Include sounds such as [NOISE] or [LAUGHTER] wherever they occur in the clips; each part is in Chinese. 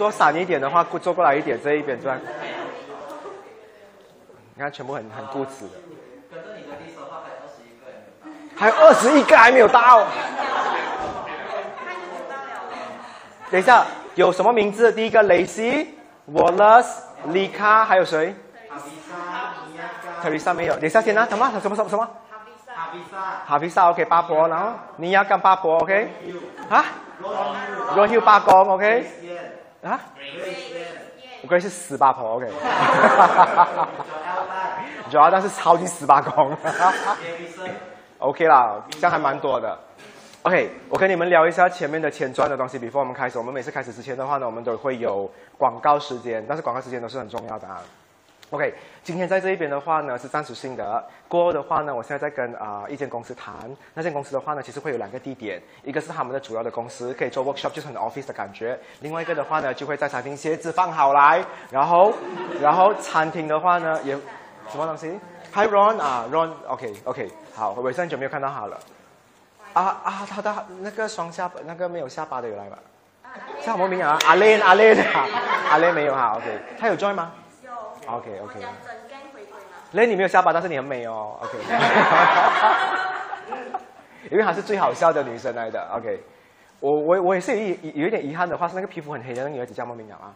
坐散一点的话，坐过来一点，这一边转。你看，全部很很固执的。跟着你的历史的话，还有二十一个还没有到。等一下，有什么名字？第一个雷西、Wallace、李卡，还有谁？特丽莎没有。等一下先啊，什么什么什么什么？哈比萨。哈比萨，OK，八婆，然后尼亚跟八婆，OK。啊？罗秀八公，OK。啊？我可以是十八婆，OK。主要但是超级十八公。OK 啦，这样还蛮多的。OK，我跟你们聊一下前面的前传的东西。before 我们开始，我们每次开始之前的话呢，我们都会有广告时间，但是广告时间都是很重要的啊。OK，今天在这一边的话呢是暂时性的，过后的话呢，我现在在跟啊一间公司谈，那间公司的话呢，其实会有两个地点，一个是他们的主要的公司，可以做 workshop，就是很 office 的感觉；另外一个的话呢，就会在餐厅鞋子放好来，然后然后餐厅的话呢也什么东西？Hi Ron 啊，Ron，OK，OK，好，我很久没有看到他了。啊啊，他的那个双下巴，那个没有下巴的有来吗？叫什么名啊？阿莲阿莲啊，阿莲没有哈，OK，他有 join 吗？有，OK OK。莲你没有下巴，但是你很美哦，OK。[LAUGHS] 因为她是最好笑的女生来的，OK。我我我也是有一有一点遗憾的话，是那个皮肤很黑的那个女孩子叫什么名啊？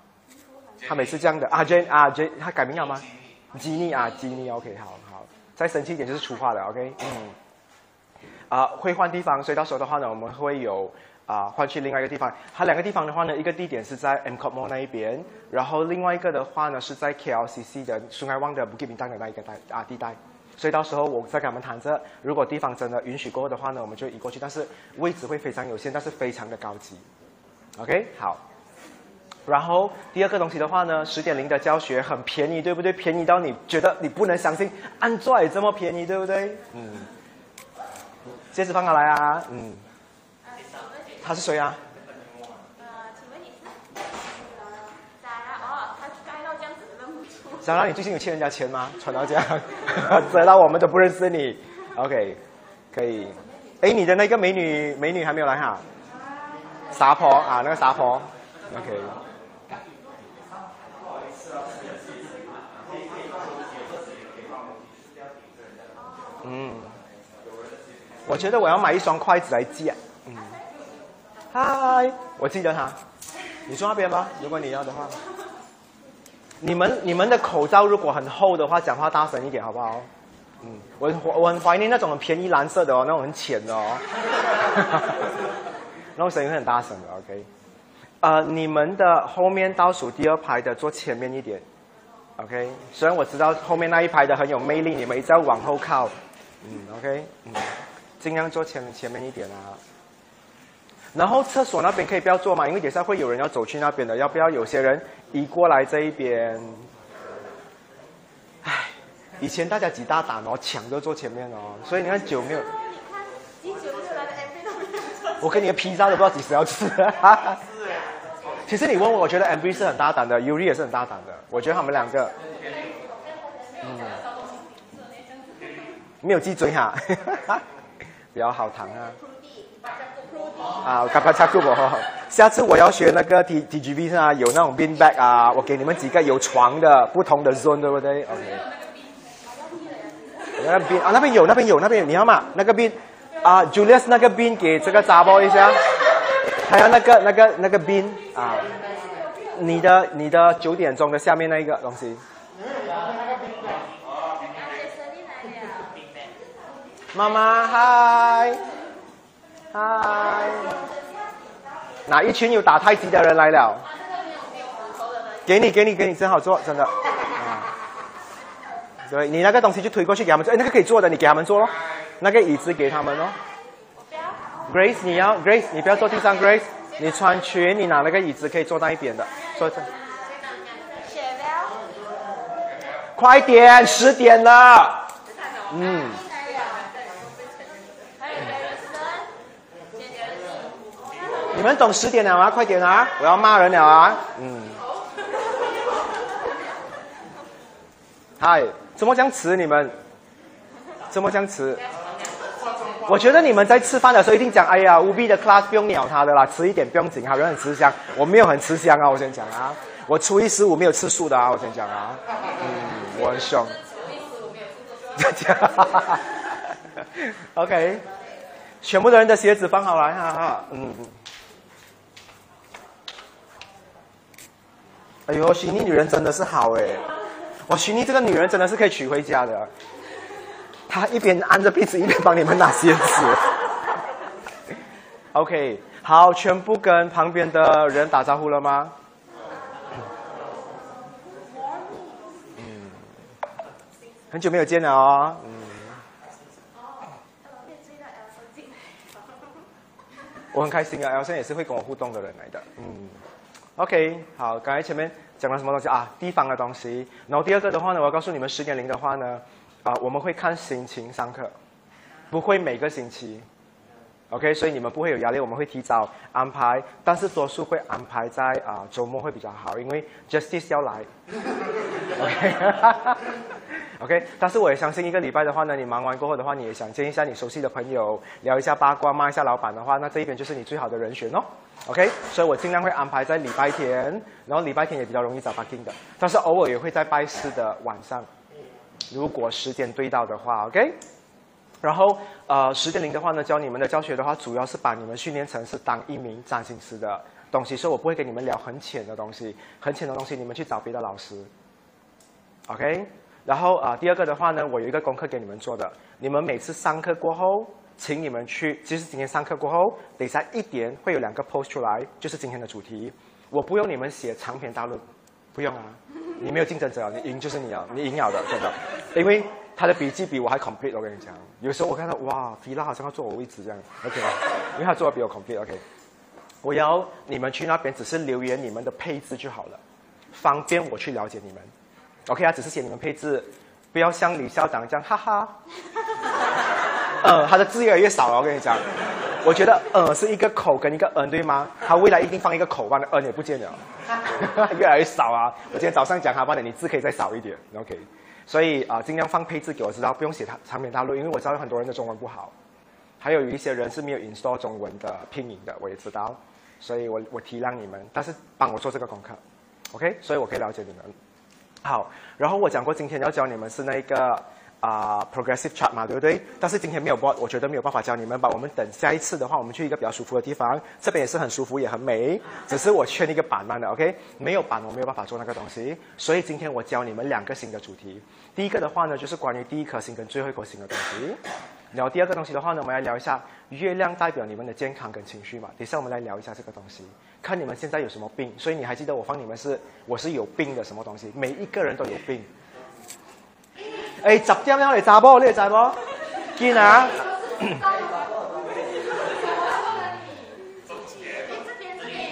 她每次这样的，阿 Jane 啊 Jane，她改名了吗？吉尼啊吉尼，OK，好好，再生气一点就是粗话了，OK，嗯。啊，会换地方，所以到时候的话呢，我们会有啊换去另外一个地方。它两个地方的话呢，一个地点是在 M c o m o 那一边，然后另外一个的话呢是在 KLCC 的苏爱旺的 Bukit Bintang 的那一个带啊地带。所以到时候我再跟他们谈着，如果地方真的允许过后的话呢，我们就移过去。但是位置会非常有限，但是非常的高级。OK，好。然后第二个东西的话呢，十点零的教学很便宜，对不对？便宜到你觉得你不能相信，安拽这么便宜，对不对？嗯。戒指放下来啊，嗯，他是谁啊？呃，请问你是？莎拉哦，他该到这样子认不出。莎拉，你最近有欠人家钱吗？传到这样，[LAUGHS] 折到我们都不认识你。OK，可以。哎，你的那个美女，美女还没有来哈？傻婆啊，那个傻婆。OK。嗯。我觉得我要买一双筷子来夹。嗨，我记得他，你坐那边吧。如果你要的话，你们你们的口罩如果很厚的话，讲话大声一点好不好？嗯，我我很怀念那种很便宜蓝色的哦，那种很浅的哦，[LAUGHS] 那种声音会很大声的。OK，呃，你们的后面倒数第二排的坐前面一点。OK，虽然我知道后面那一排的很有魅力，你们一直要往后靠。嗯，OK，嗯。尽量坐前前面一点啊，然后厕所那边可以不要坐嘛，因为等下会有人要走去那边的，要不要有些人移过来这一边？唉，以前大家几大胆哦，抢着坐前面哦，所以你看酒没有。我跟你的披萨都不知道几时要吃。其实你问我，我觉得 M B 是很大胆的，U R 也是很大胆的，我觉得他们两个，嗯，没有鸡嘴哈。[LAUGHS] 比较好谈啊！啊，卡巴恰库不？下次我要学那个 T T G B 是啊，有那种 bin bag 啊，我给你们几个有床的不同的 zone，对不对？OK。那个 bin 啊，那边有，那边有，那边有，你要吗？那个 bin 啊，Julius 那个 bin 给这个杂包一下，还有那个那个那个 bin 啊，你的你的九点钟的下面那一个东西。妈妈，嗨，嗨，哪一群有打太极的人来了？给你，给你，给你，真好做，真的。啊，对，你那个东西就推过去给他们坐，哎，那个可以坐的，你给他们坐咯。那个椅子给他们哦。Grace，你要 Grace，你不要坐地上，Grace，你穿裙，你拿那个椅子可以坐那一边的，坐这。快点，十点了。嗯。你们懂十点了吗？快点啊！我要骂人了啊！嗯。嗨，怎么这样迟？你们？怎么这样迟？我觉得你们在吃饭的时候一定讲，哎呀，务必的 class 不用鸟他的啦，吃一点不用紧，好人很吃香。我没有很吃香啊，我先讲啊，我初一十五没有吃素的啊，我先讲啊，嗯，我很凶。[LAUGHS] [LAUGHS] OK，全部的人的鞋子放好来，哈哈，嗯哎呦，虚拟女人真的是好哎！我虚拟这个女人真的是可以娶回家的。她一边按着鼻子，一边帮你们拿鞋子。[LAUGHS] OK，好，全部跟旁边的人打招呼了吗？嗯，很久没有见了哦。嗯。我很开心啊，L 生也是会跟我互动的人来的。嗯。OK，好，刚才前面讲了什么东西啊？地方的东西。然后第二个的话呢，我要告诉你们十点零的话呢，啊，我们会看心情上课，不会每个星期。OK，所以你们不会有压力，我们会提早安排，但是多数会安排在啊周末会比较好，因为 Justice 要来。OK。[LAUGHS] OK，但是我也相信一个礼拜的话呢，你忙完过后的话，你也想见一下你熟悉的朋友，聊一下八卦，骂一下老板的话，那这一边就是你最好的人选哦。OK，所以我尽量会安排在礼拜天，然后礼拜天也比较容易找 parking 的，但是偶尔也会在拜四的晚上，如果时间对到的话，OK。然后呃，十点零的话呢，教你们的教学的话，主要是把你们训练成是当一名占星师的东西，所以我不会跟你们聊很浅的东西，很浅的东西你们去找别的老师，OK。然后啊，第二个的话呢，我有一个功课给你们做的。你们每次上课过后，请你们去，其实今天上课过后，等下一点会有两个 post 出来，就是今天的主题。我不用你们写长篇大论，不用啊，[LAUGHS] 你没有竞争者，你赢就是你啊，你赢了的，真的。因为他的笔记比我还 complete，我跟你讲。有时候我看到哇，菲拉好像要坐我位置这样，OK，[LAUGHS] 因为他做的比我 complete，OK。我要你们去那边只是留言你们的配置就好了，方便我去了解你们。OK 啊，只是写你们配置，不要像李校长这样，哈哈。呃，他的字越来越少了，我跟你讲。我觉得呃是一个口跟一个嗯，对吗？他未来一定放一个口，完了嗯也不见了，[LAUGHS] 越来越少啊。我今天早上讲他，帮你，你字可以再少一点，OK。所以啊，尽量放配置给我知道，不用写他长篇大论，因为我知道有很多人的中文不好，还有有一些人是没有 install 中文的拼音的，我也知道。所以我我体谅你们，但是帮我做这个功课，OK。所以我可以了解你们。好，然后我讲过今天要教你们是那个啊 progressive chart 嘛，对不对？但是今天没有 board，，我觉得没有办法教你们吧。我们等下一次的话，我们去一个比较舒服的地方，这边也是很舒服，也很美。只是我缺一个板嘛的，OK？没有板，我没有办法做那个东西。所以今天我教你们两个新的主题。第一个的话呢，就是关于第一颗星跟最后一颗星的东西。然后第二个东西的话呢，我们来聊一下月亮代表你们的健康跟情绪嘛。等下我们来聊一下这个东西，看你们现在有什么病。所以你还记得我放你们是我是有病的什么东西？每一个人都有病。哎，十点要来查不？你查不？进啊！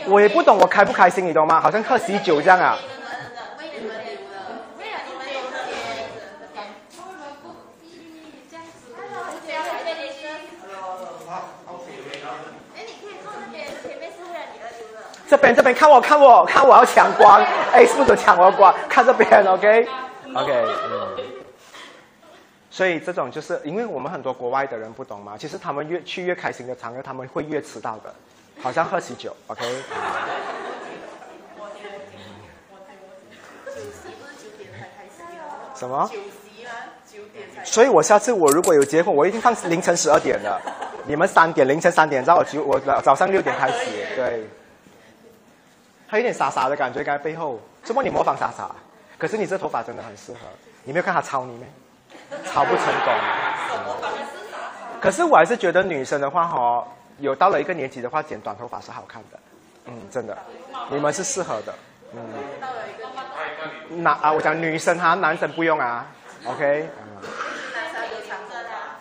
我也不懂我开不开心，你懂吗？好像喝喜酒这样啊。这边这边看我看我看我要抢光，哎，是不是抢我光？看这边，OK，OK，嗯。所以这种就是因为我们很多国外的人不懂嘛，其实他们越去越开心的场合，他们会越迟到的，好像喝喜酒，[LAUGHS] OK。什么？九席吗？九点才。所以我下次我如果有结婚，我一定放凌晨十二点的，你们三点凌晨三点，让我九我早上六点开始，对。他有点傻傻的感觉，在背后，怎么你模仿傻傻？可是你这头发真的很适合，你没有看他抄你没？抄不成功。可是我还是觉得女生的话，哈，有到了一个年纪的话，剪短头发是好看的。嗯，真的，你们是适合的。嗯。男啊，我讲女生哈，男生不用啊。OK。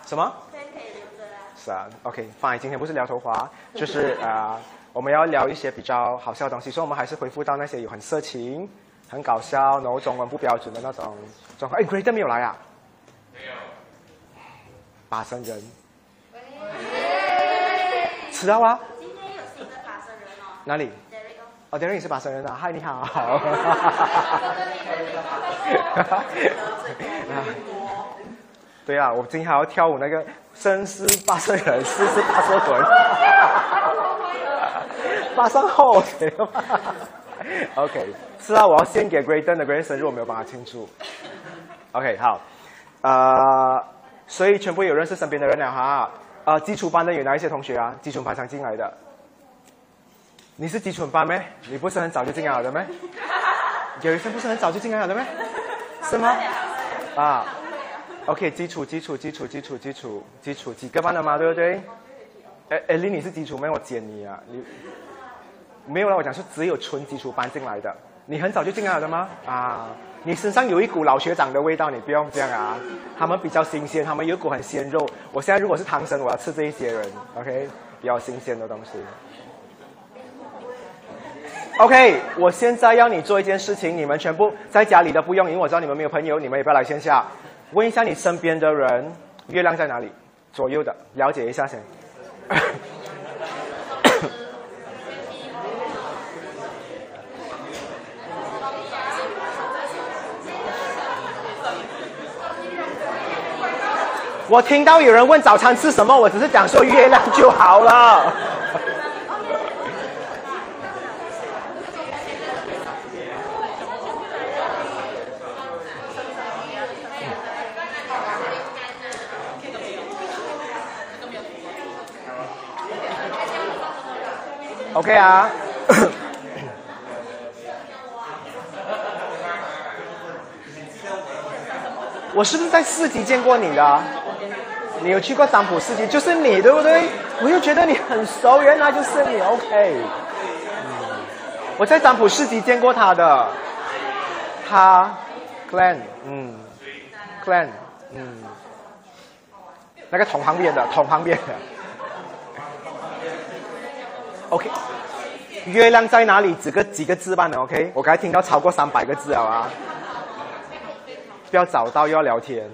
什么？是啊。OK，fine。今天不是聊头发，就是啊。我们要聊一些比较好笑的东西，所以我们还是回复到那些有很色情、很搞笑，然后中文不标准的那种状况。哎，Greater 没有来啊？法生人。迟到啊？今天有新的法生人哦。哪里？哦，Derek 也是法生人啊！嗨，你好。好。对啊，我今天还要跳舞那个生是八生人，死是八岁滚，[LAUGHS] 马上后 OK，是啊，我要先给 Graydon 的 Graydon 生日，我没有帮他庆祝。OK，好，呃，所以全部有认识身边的人了哈。呃，基础班的有哪一些同学啊？基础班上进来的，你是基础班没？你不是很早就进来了的没？有一些不是很早就进来了的没？是吗？啊，OK，基础基础基础基础基础基础几个班的嘛，对不对？哎哎，丽你是基础没？我捡你啊，你没有了。我讲是只有纯基础班进来的，你很早就进来了的吗？啊。你身上有一股老学长的味道，你不用这样啊。他们比较新鲜，他们有股很鲜肉。我现在如果是唐僧，我要吃这一些人，OK，比较新鲜的东西。OK，我现在要你做一件事情，你们全部在家里的不用，因为我知道你们没有朋友，你们也不要来线下。问一下你身边的人，月亮在哪里？左右的，了解一下先。[LAUGHS] 我听到有人问早餐吃什么，我只是讲说月亮就好了。OK 啊。[COUGHS] 我是不是在市集见过你的？你有去过占卜市集，就是你，对不对？我又觉得你很熟，原来就是你。OK，我在占卜市集见过他的，他，Clan，嗯，Clan，嗯，那个桶旁边的，桶旁边的。OK，月亮在哪里？几个几个字吧呢？OK，我刚才听到超过三百个字了啊！不要找到又要聊天。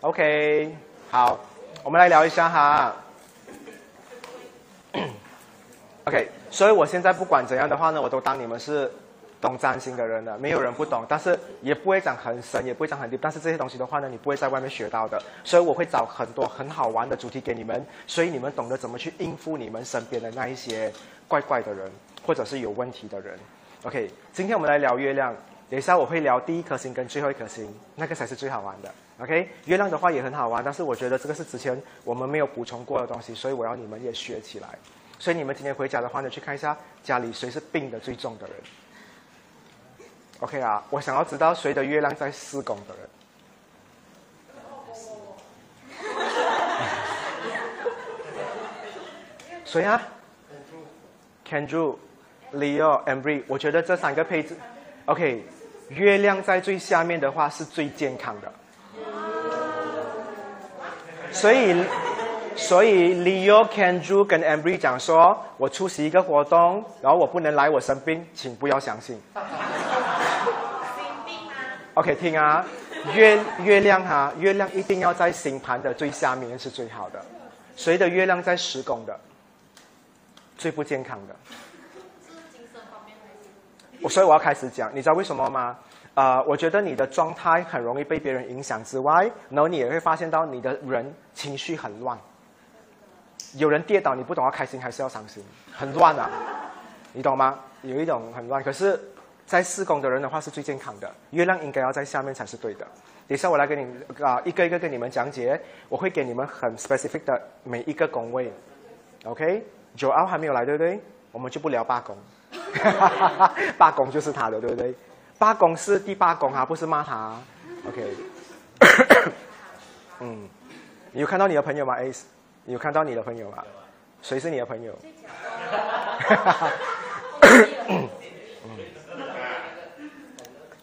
OK。好，我们来聊一下哈。[COUGHS] OK，所以我现在不管怎样的话呢，我都当你们是懂占星的人了，没有人不懂，但是也不会讲很深，也不会讲很低。但是这些东西的话呢，你不会在外面学到的，所以我会找很多很好玩的主题给你们，所以你们懂得怎么去应付你们身边的那一些怪怪的人，或者是有问题的人。OK，今天我们来聊月亮。等一下我会聊第一颗星跟最后一颗星，那个才是最好玩的。OK，月亮的话也很好玩，但是我觉得这个是之前我们没有补充过的东西，所以我要你们也学起来。所以你们今天回家的话呢，去看一下家里谁是病的最重的人。OK 啊，我想要知道谁的月亮在四宫的人。[LAUGHS] 谁啊？Kendra、Leo、Ambry，我觉得这三个配置，OK。月亮在最下面的话是最健康的，所以，所以 Leo、Kendra 跟 Embry 讲说，我出席一个活动，然后我不能来，我生病，请不要相信。OK，听啊，月月亮哈，月亮一定要在星盘的最下面是最好的，谁的月亮在十宫的，最不健康的。我所以我要开始讲，你知道为什么吗？啊，我觉得你的状态很容易被别人影响之外，然后你也会发现到你的人情绪很乱。有人跌倒，你不懂要开心还是要伤心，很乱啊，你懂吗？有一种很乱。可是，在四宫的人的话是最健康的，月亮应该要在下面才是对的。等一下我来给你啊一个一个跟你们讲解，我会给你们很 specific 的每一个宫位。OK，九号还没有来，对不对？我们就不聊八宫。[LAUGHS] 八公就是他的，对不对？八公是第八公啊，不是骂他。OK。[COUGHS] 嗯，你有看到你的朋友吗？Ace，你有看到你的朋友吗？谁是你的朋友？[LAUGHS]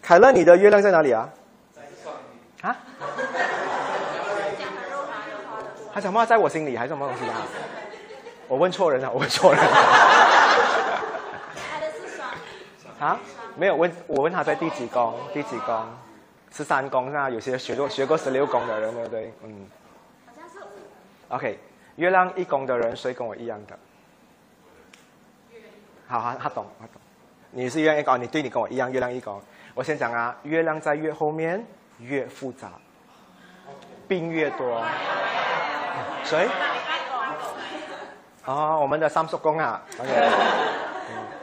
凯乐，你的月亮在哪里啊？啊？他讲话在我心里还是什么东西啊？我问错人了，我问错人了。啊，没有问，我问他在第几宫？第几宫？十三宫啊？有些学过学过十六宫的人，对不对？嗯。好像是。OK，月亮一宫的人，谁跟我一样的？好，他他懂，他懂。你是月亮一宫，你对你跟我一样，月亮一宫。我先讲啊，月亮在越后面越复杂。病越多。[LAUGHS] 谁？哦，我们的三叔公啊，OK，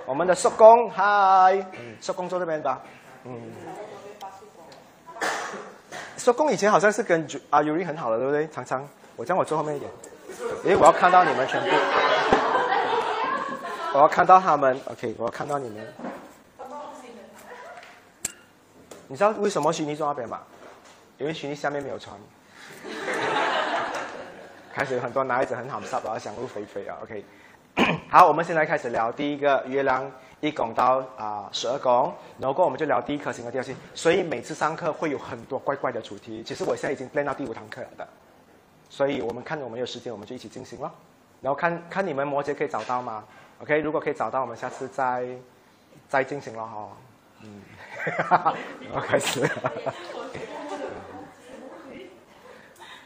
我们的叔公，嗨，叔公坐这边吧，嗯，叔公以前好像是跟阿 U 很好的，对不对？常常，我叫我坐后面一点，因为我要看到你们全部，我要看到他们，OK，我要看到你们。你知道为什么虚拟坐那边吗？因为虚拟下面没有穿。[LAUGHS] 开始有很多男孩子很好色，然后想入非非啊。OK，[COUGHS] 好，我们现在开始聊第一个月亮一拱到啊十二拱，然后我们就聊第一颗星和第二星。所以每次上课会有很多怪怪的主题。其实我现在已经练到第五堂课了的，所以我们看我们有时间，我们就一起进行咯。然后看看你们摩羯可以找到吗？OK，如果可以找到，我们下次再再进行了哈。嗯，[LAUGHS] 我开始。[LAUGHS]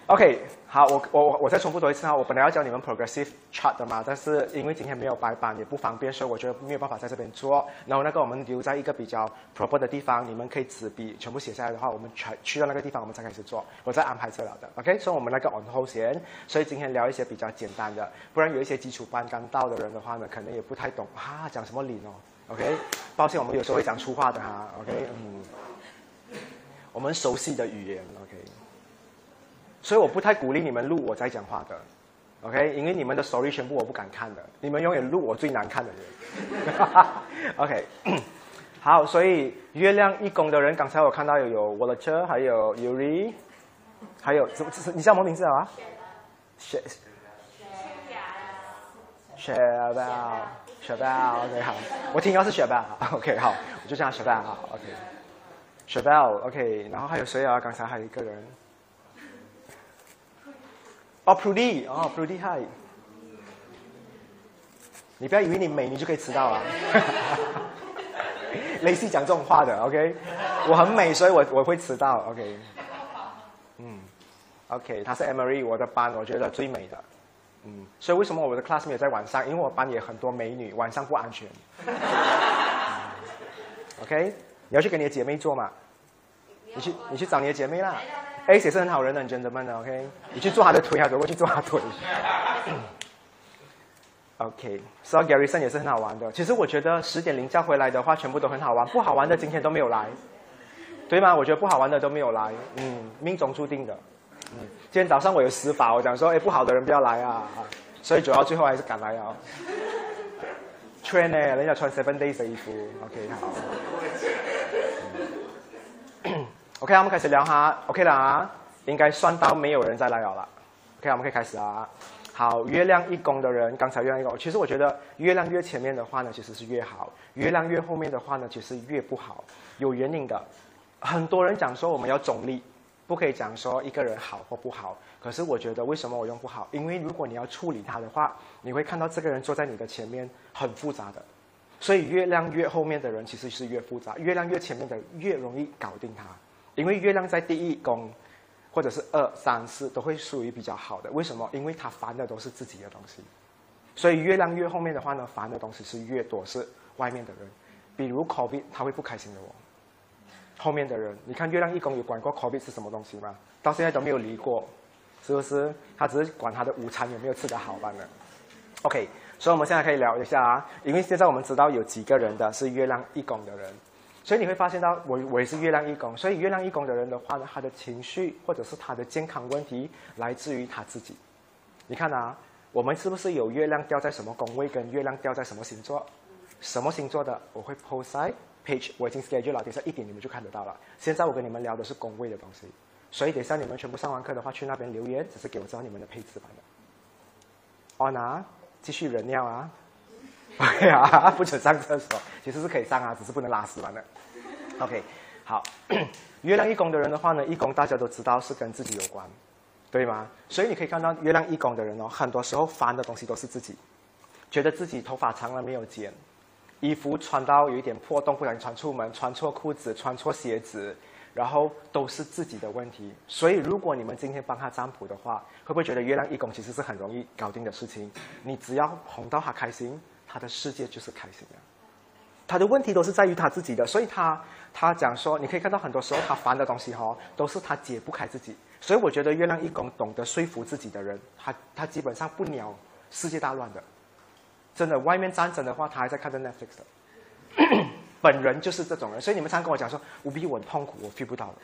OK。好，我我我再重复多一次哈，我本来要教你们 progressive chart 的嘛，但是因为今天没有白板，也不方便，所以我觉得没有办法在这边做。然后那个我们留在一个比较 proper 的地方，你们可以纸笔全部写下来的话，我们全去到那个地方，我们才开始做。我再安排这了的，OK？所以我们那个 on hold 先，所以今天聊一些比较简单的，不然有一些基础班刚到的人的话呢，可能也不太懂啊，讲什么理哦，OK？抱歉，我们有时候会讲粗话的哈，OK？嗯，我们熟悉的语言，OK？所以我不太鼓励你们录我在讲话的，OK？因为你们的 story 全部我不敢看的，你们永远录我最难看的人。[LAUGHS] OK，[COUGHS] 好，所以月亮一宫的人，刚才我看到有有我的车，还有 Yuri，还有什么？你叫什么名字啊？雪雪贝雪贝 OK 好，我听到是雪贝 OK 好，我就叫雪贝好 OK，雪贝 OK，然后还有谁啊？刚才还有一个人。哦，Prudy，哦，Prudy，Hi。你不要以为你美，你就可以迟到啊。[LAUGHS] 类似讲这种话的，OK。我很美，所以我我会迟到，OK。嗯，OK，她是 Emery，我的班我觉得最美的。嗯，所以为什么我的 class 没有在晚上？因为我班也很多美女，晚上不安全。[LAUGHS] OK，你要去跟你的姐妹做嘛？你去，你去找你的姐妹啦。A 也是很好人的，gentleman 的，OK？你去做他的腿啊，走过去做他腿。[COUGHS] OK，所以 Garrison 也是很好玩的。其实我觉得十点零叫回来的话，全部都很好玩。不好玩的今天都没有来，对吗？我觉得不好玩的都没有来。嗯，命中注定的。嗯，今天早上我有施法，我讲说，哎，不好的人不要来啊。所以主要最后还是赶来啊。[LAUGHS] 穿呢，人家穿 Seven Days 的衣服。OK，好。OK，我们开始聊哈。OK 了啊，应该算到没有人再来了。OK，我们可以开始啊。好，月亮一宫的人，刚才月亮一宫，其实我觉得月亮越前面的话呢，其实是越好；月亮越后面的话呢，其实越不好。有原因的。很多人讲说我们要中立，不可以讲说一个人好或不好。可是我觉得为什么我用不好？因为如果你要处理他的话，你会看到这个人坐在你的前面很复杂的。所以月亮越后面的人其实是越复杂，月亮越前面的越容易搞定他。因为月亮在第一宫，或者是二三四都会属于比较好的。为什么？因为他烦的都是自己的东西，所以月亮越后面的话呢，烦的东西是越多，是外面的人。比如 COVID，他会不开心的哦。后面的人，你看月亮一宫有管过 COVID 是什么东西吗？到现在都没有离过，是不是？他只是管他的午餐有没有吃得好罢了。OK，所以我们现在可以聊一下啊，因为现在我们知道有几个人的是月亮一宫的人。所以你会发现到，我我也是月亮一宫，所以月亮一宫的人的话呢，他的情绪或者是他的健康问题来自于他自己。你看啊，我们是不是有月亮掉在什么宫位，跟月亮掉在什么星座？什么星座的？我会 post 在 page，我已经 schedule 了，等下一点你们就看得到了。现在我跟你们聊的是宫位的东西，所以等下你们全部上完课的话，去那边留言，只是给我知道你们的配置版的。On 啊，继续忍尿啊。哎呀，[LAUGHS] 不准上厕所，其实是可以上啊，只是不能拉屎完了。OK，好，月亮一宫的人的话呢，一宫大家都知道是跟自己有关，对吗？所以你可以看到月亮一宫的人哦，很多时候烦的东西都是自己，觉得自己头发长了没有剪，衣服穿到有一点破洞不小心穿出门，穿错裤子，穿错鞋子，然后都是自己的问题。所以如果你们今天帮他占卜的话，会不会觉得月亮一宫其实是很容易搞定的事情？你只要哄到他开心。他的世界就是开心的，他的问题都是在于他自己的，所以他他讲说，你可以看到很多时候他烦的东西哈，都是他解不开自己。所以我觉得月亮一公懂得说服自己的人，他他基本上不鸟世界大乱的。真的，外面战争的话，他还在看着 Netflix。[COUGHS] 本人就是这种人，所以你们常跟我讲说，无比我很痛苦，我 feel 不到了。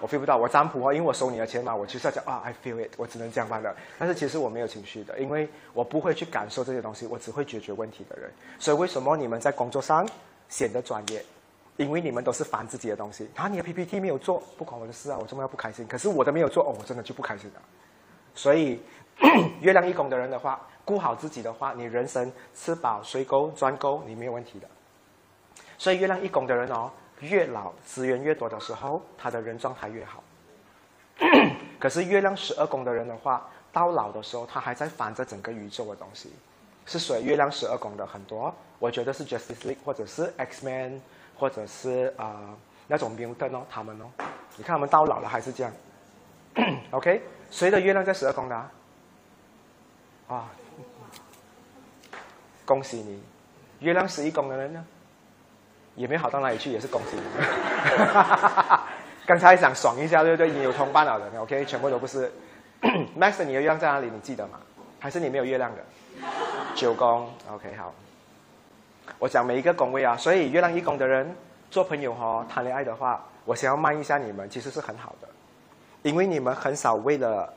我 feel 不到，我占卜哦，因为我收你的钱嘛，我就是要讲啊，I feel it，我只能这样办的。但是其实我没有情绪的，因为我不会去感受这些东西，我只会解决问题的人。所以为什么你们在工作上显得专业？因为你们都是烦自己的东西。啊，你的 PPT 没有做，不关我的事啊，我这么要不开心。可是我的没有做，哦，我真的就不开心了。所以 [COUGHS] 月亮一宫的人的话，顾好自己的话，你人生吃饱睡够赚够，你没有问题的。所以月亮一宫的人哦。越老资源越多的时候，他的人状态越好。[COUGHS] 可是月亮十二宫的人的话，到老的时候，他还在翻着整个宇宙的东西。是谁？月亮十二宫的很多，我觉得是 Justice League，或者是 X-Men 或者是啊那种 Mutant 哦，他们哦，你看他们到老了还是这样。[COUGHS] OK，谁的月亮在十二宫的？啊，恭喜你，月亮十一宫的人呢？也没好到哪里去，也是恭喜你。[LAUGHS] 刚才想爽一下，对不对？你有同伴了的，OK，全部都不是。[COUGHS] Max，你的月亮在哪里？你记得吗？还是你没有月亮的？九宫，OK，好。我讲每一个宫位啊，所以月亮一宫的人做朋友哈，谈恋爱的话，我想要慢一下你们，其实是很好的，因为你们很少为了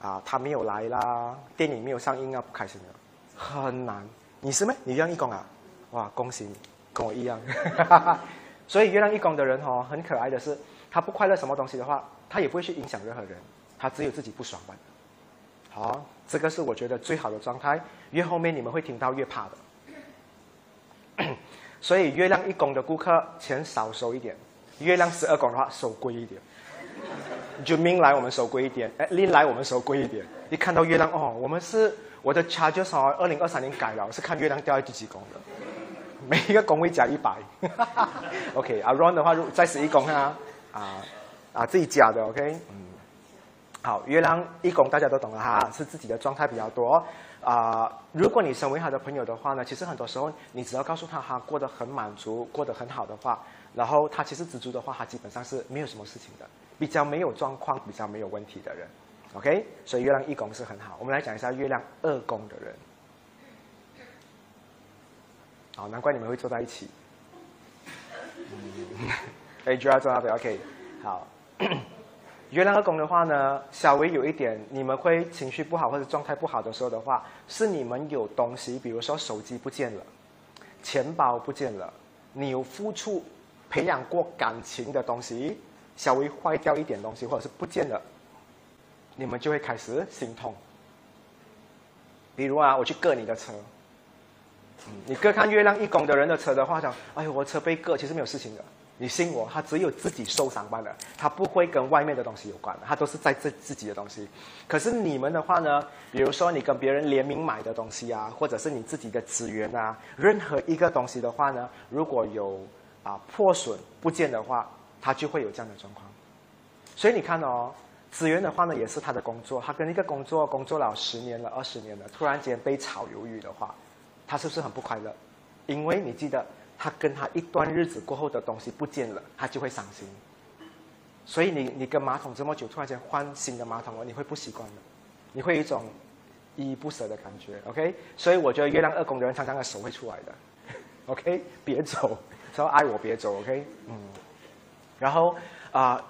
啊他没有来啦，电影没有上映啊不开心的，很难。你是咩？你月亮一宫啊？哇，恭喜你！跟我一样，[LAUGHS] 所以月亮一宫的人哦，很可爱的是，他不快乐什么东西的话，他也不会去影响任何人，他只有自己不爽罢。好，这个是我觉得最好的状态。越后面你们会听到越怕的。[COUGHS] 所以月亮一宫的顾客钱少收一点，月亮十二宫的话收贵一点。就命来我们收贵一点，哎，利来我们收贵一点。一看到月亮哦，我们是我的 charge 哦，二零二三年改了，是看月亮掉在第几宫的。每一个工位加一百，[LAUGHS] OK，啊，Ron 的话再十一宫啊，啊啊自己加的，OK，嗯，好，月亮一宫大家都懂了哈，是自己的状态比较多啊。如果你身为他的朋友的话呢，其实很多时候你只要告诉他他过得很满足，过得很好的话，然后他其实知足的话，他基本上是没有什么事情的，比较没有状况，比较没有问题的人，OK，所以月亮一宫是很好。我们来讲一下月亮二宫的人。好，难怪你们会坐在一起。嗯，[LAUGHS] 哎，就要坐那边，OK。好，月亮二宫的话呢，稍微有一点，你们会情绪不好或者状态不好的时候的话，是你们有东西，比如说手机不见了，钱包不见了，你有付出、培养过感情的东西，稍微坏掉一点东西，或者是不见了，你们就会开始心痛。比如啊，我去割你的车。你各看月亮一宫的人的车的话，讲，哎呦，我车被割，其实没有事情的。你信我，他只有自己受伤罢了，他不会跟外面的东西有关，他都是在这自己的东西。可是你们的话呢，比如说你跟别人联名买的东西啊，或者是你自己的资源啊，任何一个东西的话呢，如果有啊破损不见的话，他就会有这样的状况。所以你看哦，资源的话呢，也是他的工作，他跟一个工作工作了十年了、二十年了，突然间被炒鱿鱼的话。他是不是很不快乐？因为你记得，他跟他一段日子过后的东西不见了，他就会伤心。所以你你跟马桶这么久，突然间换新的马桶了，你会不习惯的，你会有一种依依不舍的感觉。OK，所以我觉得月亮二宫的人常常的手会出来的。[LAUGHS] OK，别走，说爱我别走。OK，嗯。然后啊，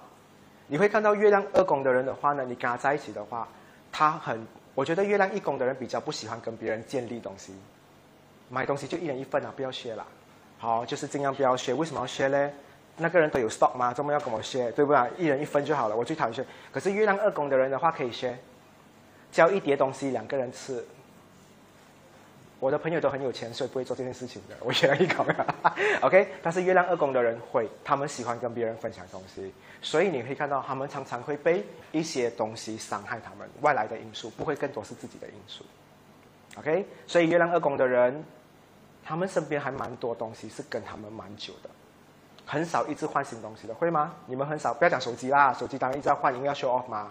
你会看到月亮二宫的人的话呢，你跟他在一起的话，他很，我觉得月亮一宫的人比较不喜欢跟别人建立东西。买东西就一人一份啊，不要削了。好，就是尽量不要削。为什么要削呢？那个人都有 stock 吗？怎么要跟我削？对不对？一人一分就好了。我最讨厌削。可是月亮二宫的人的话可以削，交一叠东西两个人吃。我的朋友都很有钱，所以不会做这件事情的。我月亮一宫，OK。但是月亮二宫的人会，他们喜欢跟别人分享东西，所以你可以看到他们常常会被一些东西伤害他们。外来的因素不会更多是自己的因素。OK。所以月亮二宫的人。他们身边还蛮多东西是跟他们蛮久的，很少一直换新东西的，会吗？你们很少，不要讲手机啦，手机当然一直要换，因为要 show off 嘛。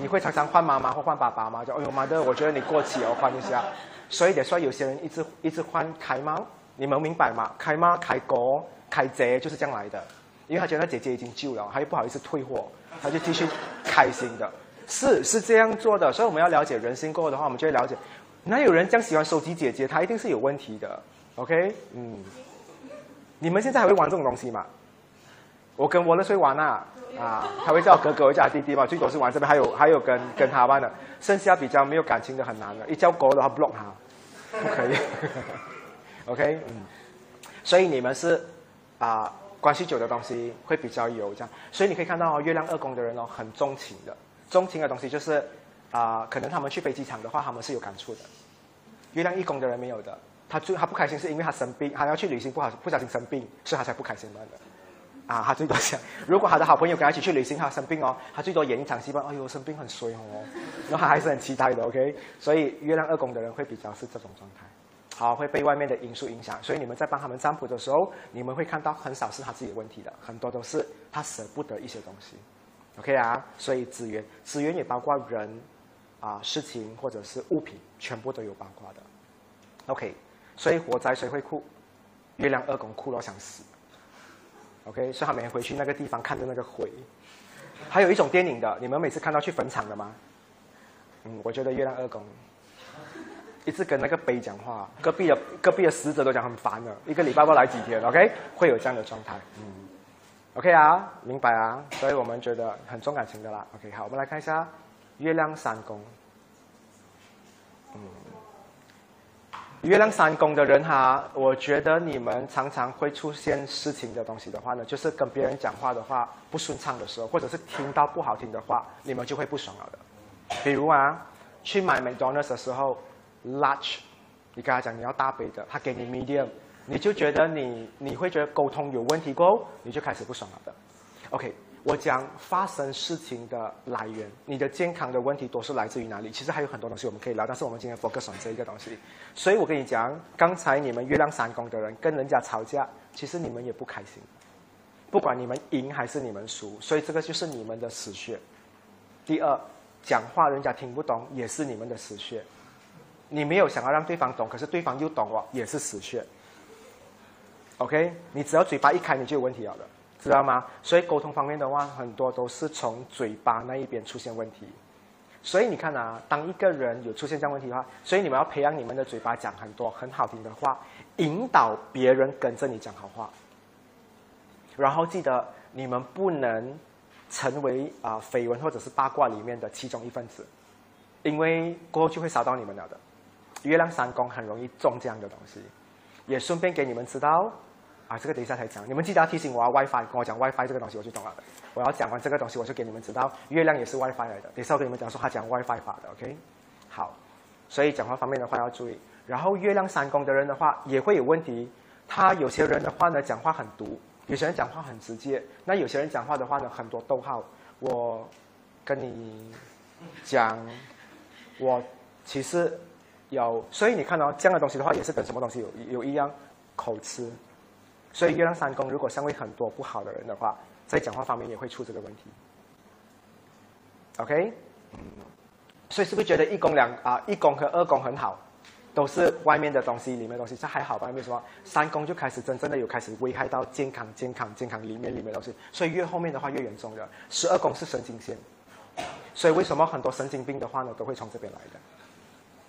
你会常常换妈妈或换爸爸吗？就哎呦妈的，我觉得你过期哦，换一下。所以得说有些人一直一直换开猫，你们明白吗？开猫、开狗、开姐就是这样来的，因为他觉得姐姐已经旧了，他又不好意思退货，他就继续开心的。是是这样做的，所以我们要了解人心过后的话，我们就会了解，哪有人这样喜欢收集姐姐？他一定是有问题的。OK，嗯，你们现在还会玩这种东西吗？我跟我那会玩啊，啊，他会叫哥哥，会叫弟弟嘛，最多是玩这边，还有还有跟跟他玩的，剩下比较没有感情的很难的，一叫狗的话 block 他，不可以。[LAUGHS] OK，嗯，所以你们是啊，关系久的东西会比较有这样，所以你可以看到哦，月亮二宫的人哦，很钟情的。钟情的东西就是啊，可能他们去飞机场的话，他们是有感触的。月亮一宫的人没有的，他最他不开心是因为他生病，他要去旅行不好不小心生病，所以他才不开心的。啊，他最多想，如果他的好朋友跟他一起去旅行，他生病哦，他最多演一场戏吧。哎呦，生病很衰哦，然后他还是很期待的。OK，所以月亮二宫的人会比较是这种状态，好会被外面的因素影响。所以你们在帮他们占卜的时候，你们会看到很少是他自己的问题的，很多都是他舍不得一些东西。OK 啊，所以资源，资源也包括人，啊，事情或者是物品，全部都有包括的。OK，所以火灾谁会哭？月亮二宫哭到想死。OK，所以他每天回去那个地方看着那个灰。还有一种电影的，你们每次看到去坟场的吗？嗯，我觉得月亮二宫一直跟那个碑讲话，隔壁的隔壁的死者都讲很烦了，一个礼拜不来几天，OK，会有这样的状态，嗯。OK 啊，明白啊，所以我们觉得很重感情的啦。OK，好，我们来看一下月亮三宫。月亮三宫的人哈，我觉得你们常常会出现事情的东西的话呢，就是跟别人讲话的话不顺畅的时候，或者是听到不好听的话，你们就会不爽了的。比如啊，去买 McDonald's 的时候，large，你跟他讲你要大杯的，他给你 medium。你就觉得你你会觉得沟通有问题过后，你就开始不爽了的。OK，我讲发生事情的来源，你的健康的问题都是来自于哪里？其实还有很多东西我们可以聊，但是我们今天 focus on 这一个东西。所以我跟你讲，刚才你们月亮三宫的人跟人家吵架，其实你们也不开心，不管你们赢还是你们输，所以这个就是你们的死穴。第二，讲话人家听不懂，也是你们的死穴。你没有想要让对方懂，可是对方又懂了，也是死穴。OK，你只要嘴巴一开，你就有问题了的，知道吗？所以沟通方面的话，很多都是从嘴巴那一边出现问题。所以你看啊，当一个人有出现这样问题的话，所以你们要培养你们的嘴巴讲很多很好听的话，引导别人跟着你讲好话。然后记得你们不能成为啊绯闻或者是八卦里面的其中一份子，因为过后就会烧到你们了的。月亮三宫很容易中这样的东西，也顺便给你们知道。啊，这个等一下才讲。你们记得要提醒我啊，WiFi，跟我讲 WiFi 这个东西，我就懂了。我要讲完这个东西，我就给你们知道，月亮也是 WiFi 来的。等一下我跟你们讲说他讲 WiFi 法的，OK？好，所以讲话方面的话要注意。然后月亮三宫的人的话也会有问题，他有些人的话呢讲话很毒，有些人讲话很直接，那有些人讲话的话呢很多逗号。我跟你讲，我其实有，所以你看到这样的东西的话，也是跟什么东西有有一样口吃。所以月亮三宫如果相位很多不好的人的话，在讲话方面也会出这个问题。OK，所以是不是觉得一宫两啊一宫和二宫很好，都是外面的东西，里面的东西这还好吧？为什么三宫就开始真正的有开始危害到健康、健康、健康里面里面东西？所以越后面的话越严重的。十二宫是神经线，所以为什么很多神经病的话呢，都会从这边来的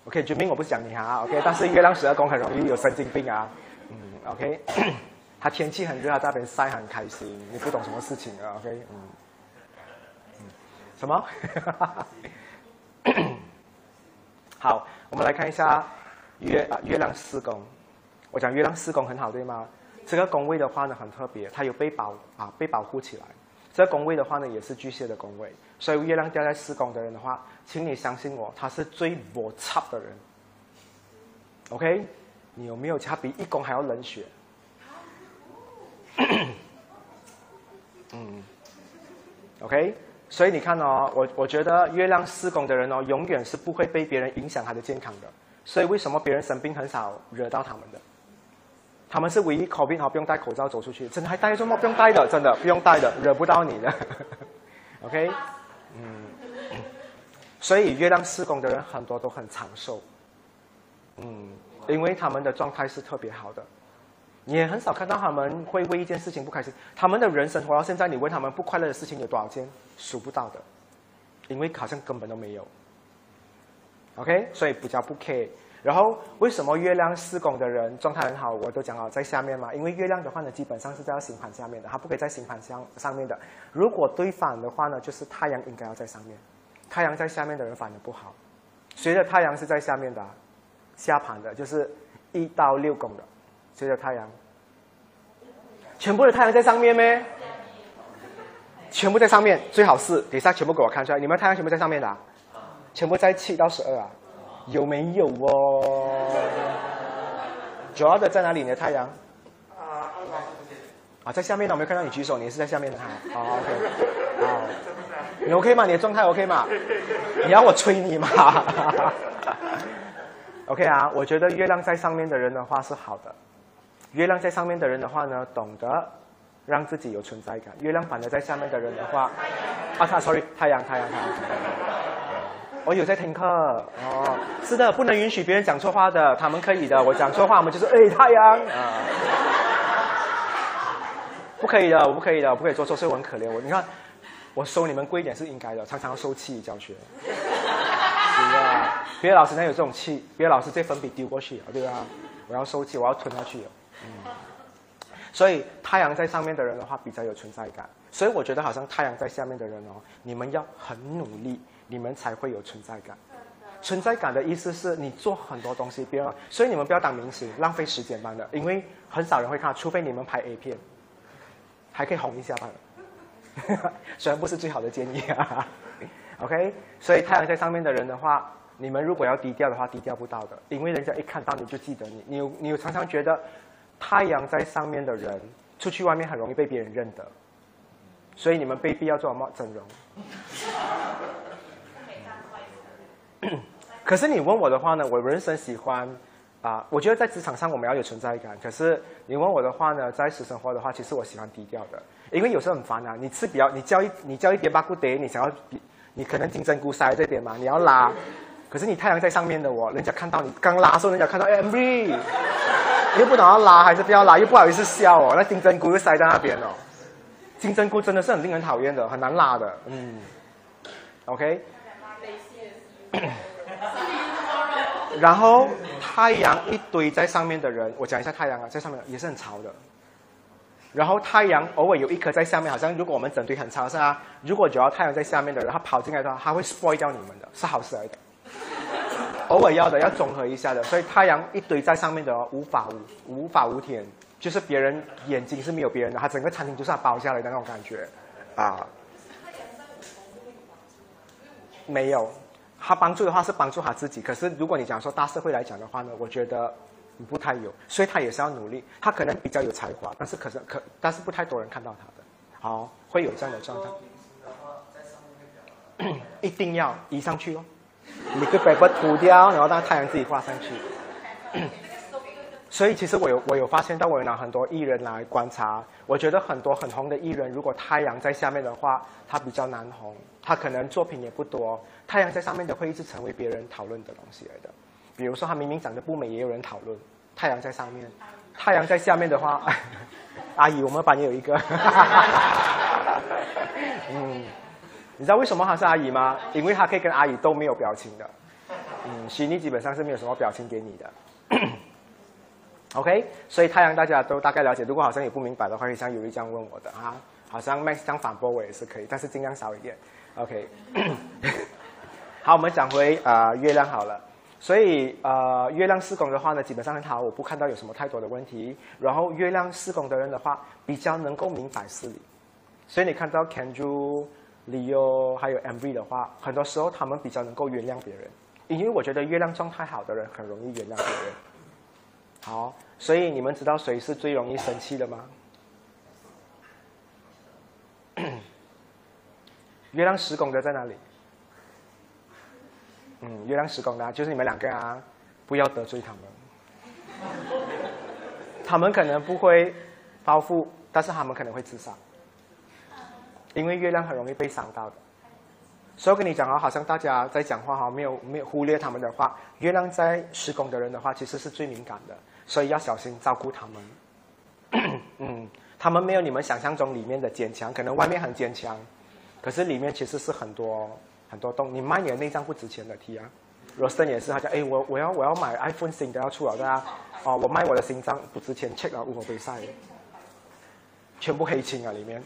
？OK，决明我不讲你啊，OK，但是月亮十二宫很容易有神经病啊，嗯，OK。[COUGHS] 他天气很热，他在那边晒很开心。你不懂什么事情啊？OK，嗯，嗯，什么？[COUGHS] 好，我们来看一下月月亮四宫。我讲月亮四宫很好，对吗？这个宫位的话呢很特别，它有被保啊被保护起来。这个宫位的话呢也是巨蟹的宫位，所以月亮掉在四宫的人的话，请你相信我，他是最摩擦的人。OK，你有没有他比一宫还要冷血？[COUGHS] 嗯，OK，所以你看哦，我我觉得月亮四宫的人哦，永远是不会被别人影响他的健康的。所以为什么别人生病很少惹到他们的？他们是唯一 COVID 好不用戴口罩走出去，真的还戴着吗？不用戴的，真的不用戴的，惹不到你的。[LAUGHS] OK，嗯，所以月亮四宫的人很多都很长寿，嗯，因为他们的状态是特别好的。你也很少看到他们会为一件事情不开心。他们的人生活到现在，你问他们不快乐的事情有多少件，数不到的，因为好像根本都没有。OK，所以比较不 care。然后为什么月亮四宫的人状态很好？我都讲了在下面嘛，因为月亮的话呢，基本上是在星盘下面的，它不可以在星盘上上面的。如果对反的话呢，就是太阳应该要在上面，太阳在下面的人反而不好。随着太阳是在下面的，下盘的，就是一到六宫的，随着太阳，全部的太阳在上面咩？全部在上面，最好是等下全部给我看出来，你们太阳全部在上面的，全部在七到十二啊。有没有哦？主要的在哪里？你的太阳？啊，在下面的，我没有看到你举手，你是在下面的哈。好，OK，好，你 OK 吗？你的状态 OK 吗？你要我催你吗？[LAUGHS] OK 啊，我觉得月亮在上面的人的话是好的。月亮在上面的人的话呢，懂得让自己有存在感。月亮反而在下面的人的话，啊他，sorry，太阳，太阳，太阳。我有在听课哦，是的，不能允许别人讲错话的，他们可以的。我讲错话，我们就是哎太阳啊，不可以的，我不可以的，我不可以做错，所以我很可怜。我你看，我收你们贵一点是应该的，常常要收气教学。对啊，别的老师哪有这种气？别的老师这粉笔丢过去，对吧？我要收气，我要吞下去。所以太阳在上面的人的话比较有存在感，所以我觉得好像太阳在下面的人哦，你们要很努力。你们才会有存在感。存在感的意思是你做很多东西，不要，所以你们不要当明星，浪费时间般的，因为很少人会看，除非你们拍 A 片，还可以红一下吧。[LAUGHS] 虽然不是最好的建议啊。[LAUGHS] OK，所以太阳在上面的人的话，你们如果要低调的话，低调不到的，因为人家一看到你就记得你。你有你有常常觉得，太阳在上面的人出去外面很容易被别人认得，所以你们被必要做什么整容？[COUGHS] 可是你问我的话呢？我人生喜欢啊，我觉得在职场上我们要有存在感。可是你问我的话呢，在私生活的话，其实我喜欢低调的，因为有时候很烦啊。你吃比较，你叫一你叫一点八股得，你想要，你可能金针菇塞这边嘛，你要拉。可是你太阳在上面的我，人家看到你刚拉的时候，人家看到 M V，又不懂要拉还是不要拉，又不好意思笑哦。那金针菇又塞在那边哦，金针菇真的是很令人讨厌的，很难拉的。嗯，OK。[COUGHS] 然后太阳一堆在上面的人，我讲一下太阳啊，在上面也是很潮的。然后太阳偶尔有一颗在下面，好像如果我们整堆很潮是啊，如果只要太阳在下面的人，他跑进来的话，他会 spoil 掉你们的，是好事来的。偶尔要的要综合一下的，所以太阳一堆在上面的无法无无法无天，就是别人眼睛是没有别人的，他整个餐厅就是他包下来的那种感觉啊。没有。他帮助的话是帮助他自己，可是如果你讲说大社会来讲的话呢，我觉得不太有，所以他也是要努力。他可能比较有才华，但是可是可但是不太多人看到他的，好会有这样的状态。[CLEARS THROAT] 一定要移上去哦，你可以把涂掉，然后让太阳自己挂上去。所以其实我有我有发现到，我有拿很多艺人来观察，我觉得很多很红的艺人，如果太阳在下面的话，他比较难红，他可能作品也不多。太阳在上面的会一直成为别人讨论的东西来的，比如说他明明长得不美，也有人讨论。太阳在上面，太阳在下面的话，阿姨，我们班也有一个。[LAUGHS] 嗯，你知道为什么他是阿姨吗？因为他可以跟阿姨都没有表情的。嗯，悉尼基本上是没有什么表情给你的。[COUGHS] OK，所以太阳大家都大概了解。如果好像有不明白的话，可以像有一这样问我的啊，好像 Max 这样反驳我也是可以，但是尽量少一点。OK，[COUGHS] 好，我们讲回啊月亮好了。所以呃月亮四宫的话呢，基本上很好，我不看到有什么太多的问题。然后月亮四宫的人的话，比较能够明白事理。所以你看到 Kenju、理由还有 MV 的话，很多时候他们比较能够原谅别人，因为我觉得月亮状态好的人很容易原谅别人。好，所以你们知道谁是最容易生气的吗？[COUGHS] 月亮十宫的在哪里？嗯，月亮十宫的，就是你们两个啊，不要得罪他们。他们可能不会报复，但是他们可能会自杀，因为月亮很容易被伤到的。所以跟你讲啊，好像大家在讲话哈，没有没有忽略他们的话。月亮在施工的人的话，其实是最敏感的。所以要小心照顾他们，[COUGHS] 嗯，他们没有你们想象中里面的坚强，可能外面很坚强，可是里面其实是很多很多洞。你卖你的内脏不值钱的 T 啊，Rosten 也是，他讲，哎，我我要我要买 iPhone 新的要出了的啊，哦，我卖我的心脏不值钱，check 了五个杯赛，全部黑青啊里面。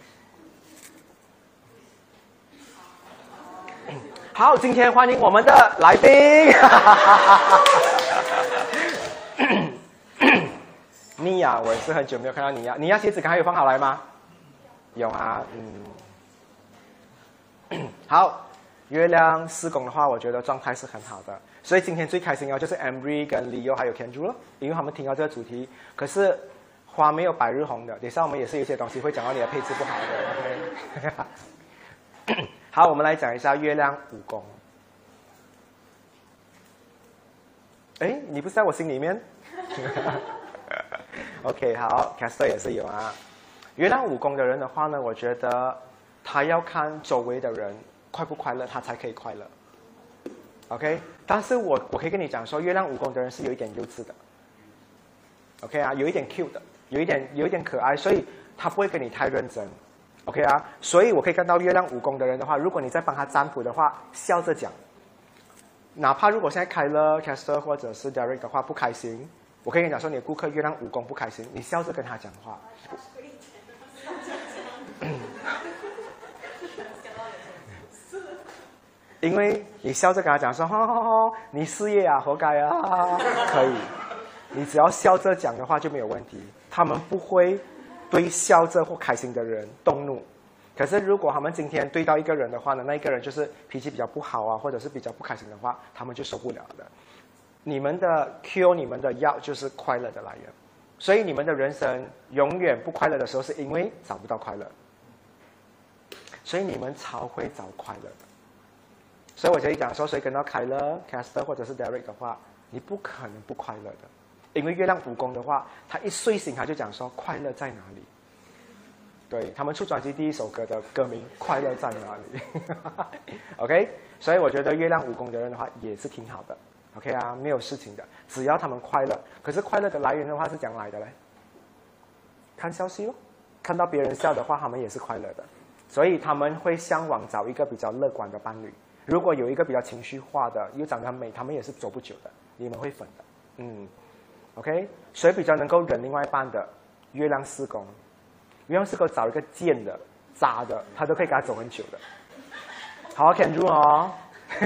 好，今天欢迎我们的来宾。[LAUGHS] 妮亚，我也是很久没有看到妮亚。妮亚鞋子刚才有放好来吗？有啊，嗯。[LAUGHS] 好，月亮施工的话，我觉得状态是很好的。所以今天最开心的就是 Emery 跟 Leo 还有 Kendra 了，因为他们听到这个主题。可是花没有百日红的，等下我们也是有些东西会讲到你的配置不好的。[LAUGHS] 好，我们来讲一下月亮武功。哎，你不是在我心里面？[LAUGHS] OK，好，Caster 也是有啊。月亮武功的人的话呢，我觉得他要看周围的人快不快乐，他才可以快乐。OK，但是我我可以跟你讲说，月亮武功的人是有一点幼稚的。OK 啊，有一点 cute 的，有一点有一点可爱，所以他不会跟你太认真。OK 啊，所以我可以看到月亮武功的人的话，如果你在帮他占卜的话，笑着讲。哪怕如果现在开了 Caster 或者是 Derek 的话不开心，我可以跟你讲说，你的顾客月亮武功不开心，你笑着跟他讲话。因为你笑着跟他讲说，哈哈哈，你事业啊，活该啊，可以。你只要笑着讲的话就没有问题，他们不会。对笑着或开心的人动怒，可是如果他们今天对到一个人的话呢，那一个人就是脾气比较不好啊，或者是比较不开心的话，他们就受不了的。你们的 Q，你们的药就是快乐的来源，所以你们的人生永远不快乐的时候，是因为找不到快乐。所以你们超会找快乐的。所以我这里讲说，谁跟到凯勒、Caster 或者是 Derek 的话，你不可能不快乐的。因为月亮武功的话，他一睡醒他就讲说快乐在哪里？对他们出专辑第一首歌的歌名《快乐在哪里》。[LAUGHS] OK，所以我觉得月亮武功的人的话也是挺好的。OK 啊，没有事情的，只要他们快乐。可是快乐的来源的话是讲来的嘞？看消息哦，看到别人笑的话，他们也是快乐的。所以他们会向往找一个比较乐观的伴侣。如果有一个比较情绪化的又长得很美，他们也是走不久的。你们会粉的，嗯。OK，谁比较能够忍另外一半的？月亮四宫，月亮四宫找一个贱的、渣的，他都可以跟他走很久的。好，Can do 哦，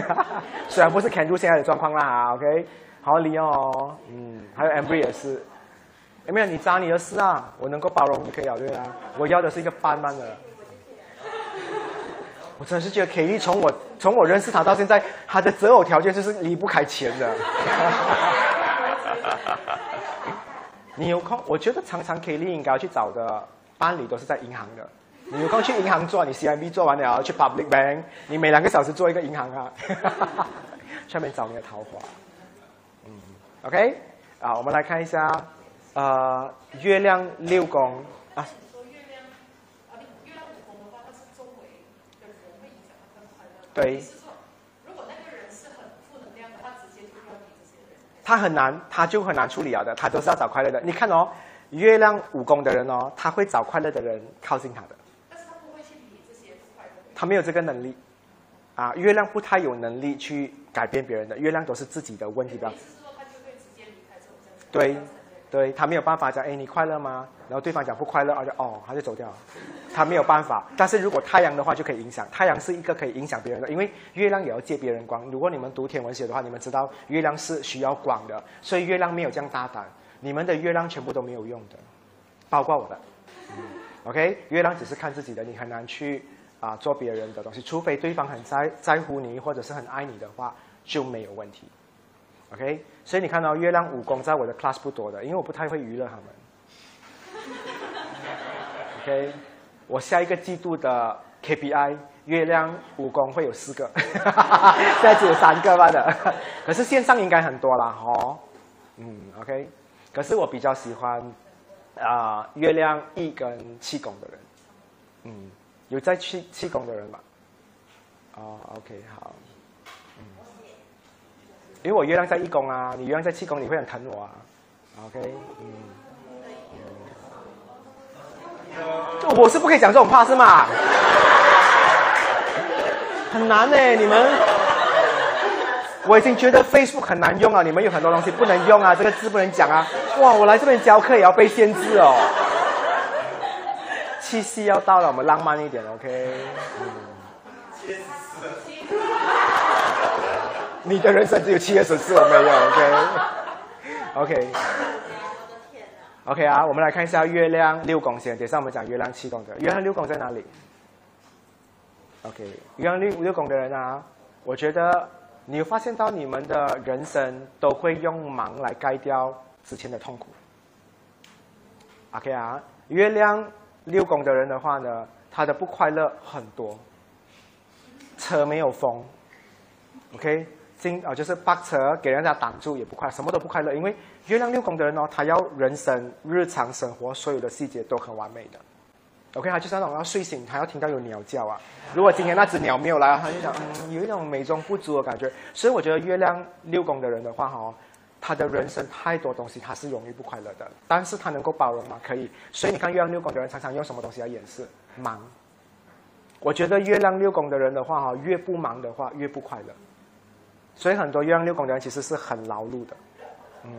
[LAUGHS] 虽然不是 Can do 现在的状况啦，OK，好利用哦，嗯，还有 Amber 也是，有没有？你渣你的事啊，我能够包容你可以了，对啊，我要的是一个般般的。我真的是觉得 k e l 从我从我认识他到现在，他的择偶条件就是离不开钱的。[LAUGHS] 你有空？我觉得常常 Kelly 应该要去找的伴侣都是在银行的。你有空去银行做，你 CIB 做完了去 Public Bank，你每两个小时做一个银行啊，[LAUGHS] 下面找你的桃花。嗯，OK，啊，我们来看一下，呃，月亮六宫啊。对。他很难，他就很难处理了的。他都是要找快乐的。你看哦，月亮武功的人哦，他会找快乐的人靠近他的。但是他不会去理这些快乐。他没有这个能力，啊，月亮不太有能力去改变别人的。月亮都是自己的问题的。对。对他没有办法讲，哎，你快乐吗？然后对方讲不快乐，而且哦，他就走掉了。他没有办法。但是如果太阳的话，就可以影响。太阳是一个可以影响别人的，因为月亮也要借别人光。如果你们读天文学的话，你们知道月亮是需要光的，所以月亮没有这样大胆。你们的月亮全部都没有用的，包括我的。OK，月亮只是看自己的，你很难去啊做别人的东西，除非对方很在在乎你或者是很爱你的话，就没有问题。OK，所以你看到月亮武功在我的 class 不多的，因为我不太会娱乐他们。[LAUGHS] OK，我下一个季度的 KPI 月亮武功会有四个，[LAUGHS] 现在只有三个吧的，[LAUGHS] 可是线上应该很多啦，哦，嗯，OK，可是我比较喜欢啊月亮一跟气功的人，嗯，有在气气功的人吗？哦，OK，好。因为我月亮在一宫啊，你月亮在七宫，你会很疼我啊，OK，嗯，我是不可以讲这种话是吗？很难呢，你们。我已经觉得 Facebook 很难用啊，你们有很多东西不能用啊，这个字不能讲啊。哇，我来这边教课也要被限制哦。七夕要到了，我们浪漫一点，OK？你的人生只有七月十四，我没有，OK？OK。OK 啊，我们来看一下月亮六宫先。等下我们讲月亮七宫的。月亮六宫在哪里？OK，月亮六六宫的人啊，我觉得你有发现到你们的人生都会用忙来盖掉之前的痛苦。OK 啊，月亮六宫的人的话呢，他的不快乐很多。车没有风，OK。进啊，就是把车给人家挡住也不快，什么都不快乐。因为月亮六宫的人哦，他要人生日常生活所有的细节都很完美的。OK，他就是那种要睡醒，他要听到有鸟叫啊。如果今天那只鸟没有来，他就想嗯，有一种美中不足的感觉。所以我觉得月亮六宫的人的话哈，他的人生太多东西他是容易不快乐的，但是他能够包容吗？可以。所以你看月亮六宫的人常常用什么东西来掩饰？忙。我觉得月亮六宫的人的话哈，越不忙的话越不快乐。所以很多月亮六宫的人其实是很劳碌的，嗯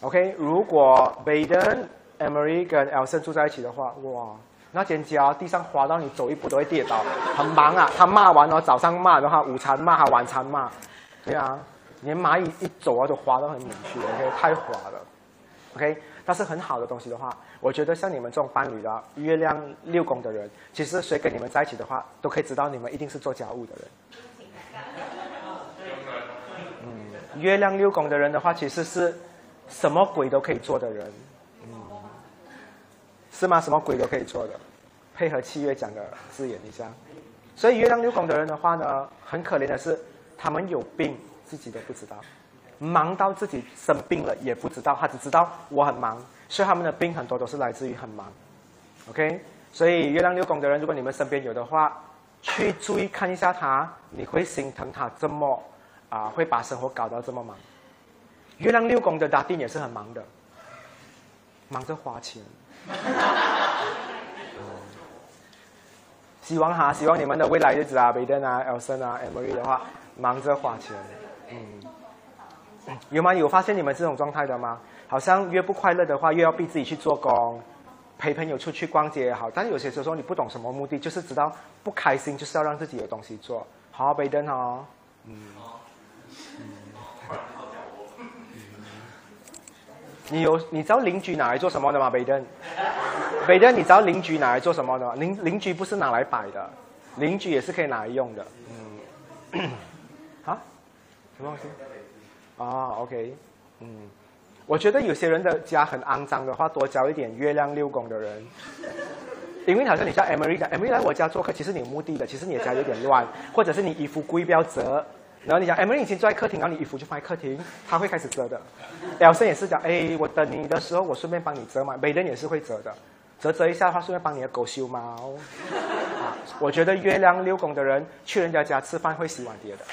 ，OK。如果 Baden、Emery 跟 Elson 住在一起的话，哇，那间家地上滑到你走一步都会跌倒，很忙啊。[LAUGHS] 他骂完了，早上骂的话，午餐骂，晚餐骂，对啊，连蚂蚁一走啊都滑到很里去，OK，太滑了，OK。但是很好的东西的话，我觉得像你们这种伴侣的月亮六宫的人，其实谁跟你们在一起的话，都可以知道你们一定是做家务的人。月亮六宫的人的话，其实是什么鬼都可以做的人，嗯，是吗？什么鬼都可以做的，配合七月讲的字眼一下。所以月亮六宫的人的话呢，很可怜的是，他们有病自己都不知道，忙到自己生病了也不知道，他只知道我很忙，所以他们的病很多都是来自于很忙。OK，所以月亮六宫的人，如果你们身边有的话，去注意看一下他，你会心疼他这么。啊，会把生活搞到这么忙。月亮六宫的大丁也是很忙的，忙着花钱。[LAUGHS] 希望哈，希望你们的未来日子啊，贝登啊、艾森啊、Emily 的话，忙着花钱。嗯，有吗？有发现你们这种状态的吗？好像越不快乐的话，越要逼自己去做工，陪朋友出去逛街也好。但是有些时候你不懂什么目的，就是知道不开心，就是要让自己有东西做。好，贝登哦，嗯。你有你知道邻居拿来做什么的吗？北登，北登，你知道邻居拿来做什么的吗？邻邻居不是拿来摆的，邻居也是可以拿来用的。嗯，啊，什么东西？啊，OK，嗯，我觉得有些人的家很肮脏的话，多交一点月亮六宫的人，因为好像你叫 Emily，Emily 来我家做客，其实你有目的的，其实你的家有点乱，或者是你衣服故意不要折。然后你讲，Emily 已经坐在客厅，然后你衣服就放在客厅，他会开始折的。表生也是讲，哎，我等你的时候，我顺便帮你折嘛。美人也是会折的，折折一下的话，顺便帮你的狗修毛。我觉得月亮六宫的人去人家家吃饭会洗碗碟的，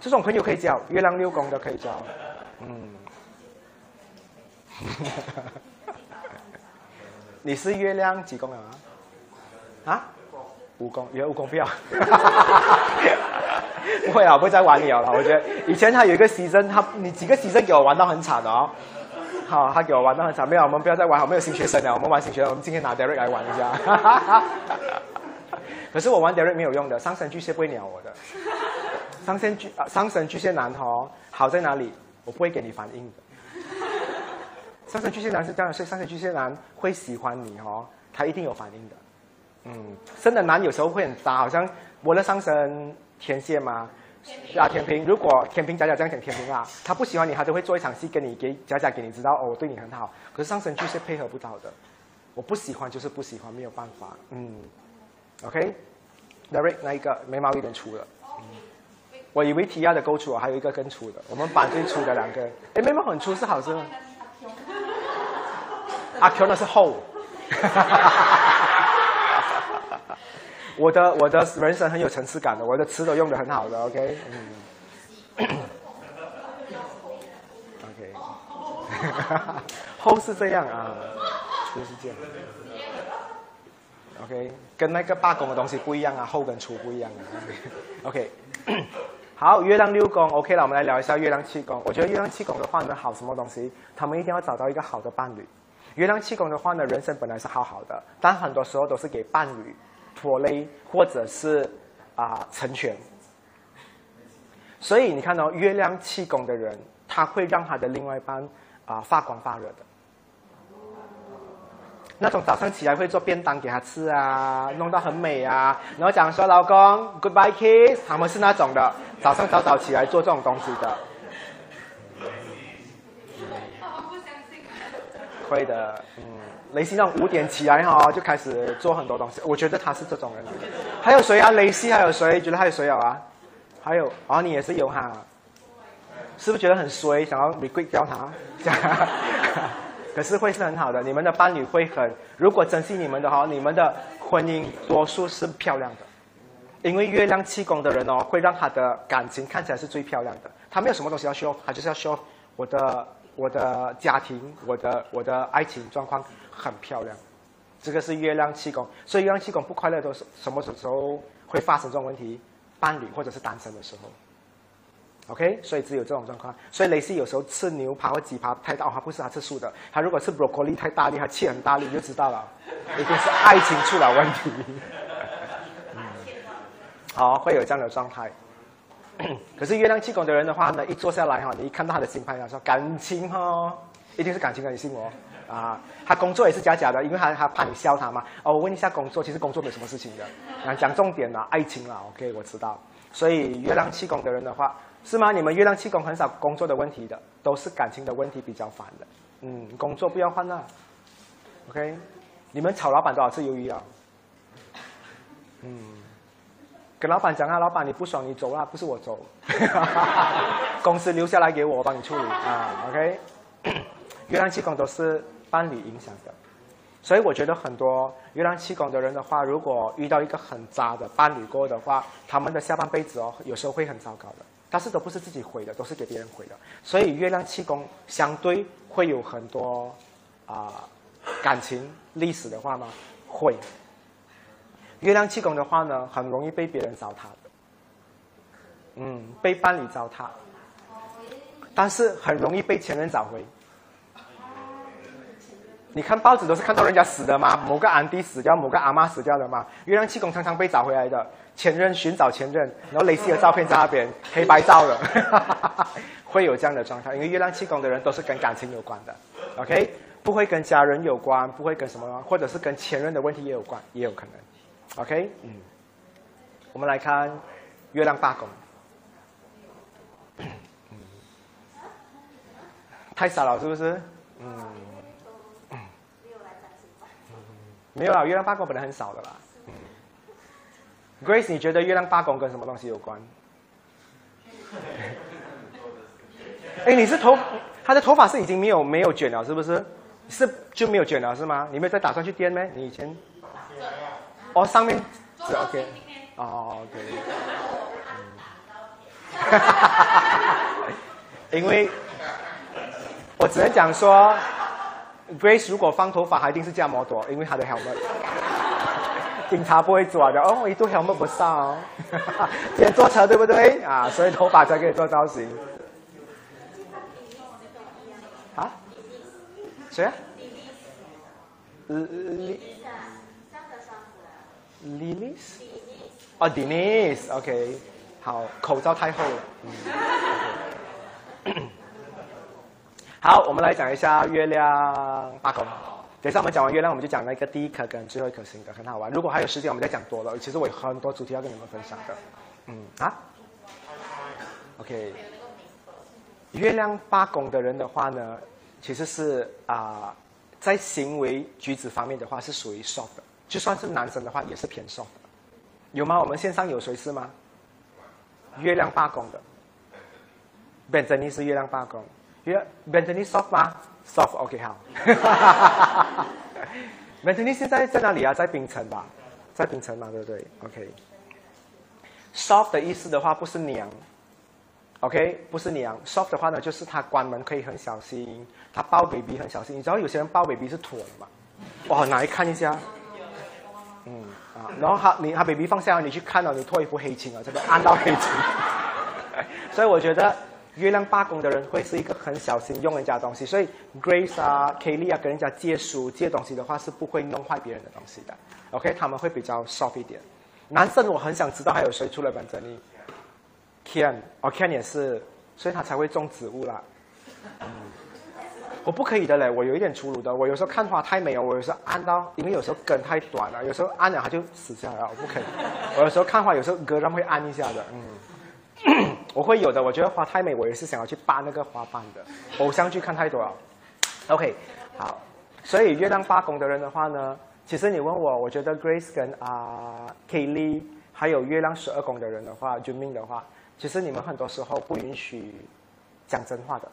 这种朋友可以交，月亮六宫的可以交。嗯，[LAUGHS] 你是月亮几宫啊？啊？五宫，有五宫不要。[LAUGHS] 不会啊，不会再玩你了。我觉得以前他有一个牺牲，他你几个牺牲给我玩到很惨的哦。好，他给我玩到很惨，没有，我们不要再玩，好，没有新学生了，我们玩新学生，我们今天拿 Derek 来玩一下。[LAUGHS] 可是我玩 Derek 没有用的，上神巨蟹不会鸟我的。上神巨啊，上神巨蟹男哦，好在哪里？我不会给你反应的。上神巨蟹男是这样，所以上神巨蟹男会喜欢你哦，他一定有反应的。嗯，生的男有时候会很渣，好像我的上神。天蝎吗？啊，天平。如果天平假假这样讲，天平啊，他不喜欢你，他就会做一场戏跟你给假假给你知道哦，我对你很好。可是上升巨蟹配合不到的，我不喜欢就是不喜欢，没有办法。嗯，OK，Derek 那一个眉毛有点粗了。我以为提亚的够粗，还有一个更粗的。我们班最粗的两个，[LAUGHS] 哎，眉毛很粗是好事吗？阿 Q 那是厚。[LAUGHS] 我的我的人生很有层次感的，我的词都用的很好的，OK，嗯，OK，[LAUGHS] 后是这样啊，就是这样。OK，跟那个罢工的东西不一样啊，后跟出不一样啊。OK，[COUGHS] 好，月亮六宫 OK 了，我们来聊一下月亮七宫。我觉得月亮七宫的话呢，好什么东西？他们一定要找到一个好的伴侣。月亮七宫的话呢，人生本来是好好的，但很多时候都是给伴侣拖累，或者是啊成全。所以你看哦，月亮气功的人，他会让他的另外一半啊发光发热的。那种早上起来会做便当给他吃啊，弄到很美啊，然后讲说老公 goodbye kiss，他们是那种的，早上早早起来做这种东西的。[LAUGHS] 会的，嗯，雷西那种五点起来哈就开始做很多东西，我觉得他是这种人。还有谁啊？雷西还有谁？觉得还有谁有啊？还有哦，你也是有哈？是不是觉得很衰，想要 regret 掉他？[LAUGHS] 可是会是很好的，你们的伴侣会很，如果珍惜你们的话，你们的婚姻多数是漂亮的，因为月亮气功的人哦，会让他的感情看起来是最漂亮的。他没有什么东西要修他就是要修我的我的家庭，我的我的爱情状况很漂亮。这个是月亮气功，所以月亮气功不快乐都是什么时候会发生这种问题？伴侣或者是单身的时候。OK，所以只有这种状况。所以雷西有时候吃牛扒或鸡扒太大，他不是他吃素的。他如果吃 broccoli 太大力，他气很大力，你就知道了，[LAUGHS] 一定是爱情出了问题。好，会有这样的状态。[COUGHS] 可是月亮气功的人的话呢，一坐下来哈，你一看到他的星盘，他说感情哈，一定是感情的，你信我啊？他工作也是假假的，因为他他怕你笑他嘛。哦，我问一下工作，其实工作没什么事情的。啊，讲重点啦，爱情啦，OK，我知道。所以月亮气功的人的话。是吗？你们月亮气功很少工作的问题的，都是感情的问题比较烦的。嗯，工作不要换了。OK，你们炒老板多少次鱿鱼啊？嗯，跟老板讲啊，老板你不爽你走啦，不是我走。[LAUGHS] 公司留下来给我，我帮你处理啊。[COUGHS] OK，月亮气功都是伴侣影响的，所以我觉得很多月亮气功的人的话，如果遇到一个很渣的伴侣过的话，他们的下半辈子哦，有时候会很糟糕的。但是都不是自己毁的，都是给别人毁的。所以月亮气功相对会有很多啊感情历史的话吗？会。月亮气功的话呢，很容易被别人糟蹋的。嗯，被伴侣糟蹋，但是很容易被前任找回。你看报纸都是看到人家死的吗？某个安迪死掉，某个阿妈死掉了吗？月亮气功常常被找回来的。前任寻找前任，然后雷西的照片在那边，黑白照的，[LAUGHS] 会有这样的状态。因为月亮气功的人都是跟感情有关的，OK，不会跟家人有关，不会跟什么，或者是跟前任的问题也有关，也有可能，OK，嗯，我们来看月亮罢工，[COUGHS] 太少了是不是？嗯，没有啦，月亮八宫本来很少的啦。Grace，你觉得月亮八宫跟什么东西有关？[LAUGHS] 哎，你是头，他的头发是已经没有没有卷了，是不是？是就没有卷了是吗？你没有再打算去颠吗？你以前？哦，上面是 OK，哦 OK。[LAUGHS] 因为，我只能讲说，Grace 如果放头发还，一定是加摩多，因为他的 helmet。警察不会抓的哦，一度 helmet 不上，今天坐车对不对啊？所以头发才可以做造型。啊？谁啊？李李丽丝？哦，Denise，OK，好，口罩太厚了。好，我们来讲一下月亮八宫。等一下我们讲完月亮，我们就讲那个第一颗跟最后一颗星的，很好玩。如果还有时间，我们再讲多了。其实我有很多主题要跟你们分享的。嗯啊，OK。月亮八宫的人的话呢，其实是啊，在行为举止方面的话是属于 soft 的，就算是男生的话也是偏 soft 的。有吗？我们线上有谁是吗？月亮八宫的 Ben，珍妮是月亮八宫，月 Benjamin soft 吗？Soft OK 好 m a n t e n y 现在在哪里啊？在冰城吧，在冰城嘛，对不对？OK。Soft 的意思的话，不是娘，OK，不是娘。Soft 的话呢，就是他关门可以很小心，他抱 baby 很小心。你知道有些人抱 baby 是妥的嘛？哇，拿来看一下？嗯啊，然后他你他 baby 放下，你去看到你脱一副黑青啊，这个按到黑青。[LAUGHS] 所以我觉得月亮罢工的人会是一个很小心用人家东西，所以 Grace 啊、Kelly 啊跟人家借书借东西的话是不会弄坏别人的东西的。OK，他们会比较 soft 一点。男生我很想知道还有谁出了本整理，Ken，哦 Ken 也是，所以他才会种植物啦。我不可以的嘞，我有一点粗鲁的。我有时候看花太美了，我有时候按到，因为有时候根太短了，有时候按了它就死下来了，我不可以。我有时候看花，有时候歌上会按一下的，嗯，我会有的。我觉得花太美，我也是想要去扒那个花瓣的。偶像剧看太多了。OK，好，所以月亮八宫的人的话呢，其实你问我，我觉得 Grace 跟啊 Kelly 还有月亮十二宫的人的话，就命的话，其实你们很多时候不允许讲真话的。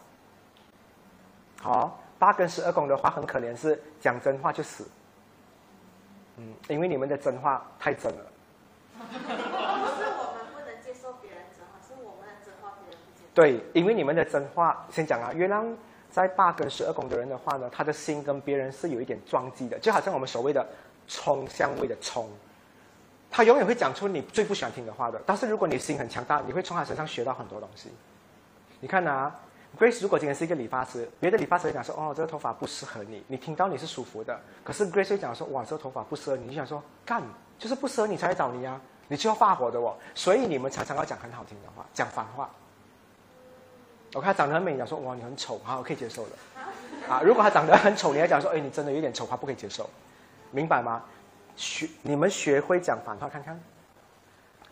好，八跟十二宫的话很可怜，是讲真话就死。嗯，因为你们的真话太真了。不是我们不能接受别人真话，是我们的真话别人不接受。对，因为你们的真话，先讲啊，月亮在八跟十二宫的人的话呢，他的心跟别人是有一点撞击的，就好像我们所谓的冲相位的冲，他永远会讲出你最不喜欢听的话的。但是如果你心很强大，你会从他身上学到很多东西。你看啊。Grace 如果今天是一个理发师，别的理发师会讲说：“哦，这个头发不适合你。”你听到你是舒服的。可是 Grace 会讲说：“哇，这个头发不适合你。”你想说：“干，就是不适合你才来找你啊，你就要发火的哦。”所以你们常常要讲很好听的话，讲反话。我看他长得很美，讲说：“哇，你很丑。”好，我可以接受的。啊，如果他长得很丑，你还讲说：“哎，你真的有点丑。”他不可以接受，明白吗？学你们学会讲反话看看。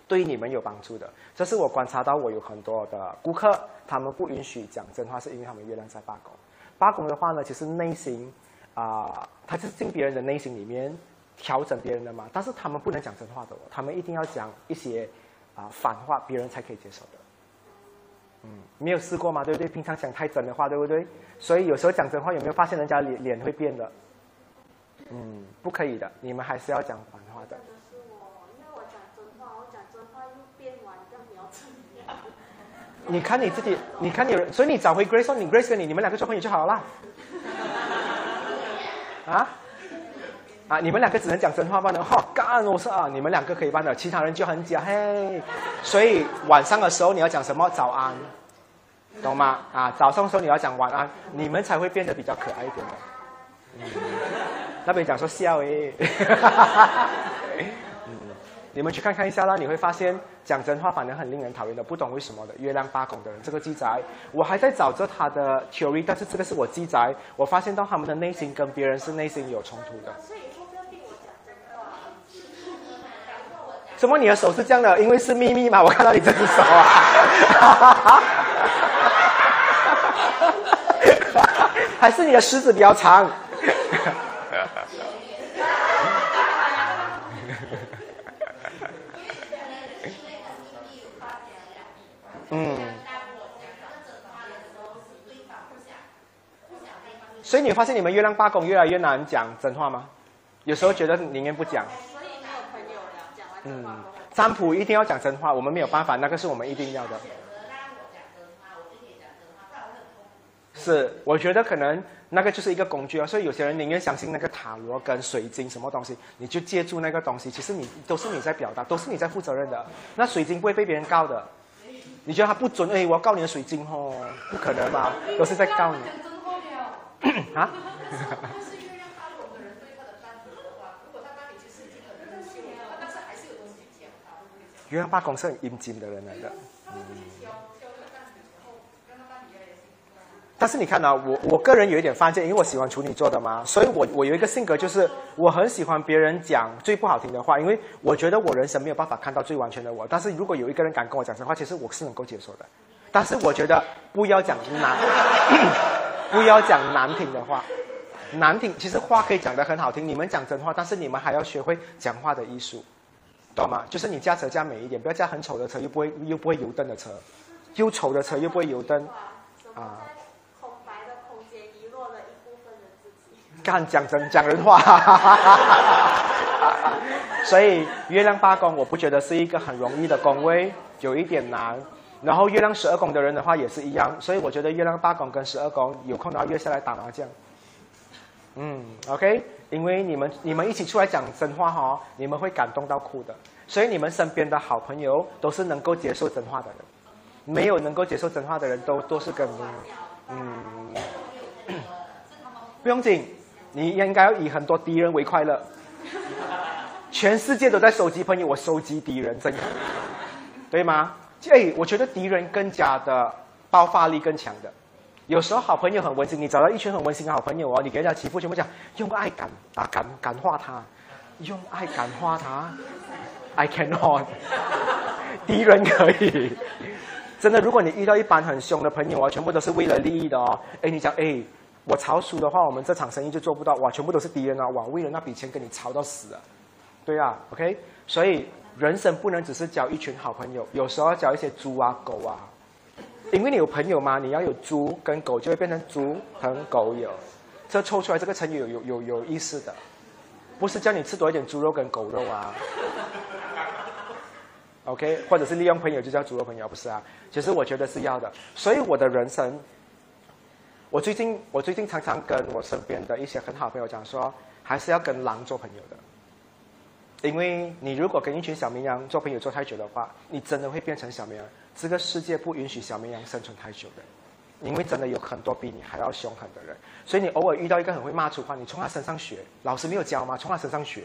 对你们有帮助的，这是我观察到，我有很多的顾客，他们不允许讲真话，是因为他们月亮在罢工。罢工的话呢，其实内心啊，他是进别人的内心里面调整别人的嘛，但是他们不能讲真话的，哦他们一定要讲一些啊反话，别人才可以接受的。嗯，没有试过吗？对不对？平常讲太真的话，对不对？所以有时候讲真话，有没有发现人家脸脸会变的？嗯，不可以的，你们还是要讲反话的。你看你自己，你看你，所以你找回 Grace，你 Grace 跟你，你们两个做朋友就好了。啊？啊，你们两个只能讲真话办的，哈，干我说啊，你们两个可以办的，其他人就很假嘿。所以晚上的时候你要讲什么？早安，懂吗？啊，早上的时候你要讲晚安，你们才会变得比较可爱一点的。那边讲说笑诶。[LAUGHS] 你们去看看一下啦，你会发现讲真话反而很令人讨厌的，不懂为什么的。月亮八宫的人，这个记载我还在找着他的 theory，但是这个是我记载，我发现到他们的内心跟别人是内心有冲突的。怎么你的手是这样的？因为是秘密嘛，我看到你这只手啊，[LAUGHS] 还是你的食指比较长？嗯，所以你发现你们月亮八宫越来越难讲真话吗？有时候觉得宁愿不讲。所以没有朋友了，讲完嗯，占卜一定要讲真话，我们没有办法，那个是我们一定要的。是，我觉得可能那个就是一个工具啊，所以有些人宁愿相信那个塔罗跟水晶什么东西，你就借助那个东西，其实你都是你在表达，都是你在负责任的。那水晶不会被别人告的。你觉得他不准？哎，我要告你的水晶哦，不可能吧？都是在告你。[LAUGHS] 啊？月亮八公是很阴茎的人来的。但是你看呢，我我个人有一点发现，因为我喜欢处女座的嘛，所以我我有一个性格，就是我很喜欢别人讲最不好听的话，因为我觉得我人生没有办法看到最完全的我。但是如果有一个人敢跟我讲真话，其实我是能够接受的。但是我觉得不要讲难，[COUGHS] 不要讲难听的话，难听其实话可以讲得很好听。你们讲真话，但是你们还要学会讲话的艺术，懂吗？就是你驾车驾美一点，不要驾很丑的车，又不会又不会油灯的车，又丑的车又不会油灯，啊。干讲真讲人话，[LAUGHS] 所以月亮八宫我不觉得是一个很容易的宫位，有一点难。然后月亮十二宫的人的话也是一样，所以我觉得月亮八宫跟十二宫有空的话约下来打麻将。嗯，OK，因为你们你们一起出来讲真话哈，你们会感动到哭的。所以你们身边的好朋友都是能够接受真话的人，没有能够接受真话的人都都是跟嗯，不用紧，你应该要以很多敌人为快乐。全世界都在收集朋友，我收集敌人，真的，对吗？哎，我觉得敌人更加的爆发力更强的。有时候好朋友很温馨，你找到一群很温馨的好朋友哦，你给人家欺负，全部讲用爱感啊感感化他，用爱感化他，[LAUGHS] I cannot，敌人可以，真的，如果你遇到一般很凶的朋友啊，全部都是为了利益的哦，哎，你讲哎，我炒熟的话，我们这场生意就做不到，哇，全部都是敌人啊，哇，为了那笔钱跟你吵到死啊，对啊，OK，所以人生不能只是交一群好朋友，有时候交一些猪啊狗啊。因为你有朋友嘛，你要有猪跟狗，就会变成猪朋狗友。这抽出来这个成语有有有有意思的，不是叫你吃多一点猪肉跟狗肉啊。OK，或者是利用朋友就叫猪肉朋友，不是啊？其实我觉得是要的。所以我的人生，我最近我最近常常跟我身边的一些很好朋友讲说，还是要跟狼做朋友的。因为你如果跟一群小绵羊做朋友做太久的话，你真的会变成小绵羊。这个世界不允许小绵羊生存太久的，因为真的有很多比你还要凶狠的人。所以你偶尔遇到一个很会骂粗话，你从他身上学，老师没有教吗？从他身上学。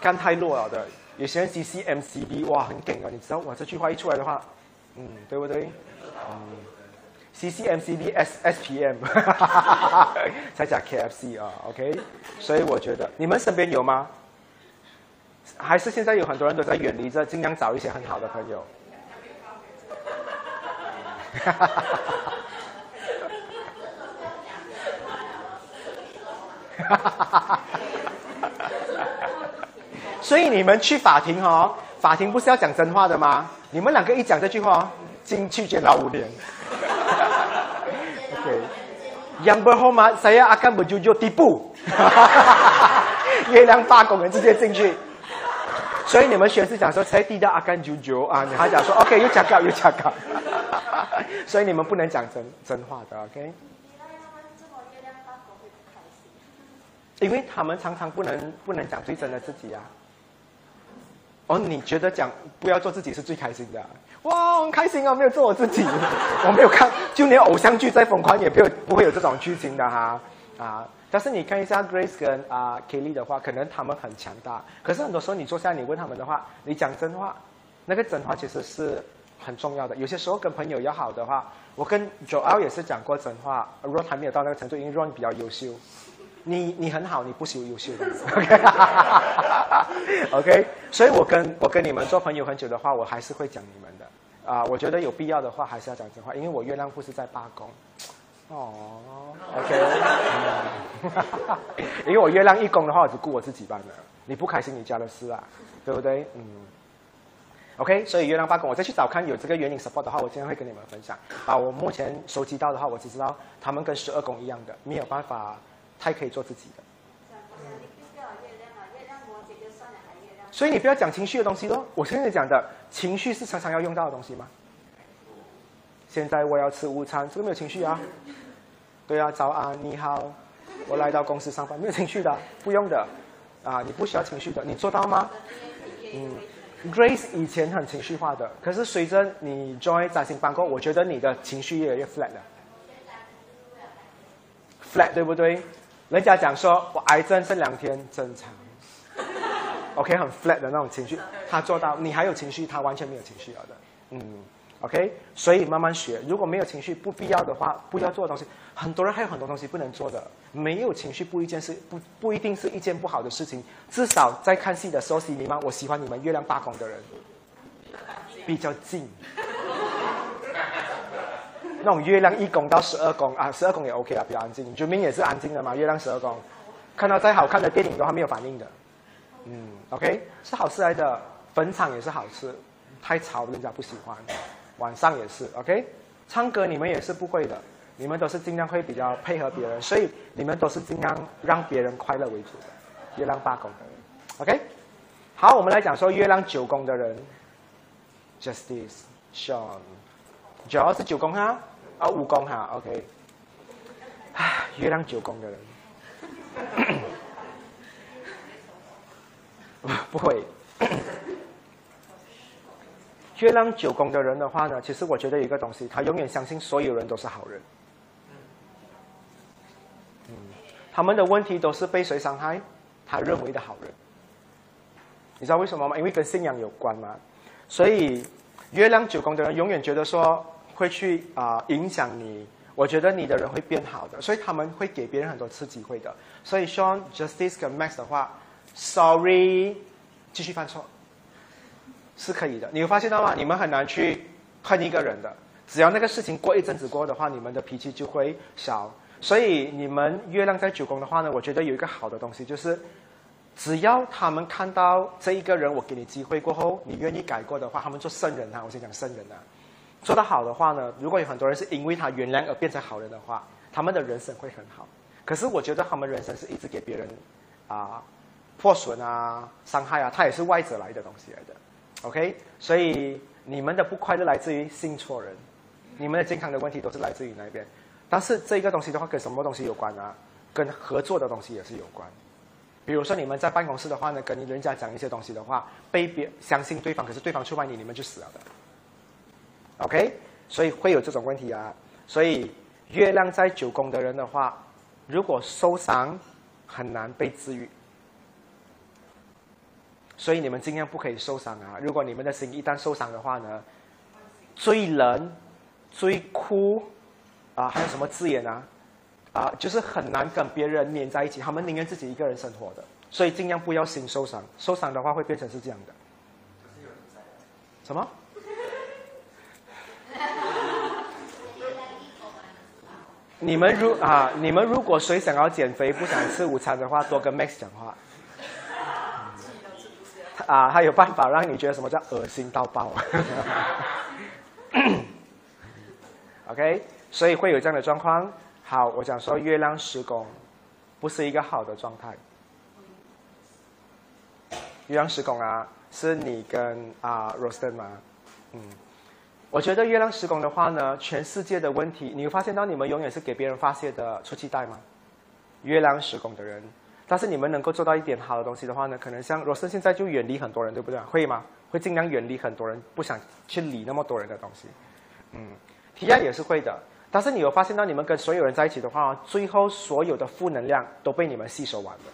肝太弱了的，有些人 C C M C B 哇很梗啊，你知道我这句话一出来的话，嗯对不对？嗯 C C M C B S S P M [LAUGHS] 再加 K F C 啊，OK。所以我觉得你们身边有吗？还是现在有很多人都在远离着，尽量找一些很好的朋友。所以你们去法庭哦，法庭不是要讲真话的吗？你们两个一讲这句话，进去监牢五年。[LAUGHS] OK，Yang berhormat，saya akan berjujur tipu。月亮八公人直接进去。所以你们宣誓讲说才低到阿甘九九啊，你还讲说 OK 又加高又加高，所以你们不能讲真真话的 OK。因为他们常常不能不能讲最真的自己啊。哦，你觉得讲不要做自己是最开心的？哇，很开心啊，没有做我自己，我没有看，就连偶像剧再疯狂也不有不会有这种剧情的哈啊。但是你看一下 Grace 跟啊 Kelly 的话，可能他们很强大。可是很多时候你坐下你问他们的话，你讲真话，那个真话其实是很重要的。有些时候跟朋友要好的话，我跟 Joel 也是讲过真话。Ron 还没有到那个程度，因为 Ron 比较优秀。你你很好，你不是优秀的。[LAUGHS] OK，所以我跟我跟你们做朋友很久的话，我还是会讲你们的。啊，我觉得有必要的话还是要讲真话，因为我月亮不是在罢工。哦，OK，[LAUGHS] 因为我月亮一宫的话，我只顾我自己罢了。你不开心，你家的事啊，对不对？嗯，OK，所以月亮八宫，我再去找看有这个原因 support 的话，我今天会跟你们分享。把我目前收集到的话，我只知道他们跟十二宫一样的，没有办法太可以做自己的。所以你不要讲情绪的东西咯。我现在讲的情绪是常常要用到的东西吗？现在我要吃午餐，这个没有情绪啊。对啊，早安，你好，我来到公司上班，没有情绪的，不用的，啊，你不需要情绪的，你做到吗？嗯，Grace 以前很情绪化的，可是随着你 join 崭新办公，我觉得你的情绪越来越 flat 了。flat 对不对？人家讲说我癌症这两天正常，OK，很 flat 的那种情绪，他做到，你还有情绪，他完全没有情绪了的，嗯。OK，所以慢慢学。如果没有情绪，不必要的话，不要做的东西。很多人还有很多东西不能做的。没有情绪不一件事，不不一定是一件不好的事情。至少在看戏的时候，心里吗？我喜欢你们月亮八宫的人，比较近。那种月亮一宫到十二宫啊，十二宫也 OK 啊，比较安静。居民也是安静的嘛，月亮十二宫，看到再好看的电影都还没有反应的。嗯，OK，是好事来的。坟场也是好事，太吵人家不喜欢。晚上也是，OK，唱歌你们也是不会的，你们都是尽量会比较配合别人，所以你们都是尽量让别人快乐为主的。月亮八宫，OK，好，我们来讲说月亮九宫的人，Justice Sean，主要是九宫哈，啊五宫哈，OK，唉，月亮九宫的人，[COUGHS] 不会。月亮九宫的人的话呢，其实我觉得有一个东西，他永远相信所有人都是好人。嗯，他们的问题都是被谁伤害？他认为的好人。你知道为什么吗？因为跟信仰有关嘛。所以月亮九宫的人永远觉得说会去啊影响你。我觉得你的人会变好的，所以他们会给别人很多次机会的。所以 Sean Justice 跟 Max 的话，Sorry，继续犯错。是可以的，你会发现到吗？你们很难去恨一个人的，只要那个事情过一阵子过的话，你们的脾气就会消。所以你们月亮在九宫的话呢，我觉得有一个好的东西，就是只要他们看到这一个人，我给你机会过后，你愿意改过的话，他们做圣人啊，我先讲圣人啊，做得好的话呢，如果有很多人是因为他原谅而变成好人的话，他们的人生会很好。可是我觉得他们人生是一直给别人啊破损啊、伤害啊，他也是外者来的东西来的。OK，所以你们的不快乐来自于信错人，你们的健康的问题都是来自于那边。但是这个东西的话，跟什么东西有关呢？跟合作的东西也是有关。比如说你们在办公室的话呢，跟人家讲一些东西的话，被别相信对方，可是对方出卖你，你们就死了的。OK，所以会有这种问题啊。所以月亮在九宫的人的话，如果受伤，很难被治愈。所以你们尽量不可以受伤啊！如果你们的心一旦受伤的话呢，最冷、最酷啊，还有什么字眼啊？啊，就是很难跟别人黏在一起，他们宁愿自己一个人生活的。所以尽量不要心受伤，受伤的话会变成是这样的。什么？你们如啊，你们如果谁想要减肥不想吃午餐的话，多跟 Max 讲话。啊，他有办法让你觉得什么叫恶心到爆。[LAUGHS] OK，所以会有这样的状况。好，我讲说月亮施工不是一个好的状态。月亮施工啊，是你跟啊 Rosten 吗？嗯，我觉得月亮施工的话呢，全世界的问题，你会发现到你们永远是给别人发泄的出气袋吗？月亮施工的人。但是你们能够做到一点好的东西的话呢，可能像罗森现在就远离很多人，对不对？会吗？会尽量远离很多人，不想去理那么多人的东西。嗯，T I 也是会的。但是你有发现到，你们跟所有人在一起的话，最后所有的负能量都被你们吸收完了。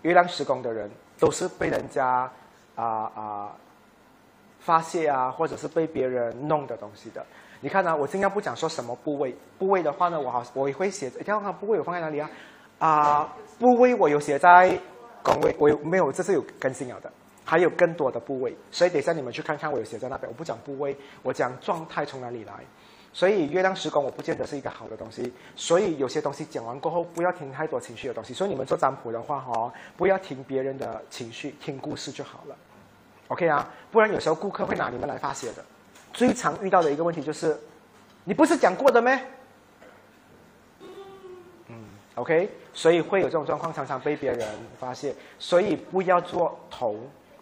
月亮施工的人都是被人家啊啊发泄啊，或者是被别人弄的东西的。你看呢？我尽量不讲说什么部位，部位的话呢，我好我也会写。一定要看部位我放在哪里啊？啊，部位我有写在岗位，我有没有？这是有更新了的，还有更多的部位，所以等一下你们去看看，我有写在那边。我不讲部位，我讲状态从哪里来。所以月亮时光我不见得是一个好的东西。所以有些东西讲完过后，不要听太多情绪的东西。所以你们做占卜的话，哈，不要听别人的情绪，听故事就好了。OK 啊，不然有时候顾客会拿你们来发泄的。最常遇到的一个问题就是，你不是讲过的咩？OK，所以会有这种状况，常常被别人发现，所以不要做头，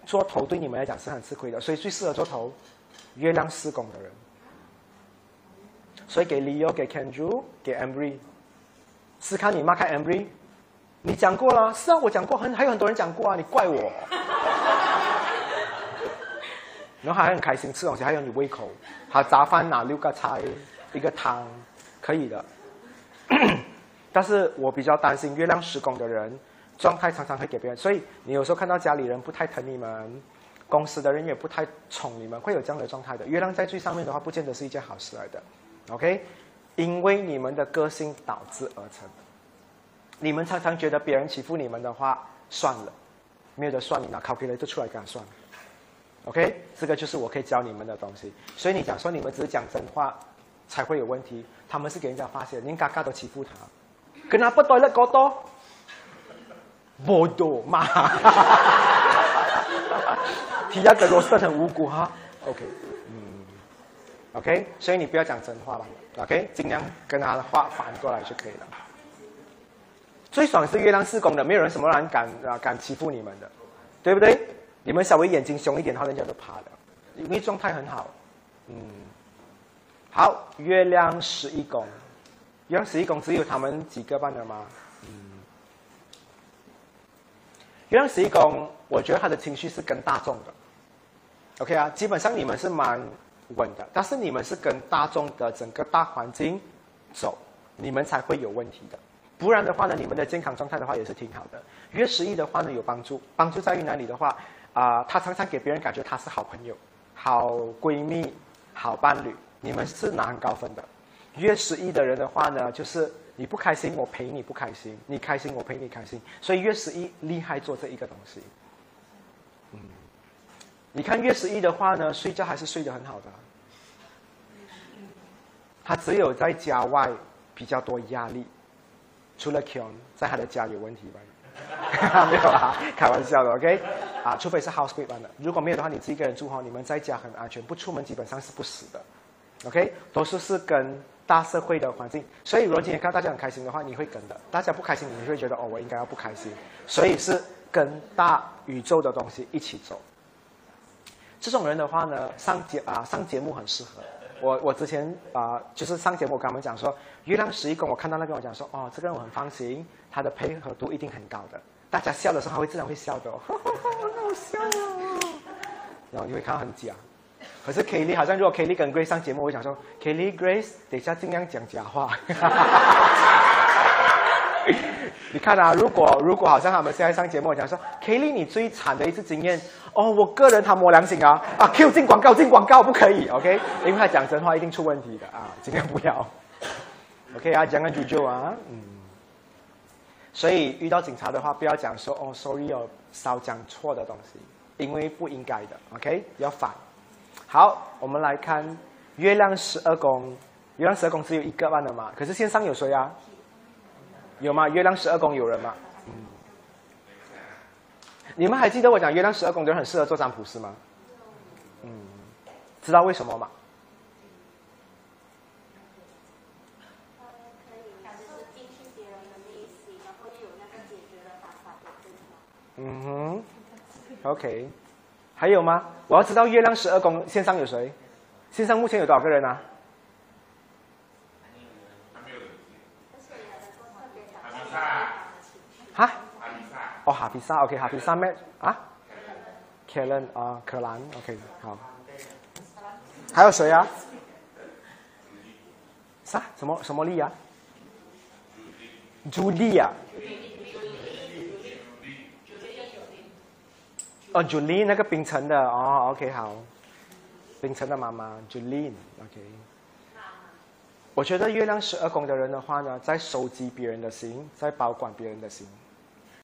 做头对你们来讲是很吃亏的。所以最适合做头，月亮施工的人。所以给 Leo、给 Kendra、给 Ambry，试看你妈开 Ambry，你讲过了，是啊，我讲过，很还有很多人讲过啊，你怪我。[LAUGHS] 然后还很开心吃东西，还有你胃口，好杂饭拿六个菜，一个汤，可以的。但是我比较担心月亮施工的人状态常常会给别人，所以你有时候看到家里人不太疼你们，公司的人也不太宠你们，会有这样的状态的。月亮在最上面的话，不见得是一件好事来的，OK？因为你们的个性导致而成。你们常常觉得别人欺负你们的话，算了，没有的算，你拿 calculator 出来跟他算，OK？这个就是我可以教你们的东西。所以你讲说你们只是讲真话才会有问题，他们是给人家发现，连嘎嘎都欺负他。Kenapa toilet kotor? Bodoh, mah. 提亚的罗斯很无辜哈，OK，嗯，OK，所以你不要讲真话了，OK，尽量跟他的话反过来就可以了。最爽是月亮四宫的，没有人什么人敢啊敢欺负你们的，对不对？你们稍微眼睛凶一点，他人家都怕的，因为状态很好，嗯，好，月亮十一宫。月亮十一宫只有他们几个班的吗？嗯。月亮十一宫，我觉得他的情绪是跟大众的。OK 啊，基本上你们是蛮稳的，但是你们是跟大众的整个大环境走，你们才会有问题的。不然的话呢，你们的健康状态的话也是挺好的。月十一的话呢，有帮助，帮助在于哪里的话啊？他常常给别人感觉他是好朋友、好闺蜜、好伴侣，你们是拿很高分的。月十一的人的话呢，就是你不开心，我陪你不开心；你开心，我陪你开心。所以月十一厉害做这一个东西。嗯，你看月十一的话呢，睡觉还是睡得很好的。他只有在家外比较多压力。除了 Kion 在他的家有问题吧？[LAUGHS] 没有啦，开玩笑的，OK？啊，除非是 house b a b e 的，如果没有的话，你自己一个人住哈，你们在家很安全，不出门基本上是不死的，OK？都是是跟大社会的环境，所以如果今天看大家很开心的话，你会跟的；大家不开心，你会觉得哦，我应该要不开心，所以是跟大宇宙的东西一起走。这种人的话呢，上节啊上节目很适合。我我之前啊，就是上节目我跟他们讲说，月亮十一宫，我看到那个我讲说，哦，这个人我很放心，他的配合度一定很高的。大家笑的时候，他会自然会笑的，哦，[LAUGHS] 好笑啊！然后你会看到很假。可是 Kelly 好像如果 Kelly 跟 Grace 上节目，我想说，Kelly Grace 等一下尽量讲假话。[LAUGHS] 你看啊，如果如果好像他们现在上节目讲说，Kelly 你最惨的一次经验。哦，我个人他摸良心啊啊！Q 进广告进广告不可以，OK？因为他讲真话一定出问题的啊，尽量不要。OK 啊，讲个主角啊，嗯。所以遇到警察的话，不要讲说哦，sorry 哦，少讲错的东西，因为不应该的，OK？要反。好，我们来看月亮十二宫，月亮十二宫只有一个万的嘛？可是线上有谁啊？有吗？月亮十二宫有人吗？你们还记得我讲月亮十二宫的人很适合做占卜师吗？嗯，知道为什么吗？嗯哼，OK，还有吗？我要知道月亮十二宫线上有谁？线上目前有多少个人啊？哈？哦，哈皮萨，OK，哈皮萨咩啊？Kellen 啊，可兰，OK，好。还有谁啊？啥？什么什么丽啊？朱莉啊？哦，朱莉那个冰城的哦，OK，好。冰城的妈妈，Julie，OK。我觉得月亮十二宫的人的话呢，在收集别人的心，在保管别人的心。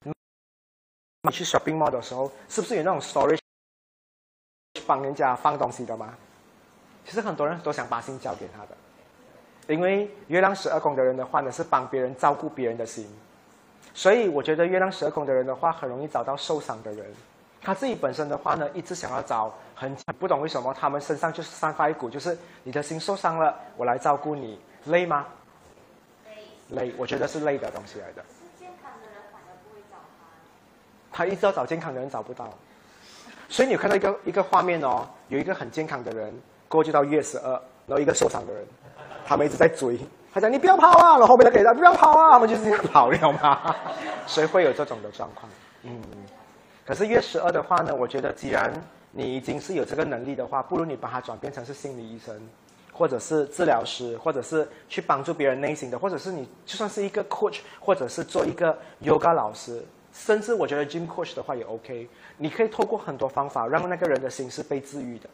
你去 shopping mall 的时候，是不是有那种 storage 帮人家放东西的吗？其实很多人都想把心交给他的，因为月亮十二宫的人的话呢，是帮别人照顾别人的心，所以我觉得月亮十二宫的人的话，很容易找到受伤的人。他自己本身的话呢，一直想要找很不懂为什么他们身上就是散发一股，就是你的心受伤了，我来照顾你，累吗？累，累，我觉得是累的东西来的。健康的人反而不会找他。他一直要找健康的人找不到，所以你有看到一个一个画面哦，有一个很健康的人，过去到月十二，然后一个受伤的人，他们一直在追，他讲你不要跑啊，然后后面的给他不要跑啊，他们就是这样跑了嘛，所以会有这种的状况，嗯，可是月十二的话呢，我觉得既然你已经是有这个能力的话，不如你把它转变成是心理医生，或者是治疗师，或者是去帮助别人内心的，或者是你就算是一个 coach，或者是做一个 yoga 老师。甚至我觉得 gym coach 的话也 OK，你可以透过很多方法让那个人的心是被治愈的，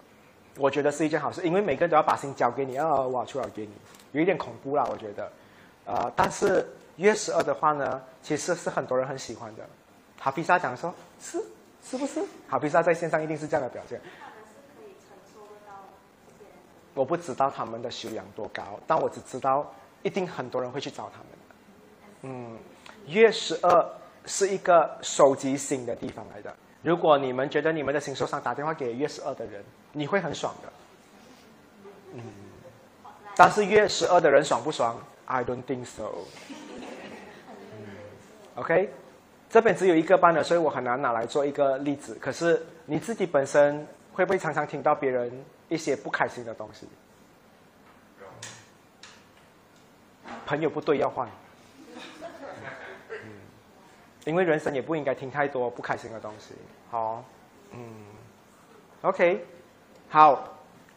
我觉得是一件好事，因为每个人都要把心交给你，要，挖出来给你，有一点恐怖啦，我觉得，呃，但是月十二的话呢，其实是很多人很喜欢的。哈皮萨讲说，是是不是？好比萨在线上一定是这样的表现。我不知道他们的修养多高，但我只知道一定很多人会去找他们嗯，月十二。是一个收集心的地方来的。如果你们觉得你们的心受伤，打电话给月十二的人，你会很爽的。嗯，但是月十二的人爽不爽？I don't think so。OK，这边只有一个班的，所以我很难拿来做一个例子。可是你自己本身会不会常常听到别人一些不开心的东西？朋友不对要换。嗯，因为人生也不应该听太多不开心的东西。好，嗯，OK，好，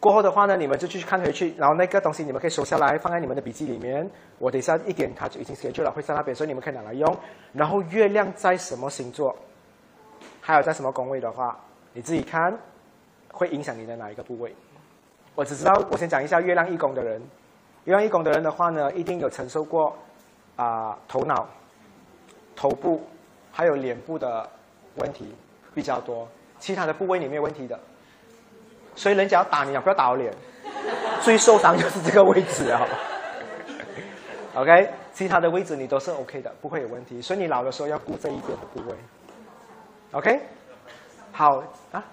过后的话呢，你们就继续看回去，然后那个东西你们可以收下来，放在你们的笔记里面。我等一下一点它就已经写就了，会在那边，所以你们可以拿来用。然后月亮在什么星座，还有在什么宫位的话，你自己看，会影响你的哪一个部位？我只知道，我先讲一下月亮一宫的人。月亮一宫的人的话呢，一定有承受过啊头脑、头部还有脸部的问题比较多，其他的部位你没有问题的。所以人家要打你啊，不要打我脸，最受伤就是这个位置啊。[LAUGHS] OK，其他的位置你都是 OK 的，不会有问题。所以你老的时候要顾这一边的部位。OK，好啊。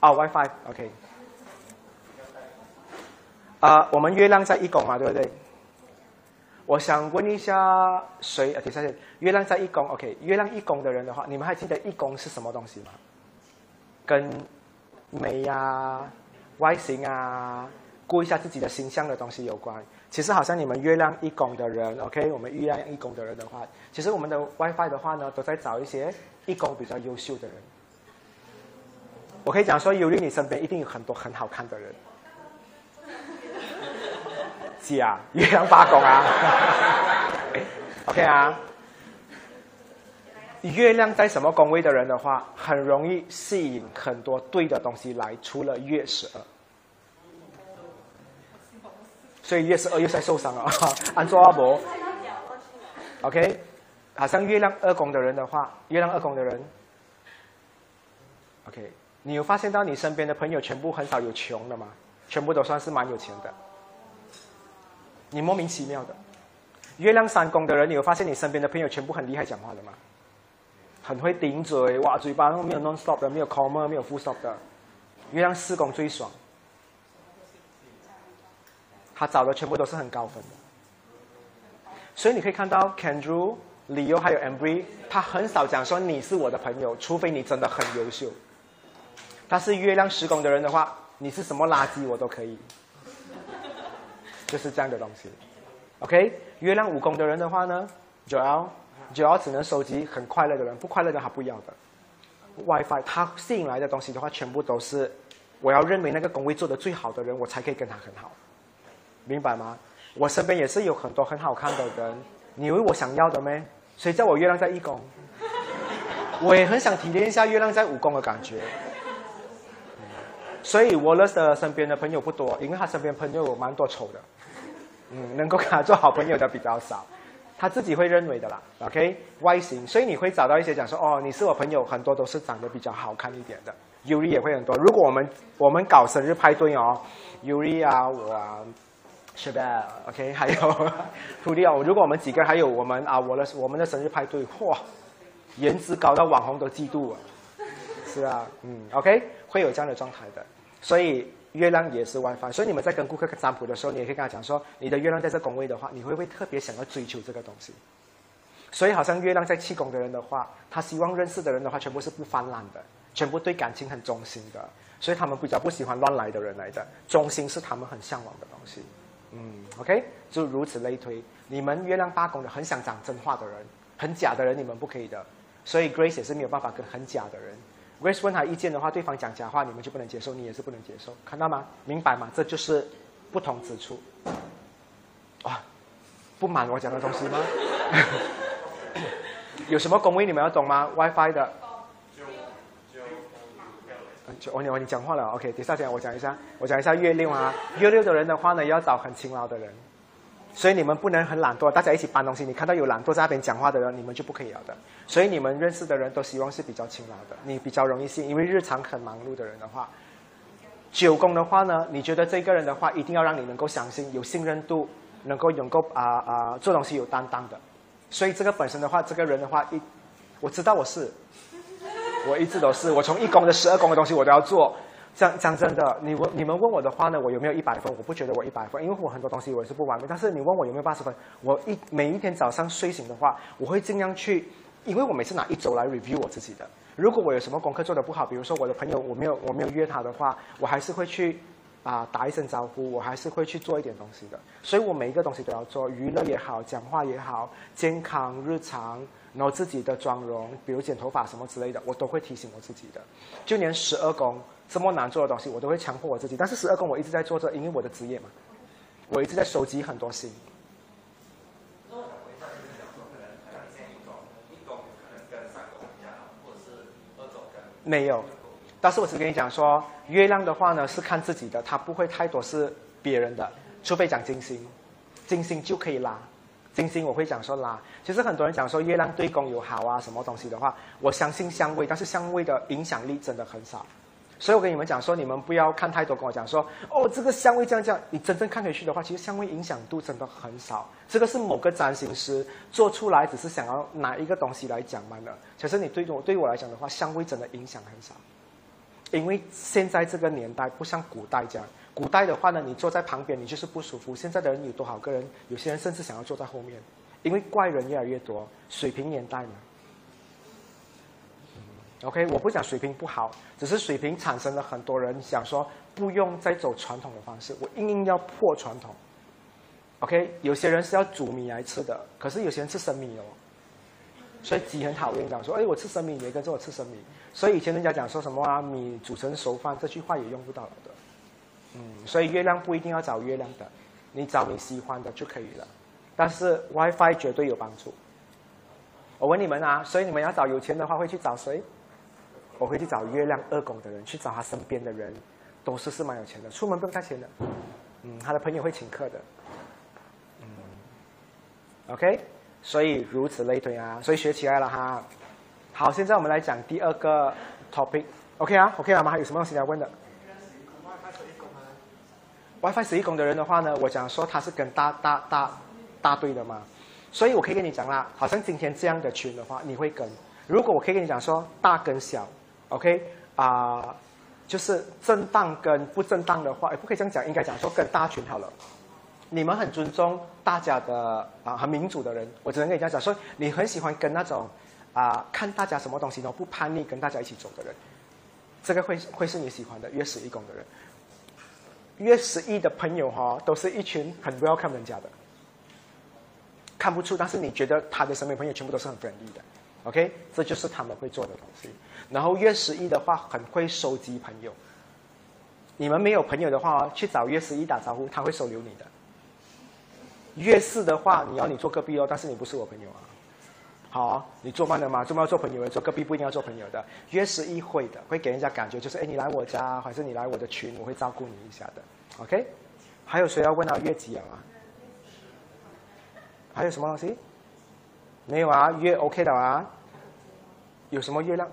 哦，WiFi，OK。啊，我们月亮在一宫嘛，对不对？我想问一下，谁？等一下，月亮在一宫，OK？月亮一宫的人的话，你们还记得一宫是什么东西吗？跟美呀、外形啊、顾一下自己的形象的东西有关。其实好像你们月亮一宫的人，OK？我们月亮一宫的人的话，其实我们的 WiFi 的话呢，都在找一些一宫比较优秀的人。我可以讲说，尤里你身边一定有很多很好看的人。[LAUGHS] 啊，月亮八宫啊，[LAUGHS] OK 啊。月亮在什么宫位的人的话，很容易吸引很多对的东西来。除了月十二，所以月十二又在受伤了。[LAUGHS] 安卓阿伯，OK，好像月亮二宫的人的话，月亮二宫的人，OK，你有发现到你身边的朋友全部很少有穷的吗？全部都算是蛮有钱的。你莫名其妙的，月亮三宫的人，你有发现你身边的朋友全部很厉害讲话的吗？很会顶嘴，哇，嘴巴没有 non stop 的，没有 comma，没有 full stop 的。月亮四宫最爽，他找的全部都是很高分的。所以你可以看到 k e n d r e w Leo 还有 Embry，他很少讲说你是我的朋友，除非你真的很优秀。他是月亮十宫的人的话，你是什么垃圾我都可以。就是这样的东西，OK。月亮五宫的人的话呢，，Joel 主要只能收集很快乐的人，不快乐的他不要的。WiFi 他吸引来的东西的话，全部都是我要认为那个工位做的最好的人，我才可以跟他很好，明白吗？我身边也是有很多很好看的人，你以为我想要的咩？谁叫我月亮在一宫？我也很想体验一下月亮在五宫的感觉。所以 Wallace 的身边的朋友不多，因为他身边朋友蛮多丑的。嗯，能够跟他做好朋友的比较少，他自己会认为的啦。OK，外形，所以你会找到一些讲说，哦，你是我朋友，很多都是长得比较好看一点的。尤里也会很多。如果我们我们搞生日派对哦，尤里啊，我啊，是的，OK，还有徒弟哦，如果我们几个还有我们啊，我的我们的生日派对，嚯，颜值高到网红都嫉妒啊。是啊，嗯，OK，会有这样的状态的，所以。月亮也是 WiFi，所以你们在跟顾客占卜的时候，你也可以跟他讲说，你的月亮在这宫位的话，你会不会特别想要追求这个东西？所以好像月亮在气宫的人的话，他希望认识的人的话，全部是不泛滥的，全部对感情很忠心的，所以他们比较不喜欢乱来的人来的，忠心是他们很向往的东西。嗯，OK，就如此类推。你们月亮八宫的很想讲真话的人，很假的人你们不可以的，所以 Grace 也是没有办法跟很假的人。Grace 问他意见的话，对方讲假话，你们就不能接受，你也是不能接受，看到吗？明白吗？这就是不同之处。哇，不满我讲的东西吗？[LAUGHS] 有什么工位你们要懂吗？WiFi 的。就我你我你讲话了，OK，第三讲我讲一下，我讲一下月六啊，月六的人的话呢，要找很勤劳的人。所以你们不能很懒惰，大家一起搬东西。你看到有懒惰在那边讲话的人，你们就不可以了的。所以你们认识的人都希望是比较勤劳的，你比较容易信，因为日常很忙碌的人的话，九宫的话呢，你觉得这个人的话一定要让你能够相信，有信任度，能够能够啊啊做东西有担当的。所以这个本身的话，这个人的话一，我知道我是，我一直都是，我从一宫的十二宫的东西我都要做。讲讲真的，你问你们问我的话呢，我有没有一百分？我不觉得我一百分，因为我很多东西我是不完美。但是你问我有没有八十分，我一每一天早上睡醒的话，我会尽量去，因为我每次拿一周来 review 我自己的。如果我有什么功课做的不好，比如说我的朋友我没有我没有约他的话，我还是会去。啊打一声招呼，我还是会去做一点东西的。所以我每一个东西都要做，娱乐也好，讲话也好，健康日常，然后自己的妆容，比如剪头发什么之类的，我都会提醒我自己的。就连十二宫这么难做的东西，我都会强迫我自己。但是十二宫我一直在做着，因为我的职业嘛，我一直在收集很多心。没有，但是我只跟你讲说，月亮的话呢是看自己的，它不会太多是别人的，除非讲金星，金星就可以拉，金星我会讲说拉。其实很多人讲说月亮对宫有好啊什么东西的话，我相信相位，但是相位的影响力真的很少。所以我跟你们讲说，你们不要看太多，跟我讲说，哦，这个香味这样这样，你真正看回去的话，其实香味影响度真的很少。这个是某个占星师做出来，只是想要拿一个东西来讲嘛的。其实你对我对我来讲的话，香味真的影响很少，因为现在这个年代不像古代这样，古代的话呢，你坐在旁边你就是不舒服。现在的人有多少个人？有些人甚至想要坐在后面，因为怪人越来越多，水平年代嘛。OK，我不讲水平不好，只是水平产生了很多人想说不用再走传统的方式，我硬硬要破传统。OK，有些人是要煮米来吃的，可是有些人吃生米哦，所以鸡很讨厌讲说，哎，我吃生米，你也跟着我吃生米。所以以前人家讲说什么啊，米煮成熟饭，这句话也用不到了的。嗯，所以月亮不一定要找月亮的，你找你喜欢的就可以了。但是 WiFi 绝对有帮助。我问你们啊，所以你们要找有钱的话，会去找谁？我会去找月亮二宫的人，去找他身边的人，都是是蛮有钱的，出门不用带钱的。嗯，他的朋友会请客的。嗯，OK，所以如此类推啊，所以学起来了哈。好，现在我们来讲第二个 topic，OK 啊，OK 了吗？还有什么东西要问的？WiFi 十一宫的人的话呢，我讲说他是跟大大大大队的嘛，所以我可以跟你讲啦，好像今天这样的群的话，你会跟。如果我可以跟你讲说大跟小。OK 啊，就是正当跟不正当的话，也不可以这样讲，应该讲说跟大群好了。你们很尊重大家的啊，很民主的人，我只能跟你这样讲，说你很喜欢跟那种啊，看大家什么东西都不叛逆，跟大家一起走的人，这个会会是你喜欢的约十一宫的人。约十一的朋友哈，都是一群很 welcome 人家的，看不出，但是你觉得他的身边朋友全部都是很叛逆的。OK，这就是他们会做的东西。然后月十一的话，很会收集朋友。你们没有朋友的话，去找月十一打招呼，他会收留你的。月四的话，你要你做隔壁哦，但是你不是我朋友啊。好，你做慢了吗？做慢要做朋友，做隔壁不一定要做朋友的。月十一会的，会给人家感觉就是，哎，你来我家，还是你来我的群，我会照顾你一下的。OK，还有谁要问到月几啊？还有什么东西？没有啊，月 OK 的啊。有什么月亮？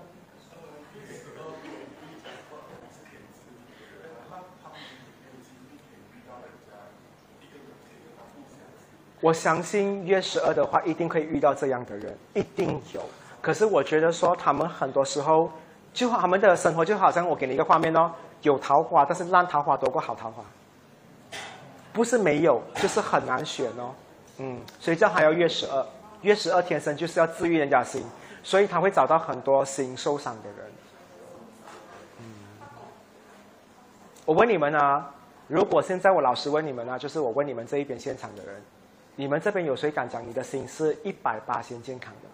我相信月十二的话，一定可以遇到这样的人，一定有。可是我觉得说，他们很多时候，就他们的生活就好像我给你一个画面哦，有桃花，但是烂桃花多过好桃花。不是没有，就是很难选哦。嗯，所以这还要月十二，月十二天生就是要治愈人家心。所以他会找到很多心受伤的人。嗯，我问你们啊，如果现在我老实问你们啊，就是我问你们这一边现场的人，你们这边有谁敢讲你的心是一百八先健康的？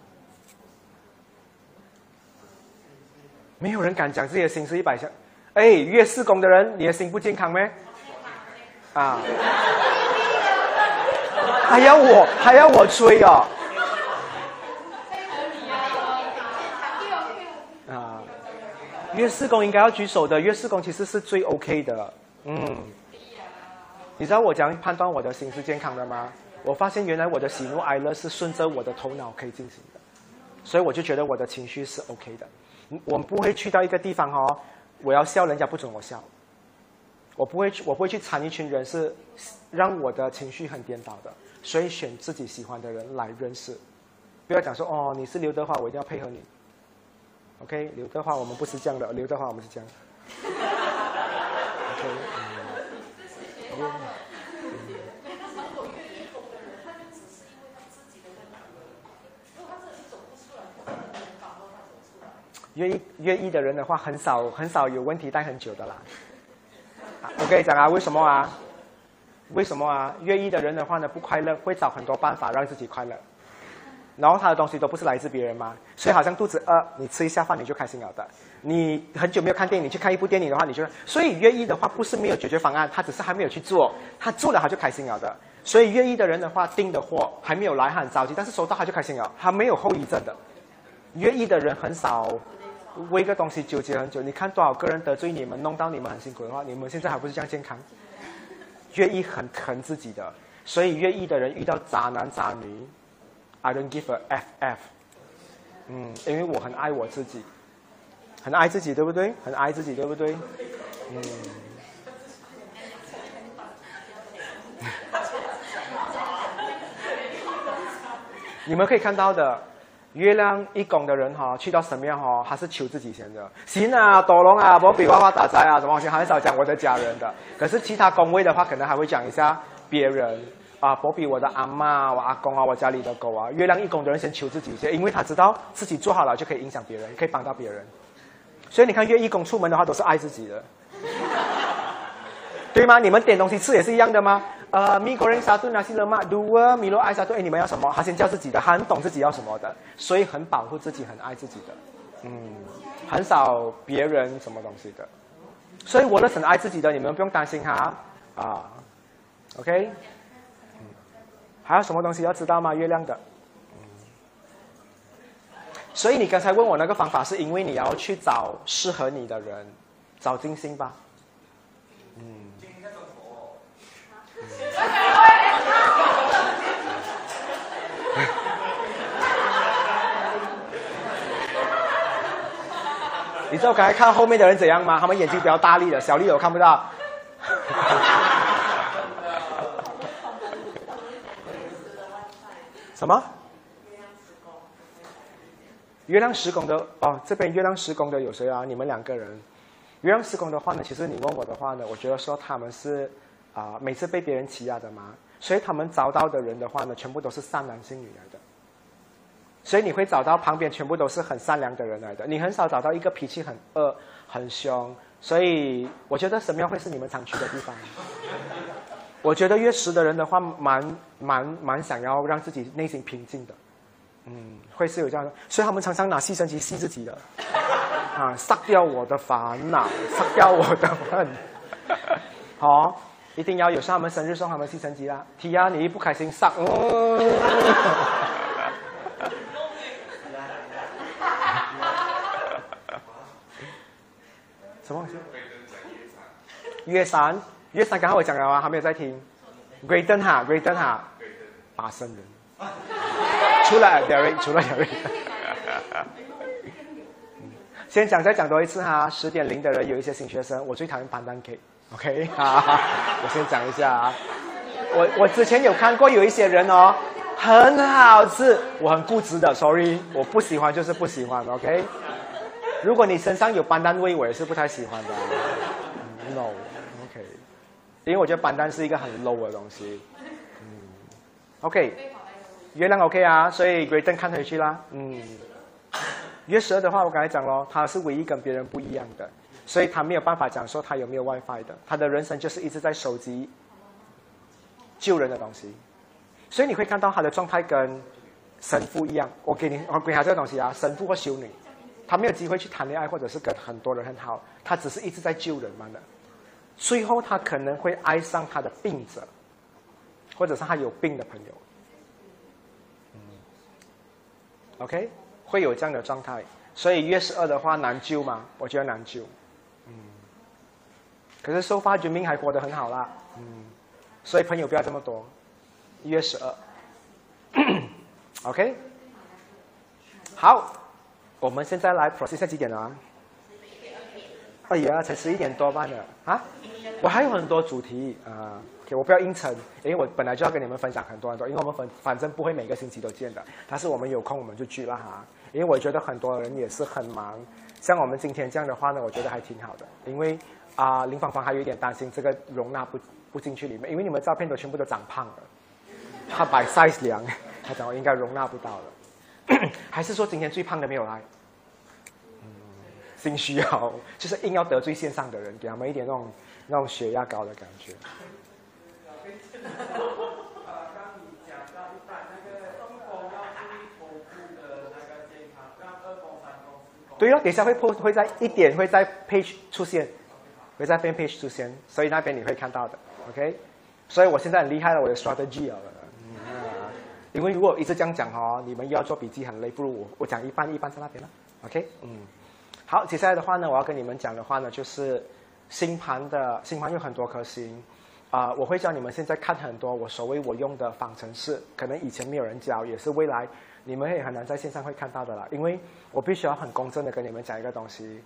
没有人敢讲自己的心是一百下。哎，月四宫的人，你的心不健康没？啊？还要我还要我吹哦？月四宫应该要举手的，月四宫其实是最 OK 的。嗯，你知道我怎样判断我的心是健康的吗？我发现原来我的喜怒哀乐是顺着我的头脑可以进行的，所以我就觉得我的情绪是 OK 的。我不会去到一个地方哦，我要笑人家不准我笑，我不会去，我不会去参一群人是让我的情绪很颠倒的，所以选自己喜欢的人来认识，不要讲说哦你是刘德华，我一定要配合你。OK，刘德华，我们不是这样的。刘德华，我们是这样。OK，愿意愿意的人的话，很少很少有问题待很久的啦。我。跟你讲啊，为什么啊？为什么啊？越意的人的话呢，不快乐，会找很多办法让自己快乐。然后他的东西都不是来自别人嘛，所以好像肚子饿，你吃一下饭你就开心了的。你很久没有看电影，你去看一部电影的话，你就所以越意的话不是没有解决方案，他只是还没有去做，他做了他就开心了的。所以越意的人的话，订的货还没有来，很着急，但是收到他就开心了，他没有后遗症的。越意的人很少为一个东西纠结很久。你看多少个人得罪你们，弄到你们很辛苦的话，你们现在还不是这样健康？愿意很疼自己的，所以愿意的人遇到渣男渣女。I don't give a f f，嗯，因为我很爱我自己，很爱自己，对不对？很爱自己，对不对？嗯。你们可以看到的，月亮一宫的人哈，去到神庙哈，还是求自己先的。行啊，多龙啊，我比花花打财啊，什么东西很少讲我的家人的。可是其他宫位的话，可能还会讲一下别人。啊，波比，我的阿妈、我阿公啊，我家里的狗啊，月亮一宫的人先求自己先，因为他知道自己做好了就可以影响别人，可以帮到别人。所以你看，月一宫出门的话都是爱自己的，对吗？你们点东西吃也是一样的吗？呃，米国人沙顿那西勒玛杜尔米罗爱沙顿，哎，你们要什么？他先叫自己的，他很懂自己要什么的，所以很保护自己，很爱自己的，嗯，很少别人什么东西的。所以我的很爱自己的，你们不用担心他，啊，OK。还有什么东西要知道吗？月亮的，所以你刚才问我那个方法，是因为你要去找适合你的人，找金星吧。你知道刚才看后面的人怎样吗？他们眼睛比较大力的，小丽我看不到。[LAUGHS] 什么？月亮时宫的哦，这边月亮时宫的有谁啊？你们两个人。月亮时宫的话呢，其实你问我的话呢，我觉得说他们是啊，每次被别人欺压的嘛，所以他们遭到的人的话呢，全部都是善男信女来的。所以你会找到旁边全部都是很善良的人来的，你很少找到一个脾气很恶、很凶。所以我觉得神庙会是你们常去的地方。[LAUGHS] 我觉得月食的人的话，蛮蛮蛮想要让自己内心平静的，嗯，会是有这样的，所以他们常常拿吸尘器吸自己的，[LAUGHS] 啊，杀掉我的烦恼，杀掉我的恨，[LAUGHS] 好，一定要有他们生日送他们吸尘器啦。提啊，你一不开心杀，什么？月三。月三刚好我讲了啊，还没有在听。Graden 哈，Graden 哈，八生人。出来 Derek，除了 Derek。先讲再讲多一次哈，十点零的人有一些新学生，我最讨厌班丹 K，OK？我先讲一下啊，我我之前有看过有一些人哦，很好吃，我很固执的，Sorry，我不喜欢就是不喜欢，OK？如果你身上有班丹味，我也是不太喜欢的。No，OK，。因为我觉得班丹是一个很 low 的东西，嗯，OK，月亮 OK 啊，所以 Great 看回去啦，嗯，月十二的话，我刚才讲咯，他是唯一跟别人不一样的，所以他没有办法讲说他有没有 WiFi 的，他的人生就是一直在收集救人的东西，所以你会看到他的状态跟神父一样，我给你我给他这个东西啊，神父或修女，他没有机会去谈恋爱或者是跟很多人很好，他只是一直在救人嘛的。最后，他可能会爱上他的病者，或者是他有病的朋友。嗯，OK，会有这样的状态。所以月十二的话难救吗？我觉得难救。嗯，可是收发绝命还活得很好啦。嗯，所以朋友不要这么多。月十二，[COUGHS] OK，好，我们现在来 process 几点了？哎呀，才十一点多半了啊！我还有很多主题啊，我不要应承，因为我本来就要跟你们分享很多很多，因为我们反反正不会每个星期都见的，但是我们有空我们就聚了哈。因为我觉得很多人也是很忙，像我们今天这样的话呢，我觉得还挺好的。因为啊，林芳芳还有一点担心这个容纳不不进去里面，因为你们照片都全部都长胖了，他摆 size 量，他讲我应该容纳不到了，[COUGHS] 还是说今天最胖的没有来？心虚哦，就是硬要得罪线上的人，给他们一点那种那种血压高的感觉。对哦，等一下会破会在一点会在 page 出现，会在 fan page 出现，所以那边你会看到的，OK？所以我现在很厉害了，我的 strategy 了，因为如果一直这样讲哦，你们要做笔记很累，不如我我讲一半一半在那边了，OK？嗯，好，接下来的话呢，我要跟你们讲的话呢，就是星盘的星盘有很多颗星，啊，我会教你们现在看很多我所谓我用的方程式，可能以前没有人教，也是未来。你们也很难在线上会看到的啦，因为我必须要很公正的跟你们讲一个东西，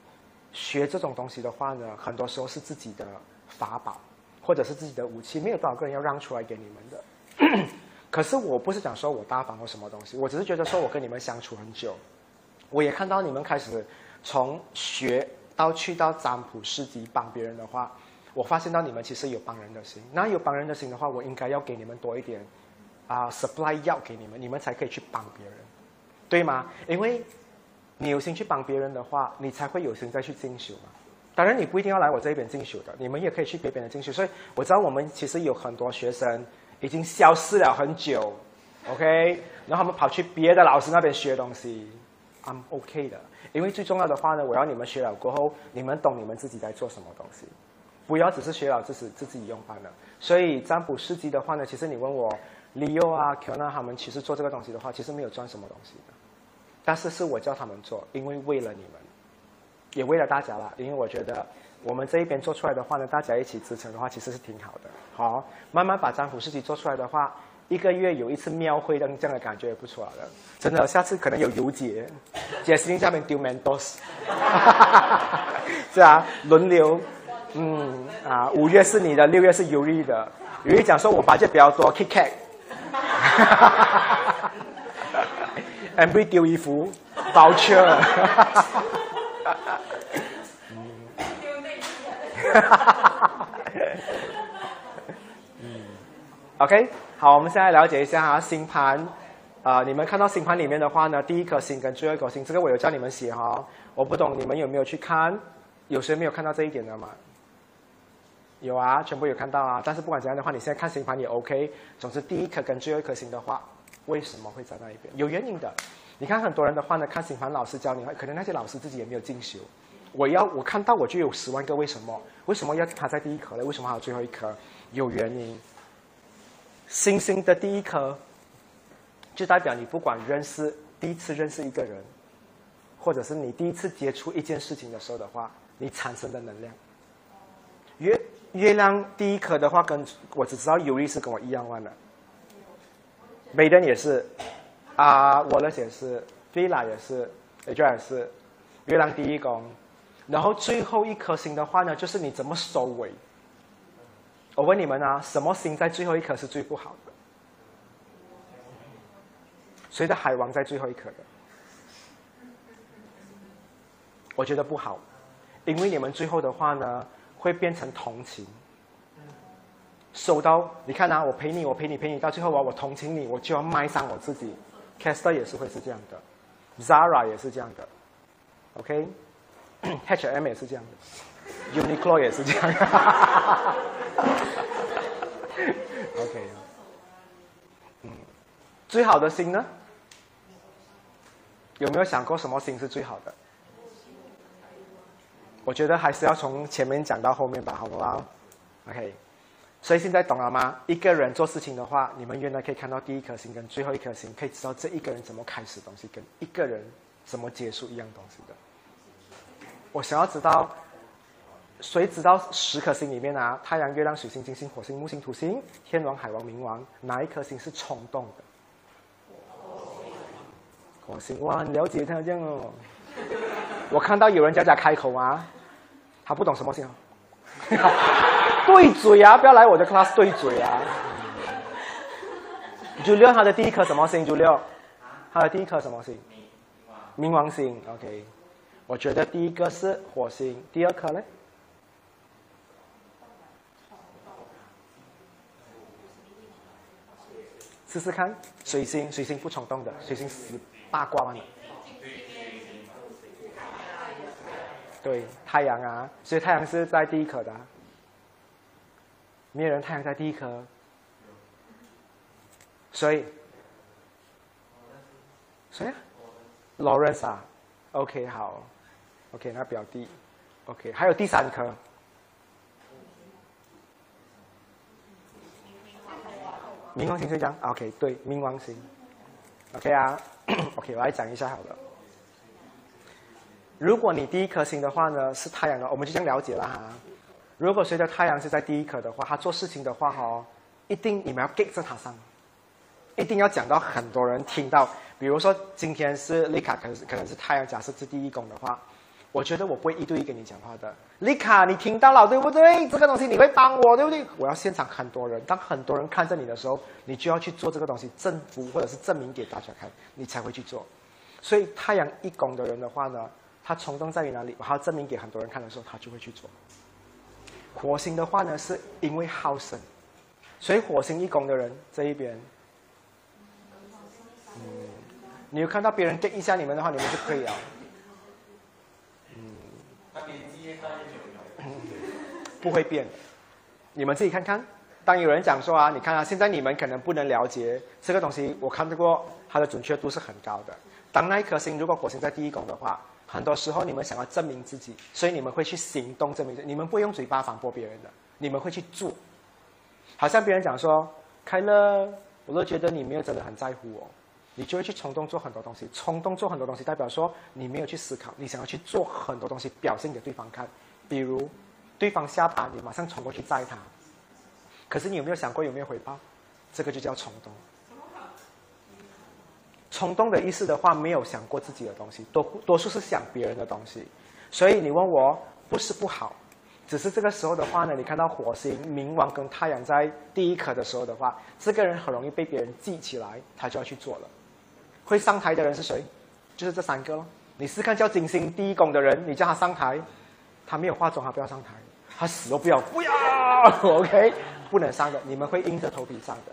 学这种东西的话呢，很多时候是自己的法宝，或者是自己的武器，没有多少个人要让出来给你们的。可是我不是讲说我大方或什么东西，我只是觉得说我跟你们相处很久，我也看到你们开始从学到去到占卜师级帮别人的话，我发现到你们其实有帮人的心，那有帮人的心的话，我应该要给你们多一点。啊，supply 药给你们，你们才可以去帮别人，对吗？因为你有心去帮别人的话，你才会有心再去进修嘛。当然，你不一定要来我这边进修的，你们也可以去别边的进修。所以我知道我们其实有很多学生已经消失了很久，OK，然后他们跑去别的老师那边学东西，I'm OK 的。因为最重要的话呢，我要你们学了过后，你们懂你们自己在做什么东西，不要只是学了自己自己用罢了。所以占卜师级的话呢，其实你问我。Leo 啊，Kona 他们其实做这个东西的话，其实没有赚什么东西的，但是是我叫他们做，因为为了你们，也为了大家啦。因为我觉得我们这一边做出来的话呢，大家一起支撑的话，其实是挺好的。好，慢慢把占卜事情做出来的话，一个月有一次庙会的这样的感觉也不错的。真的，下次可能有游姐，姐心下面丢 mentos，[LAUGHS] 是啊，轮流，嗯啊，五月是你的，六月是尤丽的。有一讲说我八戒比较多，K K。哈哈哈！M V 丢衣服，包车。哈哈哈哈哈！丢内衣。[LAUGHS] 哈哈哈哈哈！嗯，OK，好，我们现在了解一下哈星盘。啊，你们看到星盘里面的话呢，第一颗星跟最后一颗星，这个我有教你们写哈。我不懂你们有没有去看？有谁没有看到这一点的吗？有啊，全部有看到啊。但是不管怎样的话，你现在看星盘也 OK。总之，第一颗跟最后一颗星的话，为什么会在那一边？有原因的。你看很多人的话呢，看星盘老师教你，可能那些老师自己也没有进修。我要我看到我就有十万个为什么？为什么要他在第一颗呢？为什么还有最后一颗？有原因。星星的第一颗，就代表你不管认识第一次认识一个人，或者是你第一次接触一件事情的时候的话，你产生的能量。月月亮第一颗的话，跟我只知道尤利是跟我一样弯的，美登也是，啊，我的也是，菲拉也是，也也是，月亮第一宫，然后最后一颗星的话呢，就是你怎么收尾。我问你们啊，什么星在最后一颗是最不好的？谁的海王在最后一颗的？我觉得不好，因为你们最后的话呢。会变成同情，收到？你看啊，我陪你，我陪你，陪你，到最后啊我同情你，我就要卖上我自己。Caster 也是会是这样的，Zara 也是这样的，OK？H&M [COUGHS] 也是这样的，Uniqlo 也是这样。[LAUGHS] OK，嗯，最好的心呢？有没有想过什么心是最好的？我觉得还是要从前面讲到后面吧，好不好？OK，所以现在懂了吗？一个人做事情的话，你们原来可以看到第一颗星跟最后一颗星，可以知道这一个人怎么开始东西，跟一个人怎么结束一样东西的。我想要知道，谁知道十颗星里面啊，太阳、月亮、水星、金星、火星、木星、土星、天王、海王、冥王，哪一颗星是冲动的？火星，哇，你了解他这样哦。我看到有人假假开口啊。他不懂什么星，[LAUGHS] 对嘴啊！不要来我的 class 对嘴啊！九六他的第一颗什么星？九六，他的第一颗什么星？冥王星。OK，我觉得第一个是火星，第二颗呢？试试看，水星，水星不冲动的，水星死八卦的。对太阳啊，所以太阳是在第一颗的。没有人太阳在第一颗，所以，谁啊，Laura 啊，OK 好，OK 那表弟，OK 还有第三颗，冥王星这张，OK 对，冥王星，OK 啊，[COUGHS] OK 我来讲一下好了。如果你第一颗星的话呢是太阳的，我们就这样了解了哈。如果随着太阳是在第一颗的话，他做事情的话哦，一定你们要 get 在他上，一定要讲到很多人听到。比如说今天是丽卡，可能可能是太阳，假设是第一宫的话，我觉得我不会一对一跟你讲话的。丽卡，你听到了对不对？这个东西你会帮我对不对？我要现场很多人，当很多人看着你的时候，你就要去做这个东西，征服或者是证明给大家看，你才会去做。所以太阳一拱的人的话呢？他冲动在于哪里？他要证明给很多人看的时候，他就会去做。火星的话呢，是因为好胜，所以火星一拱的人这一边，嗯，你有看到别人给一下你们的话，你们就可以了。嗯，[LAUGHS] 不会变，你们自己看看。当有人讲说啊，你看啊，现在你们可能不能了解这个东西，我看过它的准确度是很高的。当那一颗星如果火星在第一宫的话。很多时候，你们想要证明自己，所以你们会去行动证明。你们不用嘴巴反驳别人的，你们会去做。好像别人讲说：“开乐，我都觉得你没有真的很在乎我。”你就会去冲动做很多东西。冲动做很多东西，代表说你没有去思考，你想要去做很多东西，表现给对方看。比如，对方下班，你马上冲过去摘他。可是你有没有想过有没有回报？这个就叫冲动。冲动的意思的话，没有想过自己的东西，多多数是想别人的东西。所以你问我不是不好，只是这个时候的话呢，你看到火星、冥王跟太阳在第一颗的时候的话，这个人很容易被别人记起来，他就要去做了。会上台的人是谁？就是这三个咯。你试看叫金星第一宫的人，你叫他上台，他没有化妆，他不要上台，他死都不要，不要，[LAUGHS] OK，不能上的，你们会硬着头皮上的。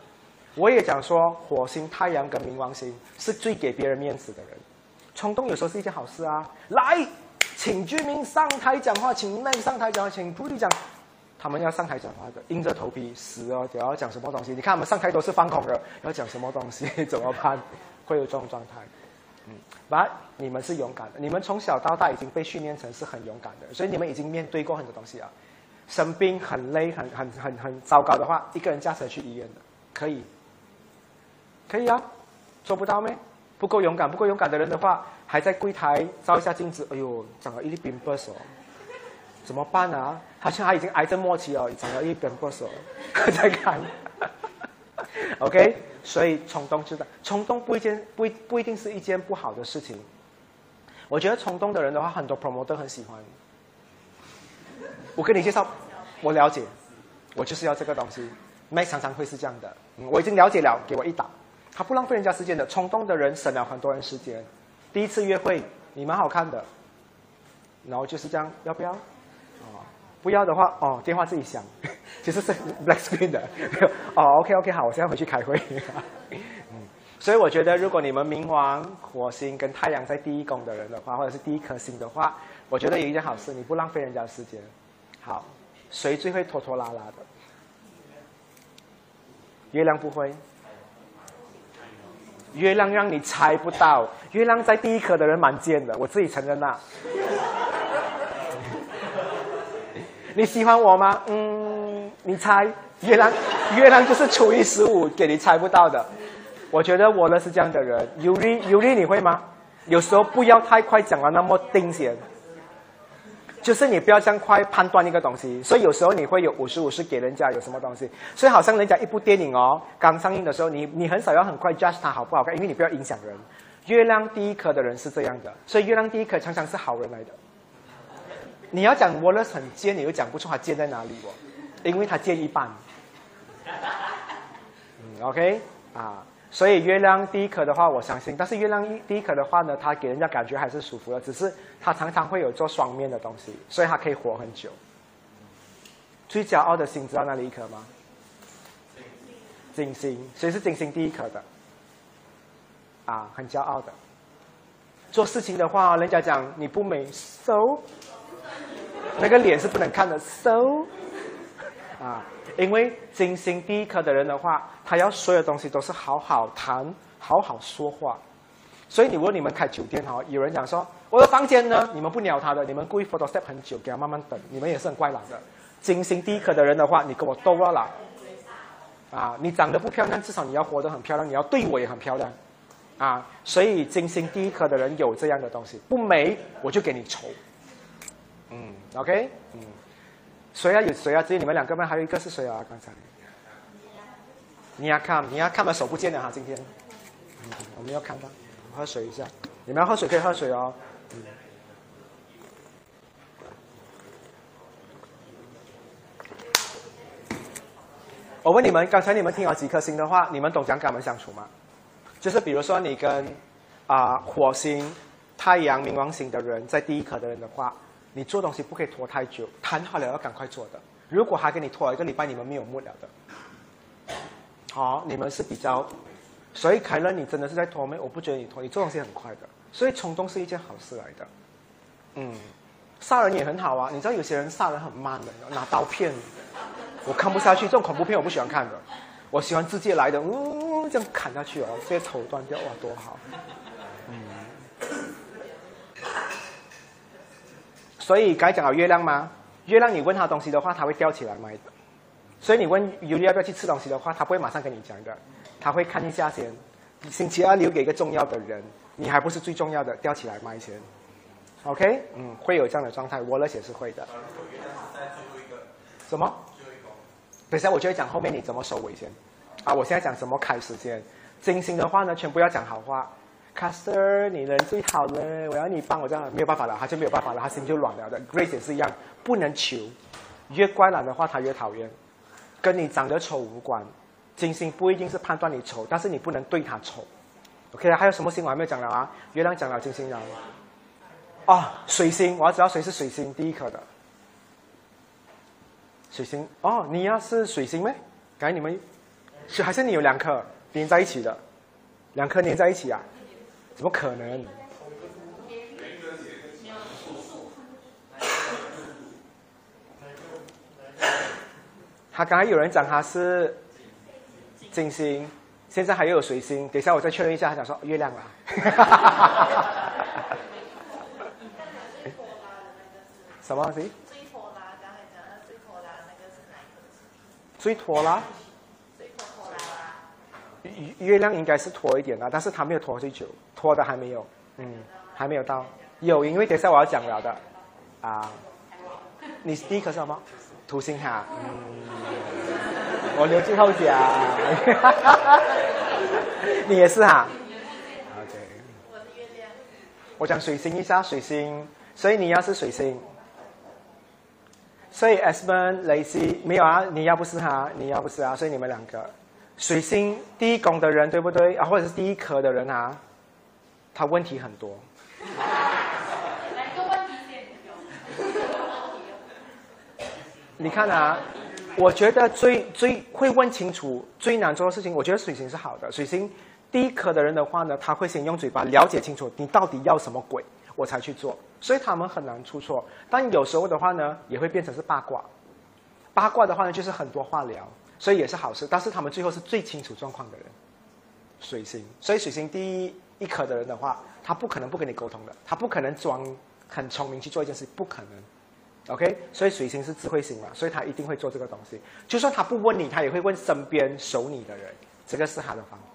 我也讲说，火星、太阳跟冥王星是最给别人面子的人。冲动有时候是一件好事啊！来，请居民上台讲话，请那上台讲话，请徒弟讲。他们要上台讲话的，硬着头皮死哦！都要讲什么东西？你看他们上台都是放空的，要讲什么东西？怎么办？会有这种状态。嗯，来，你们是勇敢的，你们从小到大已经被训练成是很勇敢的，所以你们已经面对过很多东西啊。生病很累、很很很很糟糕的话，一个人驾车去医院的，可以。可以啊，做不到咩？不够勇敢，不够勇敢的人的话，还在柜台照一下镜子，哎呦，长了一粒冰波手，怎么办啊？好像他已经癌症末期哦，长了一粒冰波手，[LAUGHS] 在看。[LAUGHS] OK，所以冲动知道，冲动不一件不不一定是一件不好的事情。我觉得冲动的人的话，很多 promo 都很喜欢。我跟你介绍，我了解，我就是要这个东西。Max 常常会是这样的，我已经了解了，给我一打。他不浪费人家时间的，冲动的人省了很多人时间。第一次约会，你蛮好看的，然后就是这样，要不要？不要的话，哦，电话自己响，[LAUGHS] 其实是 black screen 的。[LAUGHS] 哦，OK OK，好，我现在回去开会。[LAUGHS] 所以我觉得，如果你们冥王、火星跟太阳在第一宫的人的话，或者是第一颗星的话，我觉得有一件好事，你不浪费人家的时间。好，谁最会拖拖拉拉的？月亮不会。月亮让你猜不到，月亮在第一颗的人蛮贱的，我自己承认啦。你喜欢我吗？嗯，你猜，月亮，月亮就是初一十五给你猜不到的。我觉得我呢是这样的人，尤力，尤力你会吗？有时候不要太快讲了，那么定先。就是你不要这样快判断一个东西，所以有时候你会有五十五是给人家有什么东西，所以好像人家一部电影哦，刚上映的时候，你你很少要很快 judge 它好不好看，因为你不要影响人。月亮第一颗的人是这样的，所以月亮第一颗常常是好人来的。你要讲瓦勒斯很尖，你又讲不出他尖在哪里哦，因为他尖一半。嗯，OK 啊。所以月亮第一颗的话，我相信。但是月亮一第一颗的话呢，它给人家感觉还是舒服的，只是它常常会有做双面的东西，所以它可以活很久。最骄傲的星知道那里一颗吗？金星，谁是金星第一颗的？啊，很骄傲的。做事情的话，人家讲你不美，so，那个脸是不能看的，so。啊，因为金星第一颗的人的话，他要所有东西都是好好谈、好好说话。所以，你问你们开酒店哈，有人讲说我的房间呢，你们不鸟他的，你们故意 photo step 很久，给他慢慢等，你们也是很怪懒的。金星第一颗的人的话，你跟我斗了啦。啊，你长得不漂亮，至少你要活得很漂亮，你要对我也很漂亮。啊，所以金星第一颗的人有这样的东西，不美我就给你丑。，OK，嗯，谁啊？有谁啊？只有你们两个吗？还有一个是谁啊？刚才，你要看，你要看的手不见了哈，今天，我们要看到。喝水一下，你们要喝水可以喝水哦。我问你们，刚才你们听了几颗星的话，你们懂讲跟他们相处吗？就是比如说你跟啊火星、太阳、冥王星的人在第一颗的人的话，你做东西不可以拖太久，谈好了要赶快做的。如果还给你拖一个礼拜，你们没有目了的。好，你们是比较。所以凯伦，你真的是在拖没？我不觉得你拖，你做东西很快的。所以冲动是一件好事来的。嗯，杀人也很好啊。你知道有些人杀人很慢的，拿刀片，我看不下去。这种恐怖片我不喜欢看的，我喜欢直接来的，呜，这样砍下去哦，直接头断掉，哇，多好。所以该讲到月亮吗？月亮，你问他东西的话，他会吊起来卖。所以你问尤里要不要去吃东西的话，他不会马上跟你讲的。他会看一下先，星期二留给一个重要的人，你还不是最重要的，吊起来卖钱，OK？嗯，会有这样的状态，我那些是会的。什么？等下我就会讲后面你怎么收尾先。啊，我现在讲怎么开始先。金星的话呢，全部要讲好话。Caster，你人最好了，我要你帮我这样，没有办法了，他就没有办法了，他心就软了的。Grace 也是一样，不能求，越怪懒的话他越讨厌，跟你长得丑无关。金星不一定是判断你丑，但是你不能对他丑。OK 还有什么星我还没有讲了啊？月亮讲了，金星讲了。哦，水星，我要知道谁是水星第一颗的。水星，哦，你要是水星咩？感觉你们，是还是你有两颗连在一起的？两颗连在一起啊？怎么可能？他刚才有人讲他是。金星，现在还有水星，等一下我再确认一下。他讲说月亮啦。[LAUGHS] 什么东西？最拖拉，刚才讲的最拖拉那个是哪一个？最拖拉。最拖拖拉。月月亮应该是拖一点啦，但是他没有拖最久，拖的还没有，嗯，还没有到。有，因为等一下我要讲了的。啊。你第一颗是什么？土星哈。嗯。我留最后讲，[LAUGHS] 你也是哈？OK。我是月亮。我讲水星一下，水星，所以你要是水星，所以 S 门雷西没有啊？你要不是哈？你要不是啊？所以你们两个，水星第一宫的人对不对？啊，或者是第一颗的人啊，他问题很多。你看啊。我觉得最最会问清楚最难做的事情，我觉得水星是好的。水星第一颗的人的话呢，他会先用嘴巴了解清楚你到底要什么鬼，我才去做，所以他们很难出错。但有时候的话呢，也会变成是八卦。八卦的话呢，就是很多话聊，所以也是好事。但是他们最后是最清楚状况的人，水星。所以水星第一一颗的人的话，他不可能不跟你沟通的，他不可能装很聪明去做一件事，不可能。OK，所以水星是智慧星嘛，所以他一定会做这个东西。就算他不问你，他也会问身边熟你的人，这个是他的方法。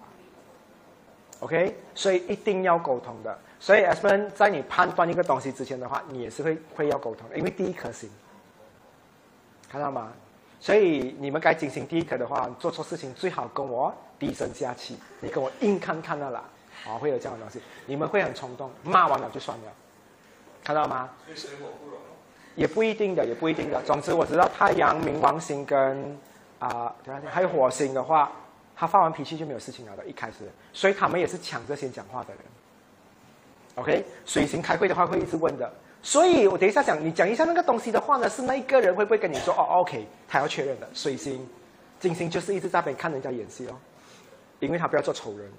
OK，所以一定要沟通的。所以 S 们在你判断一个东西之前的话，你也是会会要沟通的，因为第一颗星，看到吗？所以你们该进行第一颗的话，做错事情最好跟我低声下气，你跟我硬看看的啦，啊，会有这样的东西，你们会很冲动，骂完了就算了，看到吗？也不一定的，也不一定的。总之我知道太阳、冥王星跟啊，还有火星的话，他发完脾气就没有事情了的。一开始，所以他们也是抢着先讲话的人。OK，水星开会的话会一直问的。所以我等一下讲，你讲一下那个东西的话呢，是那一个人会不会跟你说哦？OK，他要确认的。水星、金星就是一直在边看人家演戏哦，因为他不要做丑人，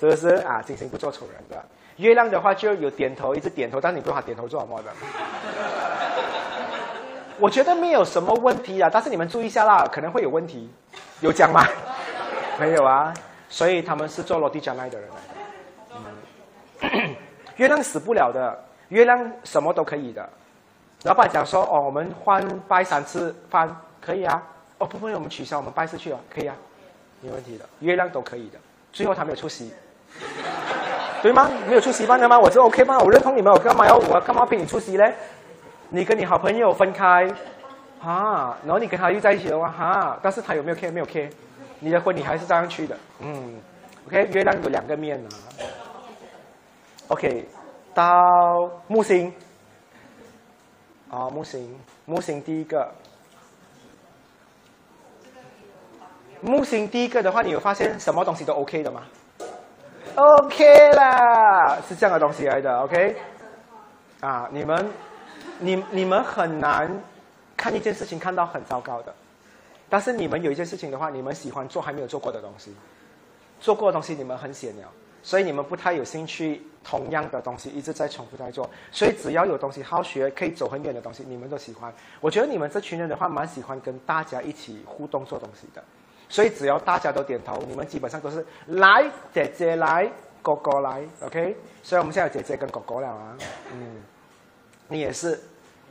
是不是啊？金星不做丑人的。月亮的话就有点头，一直点头，但你不知道他点头做什么的。我觉得没有什么问题啊，但是你们注意一下啦，可能会有问题。有讲吗？[LAUGHS] 没有啊，所以他们是做落地将来的人。嗯，[COUGHS] 月亮死不了的，月亮什么都可以的。老板讲说哦，我们换拜三次饭可以啊。哦，不会，我们取消，我们拜四去了，可以啊，没问题的，月亮都可以的。最后他没有出席，[LAUGHS] 对吗？没有出席办的吗？我就 OK 吗？我认同你们，我干嘛要我干嘛逼你出席嘞？你跟你好朋友分开，哈，然后你跟他又在一起的话，哈，但是他有没有 K？没有 K，你的婚礼还是照样去的，嗯，OK，月亮有两个面啊。OK，到木星，啊，木星，木星第一个，木星第一个的话，你有发现什么东西都 OK 的吗？OK 啦，是这样的东西来的，OK，啊，你们。你你们很难看一件事情看到很糟糕的，但是你们有一件事情的话，你们喜欢做还没有做过的东西，做过的东西你们很显了，所以你们不太有兴趣同样的东西一直在重复在做，所以只要有东西好学可以走很远的东西，你们都喜欢。我觉得你们这群人的话，蛮喜欢跟大家一起互动做东西的，所以只要大家都点头，你们基本上都是来姐姐来哥哥来，OK。所以我们现在有姐姐跟哥哥了啊，嗯，你也是。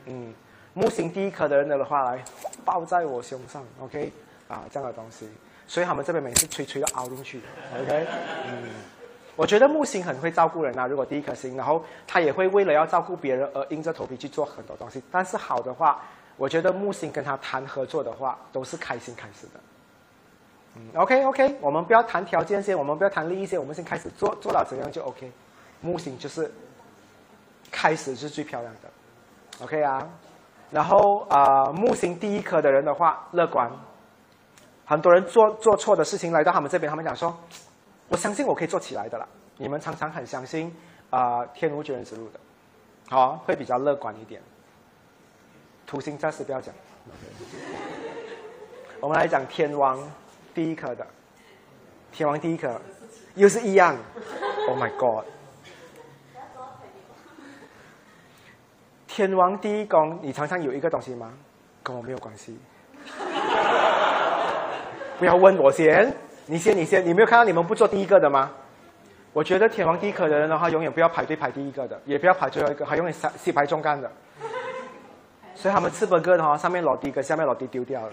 嗯，木星第一颗的人的话来抱在我胸上，OK，啊，这样的东西，所以他们这边每次吹吹都凹进去，OK，嗯，我觉得木星很会照顾人啊，如果第一颗星，然后他也会为了要照顾别人而硬着头皮去做很多东西，但是好的话，我觉得木星跟他谈合作的话都是开心开始的，，OK OK，我们不要谈条件先，我们不要谈利益先，我们先开始做做到怎样就 OK，木星就是开始是最漂亮的。OK 啊，然后啊，木星第一颗的人的话，乐观。很多人做做错的事情来到他们这边，他们讲说：“我相信我可以做起来的啦。”你们常常很相信啊，天无绝人之路的，好，会比较乐观一点。土星暂时不要讲，我们来讲天王第一颗的，天王第一颗又是一样。Oh my God！天王第一宫，你常常有一个东西吗？跟我没有关系。不要问我先，你先，你先。你没有看到你们不做第一个的吗？我觉得天王第一颗的人的话，永远不要排队排第一个的，也不要排最后一个，还永远三四排中干的。所以他们吃本个的话，上面老第跟下面老第丢掉了。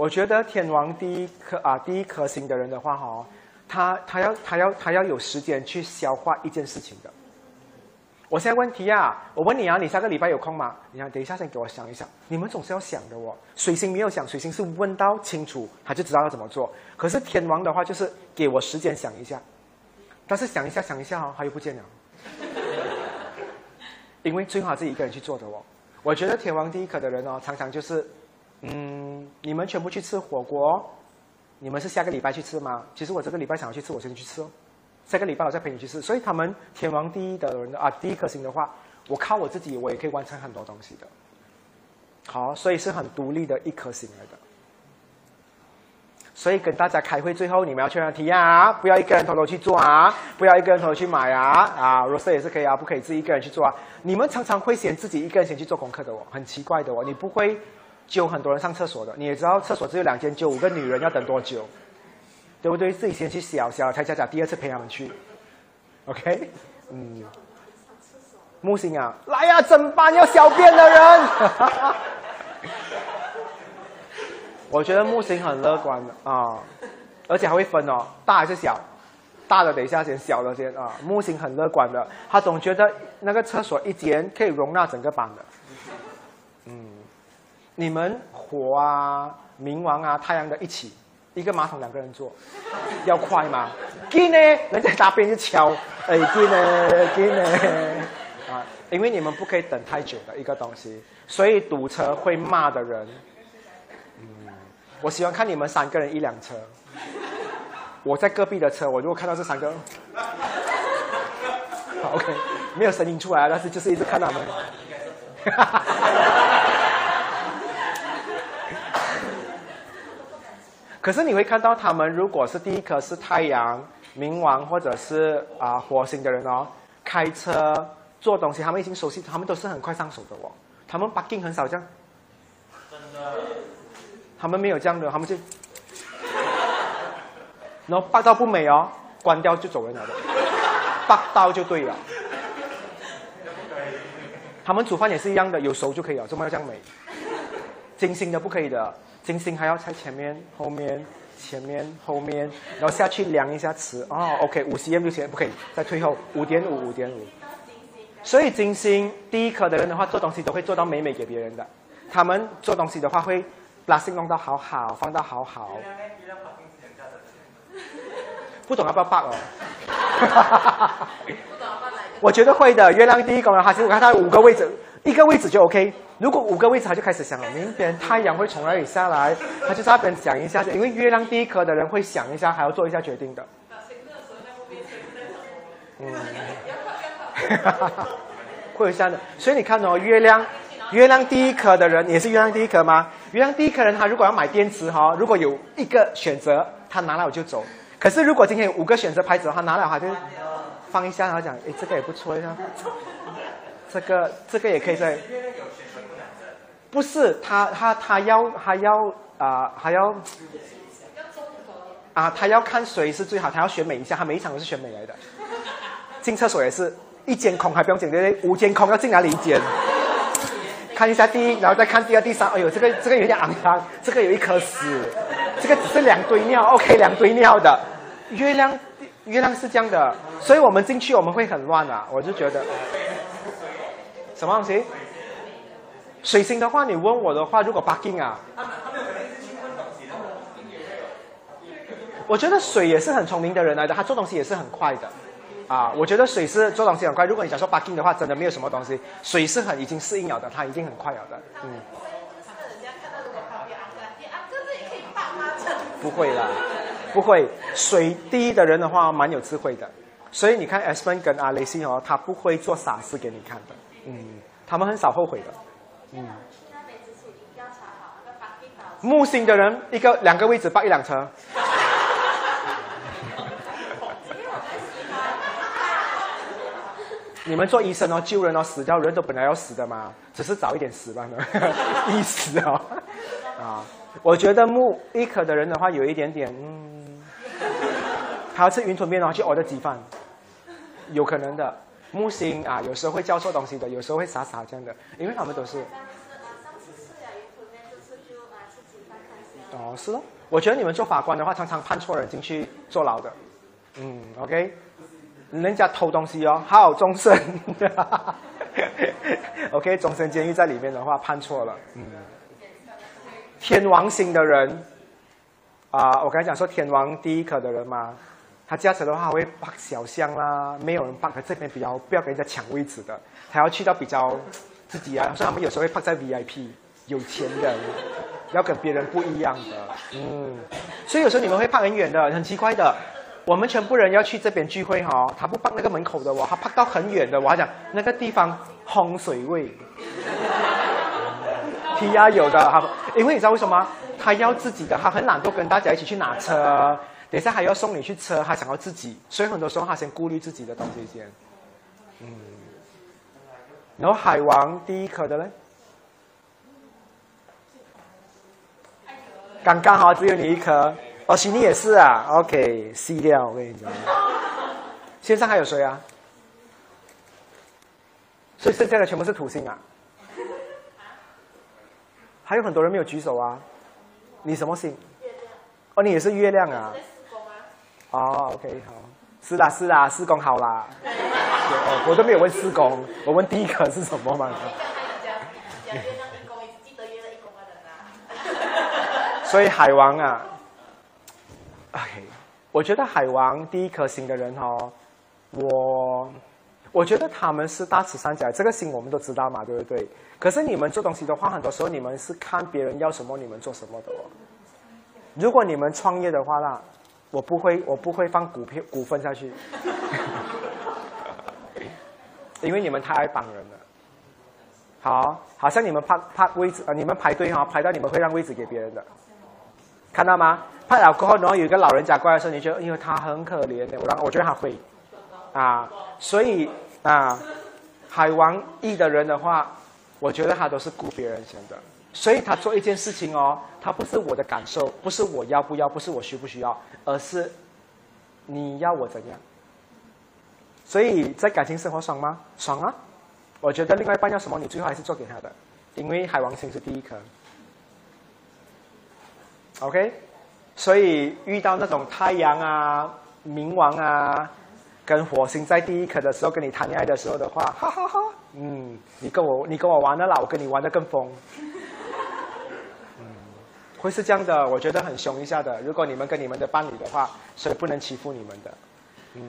我觉得天王第一颗啊，第一颗星的人的话，哈，他他要他要他要有时间去消化一件事情的。我现在问题啊，我问你啊，你下个礼拜有空吗？你看，等一下先给我想一想。你们总是要想的哦。水星没有想，水星是问到清楚，他就知道要怎么做。可是天王的话，就是给我时间想一下。但是想一下，想一下哦，他又不见了。[LAUGHS] 因为最好自己一个人去做的哦。我觉得天王第一颗的人哦，常常就是，嗯，你们全部去吃火锅，你们是下个礼拜去吃吗？其实我这个礼拜想要去吃，我先去吃哦。下个礼拜我再陪你去吃，所以他们天王第一的人啊，第一颗星的话，我靠我自己，我也可以完成很多东西的。好，所以是很独立的一颗星来的。所以跟大家开会，最后你们要确认提啊，不要一个人偷偷去做啊，不要一个人偷偷去买啊啊，Rose 也是可以啊，不可以自己一个人去做啊。你们常常会嫌自己一个人先去做功课的哦，很奇怪的哦，你不会揪很多人上厕所的，你也知道厕所只有两间，揪五个女人要等多久？对不对？自己先去小小才讲讲，第二次陪他们去，OK？嗯，木星啊，来呀，整班要小便的人。[LAUGHS] 我觉得木星很乐观的啊，而且还会分哦，大还是小？大的等一下先，小的先啊。木星很乐观的，他总觉得那个厕所一间可以容纳整个班的。嗯，你们火啊、冥王啊、太阳的一起。一个马桶两个人坐，要快吗？[LAUGHS] 紧呢，人家大便就敲，哎，紧呢，[LAUGHS] 紧呢，啊，因为你们不可以等太久的一个东西，所以堵车会骂的人，嗯，我喜欢看你们三个人一辆车，我在隔壁的车，我如果看到这三个，[LAUGHS] OK，没有声音出来，但是就是一直看他们。可是你会看到，他们如果是第一颗是太阳、冥王或者是啊火星的人哦，开车做东西，他们已经熟悉，他们都是很快上手的哦。他们 bugging 很少这样，真的，他们没有这样的，他们就，然后 bug 到不美哦，关掉就走人了的，bug 到就对了。他们煮饭也是一样的，有熟就可以了，怎么要这样美？精心的不可以的，精心还要在前面、后面、前面、后面，然后下去量一下尺。哦，OK，五 cm 就行不可以，再退后五点五，五点五。所以金星第一颗的人的话，做东西都会做到美美给别人的。他们做东西的话，会把心弄到好好，放到好好。不懂要不要 bug 哦？[LAUGHS] 我觉得会的。月亮第一宫呢，它是我看它有五个位置，一个位置就 OK。如果五个位置，他就开始想了，明天太阳会从哪里下来，他就在那边想一下。因为月亮第一颗的人会想一下，还要做一下决定的。[LAUGHS] 嗯，[LAUGHS] 会有这样的。所以你看哦，月亮，月亮第一颗的人也是月亮第一颗吗？月亮第一颗人，他如果要买电池哈、如果有一个选择，他拿了我就走。可是如果今天有五个选择牌子，他拿了他就放一下，然后讲，诶，这个也不错呀，这个这个也可以在。不是他他他要他要啊、还要啊他要看谁是最好，他要选美一下，他每一场都是选美来的。[LAUGHS] 进厕所也是一间空还不用紧，对不对？五间空要进哪里一间？[LAUGHS] 看一下第一，然后再看第二、第三。哎呦，这个这个有点肮脏，这个有一颗屎，这个只是两堆尿，OK，两堆尿的。月亮月亮是这样的，所以我们进去我们会很乱啊，我就觉得什么东西？水星的话，你问我的话，如果 bugging 啊，我觉得水也是很聪明的人来的，他做东西也是很快的。啊，我觉得水是做东西很快。如果你想说 bugging 的话，真的没有什么东西，水是很已经适应了的，他已经很快了的。嗯，不会啦，不会。水第一的人的话，蛮有智慧的。所以你看 s p e n 跟阿雷西哦，他不会做傻事给你看的。嗯，他们很少后悔的。嗯，木星的人一个两个位置霸一辆车。你们做医生哦，救人哦，死掉人都本来要死的嘛，只是早一点死罢了，[LAUGHS] 意思哦。啊，我觉得木一可的人的话，有一点点，嗯，他要吃云吞面哦，去熬的鸡饭，有可能的。木星啊，有时候会叫错东西的，有时候会傻傻这样的，因为他们都是。哦，是咯。我觉得你们做法官的话，常常判错人进去坐牢的。嗯，OK。人家偷东西哦，好终身。[LAUGHS] OK，终身监狱在里面的话判错了。嗯。天王星的人啊，我刚才讲说天王第一颗的人嘛，他驾车的话会趴小巷啦，没有人 park 这边比较不要跟人家抢位置的，他要去到比较自己啊，所以他们有时候会趴在 VIP，有钱人要跟别人不一样的。嗯，所以有时候你们会趴很远的，很奇怪的。我们全部人要去这边聚会哈、他不放那个门口的哦，他拍到很远的。我还讲那个地方风水位，P R 有的哈，因为你知道为什么吗？他要自己的，他很懒惰跟大家一起去拿车，等一下还要送你去车，他想要自己，所以很多时候他先顾虑自己的东西先。嗯，然后海王第一颗的嘞，刚刚好只有你一颗。哦，悉尼也是啊，OK，C 掉，我跟你讲。线上还有谁啊？所以剩下的全部是土星啊。还有很多人没有举手啊。你什么星？哦，你也是月亮啊。哦，OK，好。是啦是啦，四宫好啦。我都没有问四宫，我问第一个是什么嘛？所以海王啊。OK，我觉得海王第一颗星的人哦，我我觉得他们是大慈善家，这个星我们都知道嘛，对不对？可是你们做东西的话，很多时候你们是看别人要什么，你们做什么的哦。如果你们创业的话啦，我不会，我不会放股票股份下去，[LAUGHS] 因为你们太爱帮人了。好，好像你们排排位置啊，你们排队哈，排到你们会让位置给别人的，看到吗？拍了过后，然后有一个老人家过来的时候，你觉得因为他很可怜的，我让我觉得他会，啊，所以啊，海王一的人的话，我觉得他都是顾别人先的，所以他做一件事情哦，他不是我的感受，不是我要不要，不是我需不需要，而是你要我怎样。所以在感情生活爽吗？爽啊！我觉得另外一半要什么，你最后还是做给他的，因为海王星是第一颗。OK，所以遇到那种太阳啊、冥王啊，跟火星在第一颗的时候，跟你谈恋爱的时候的话，哈哈哈，嗯，你跟我你跟我玩的啦，我跟你玩的更疯。会是这样的，我觉得很凶一下的。如果你们跟你们的伴侣的话，所以不能欺负你们的。嗯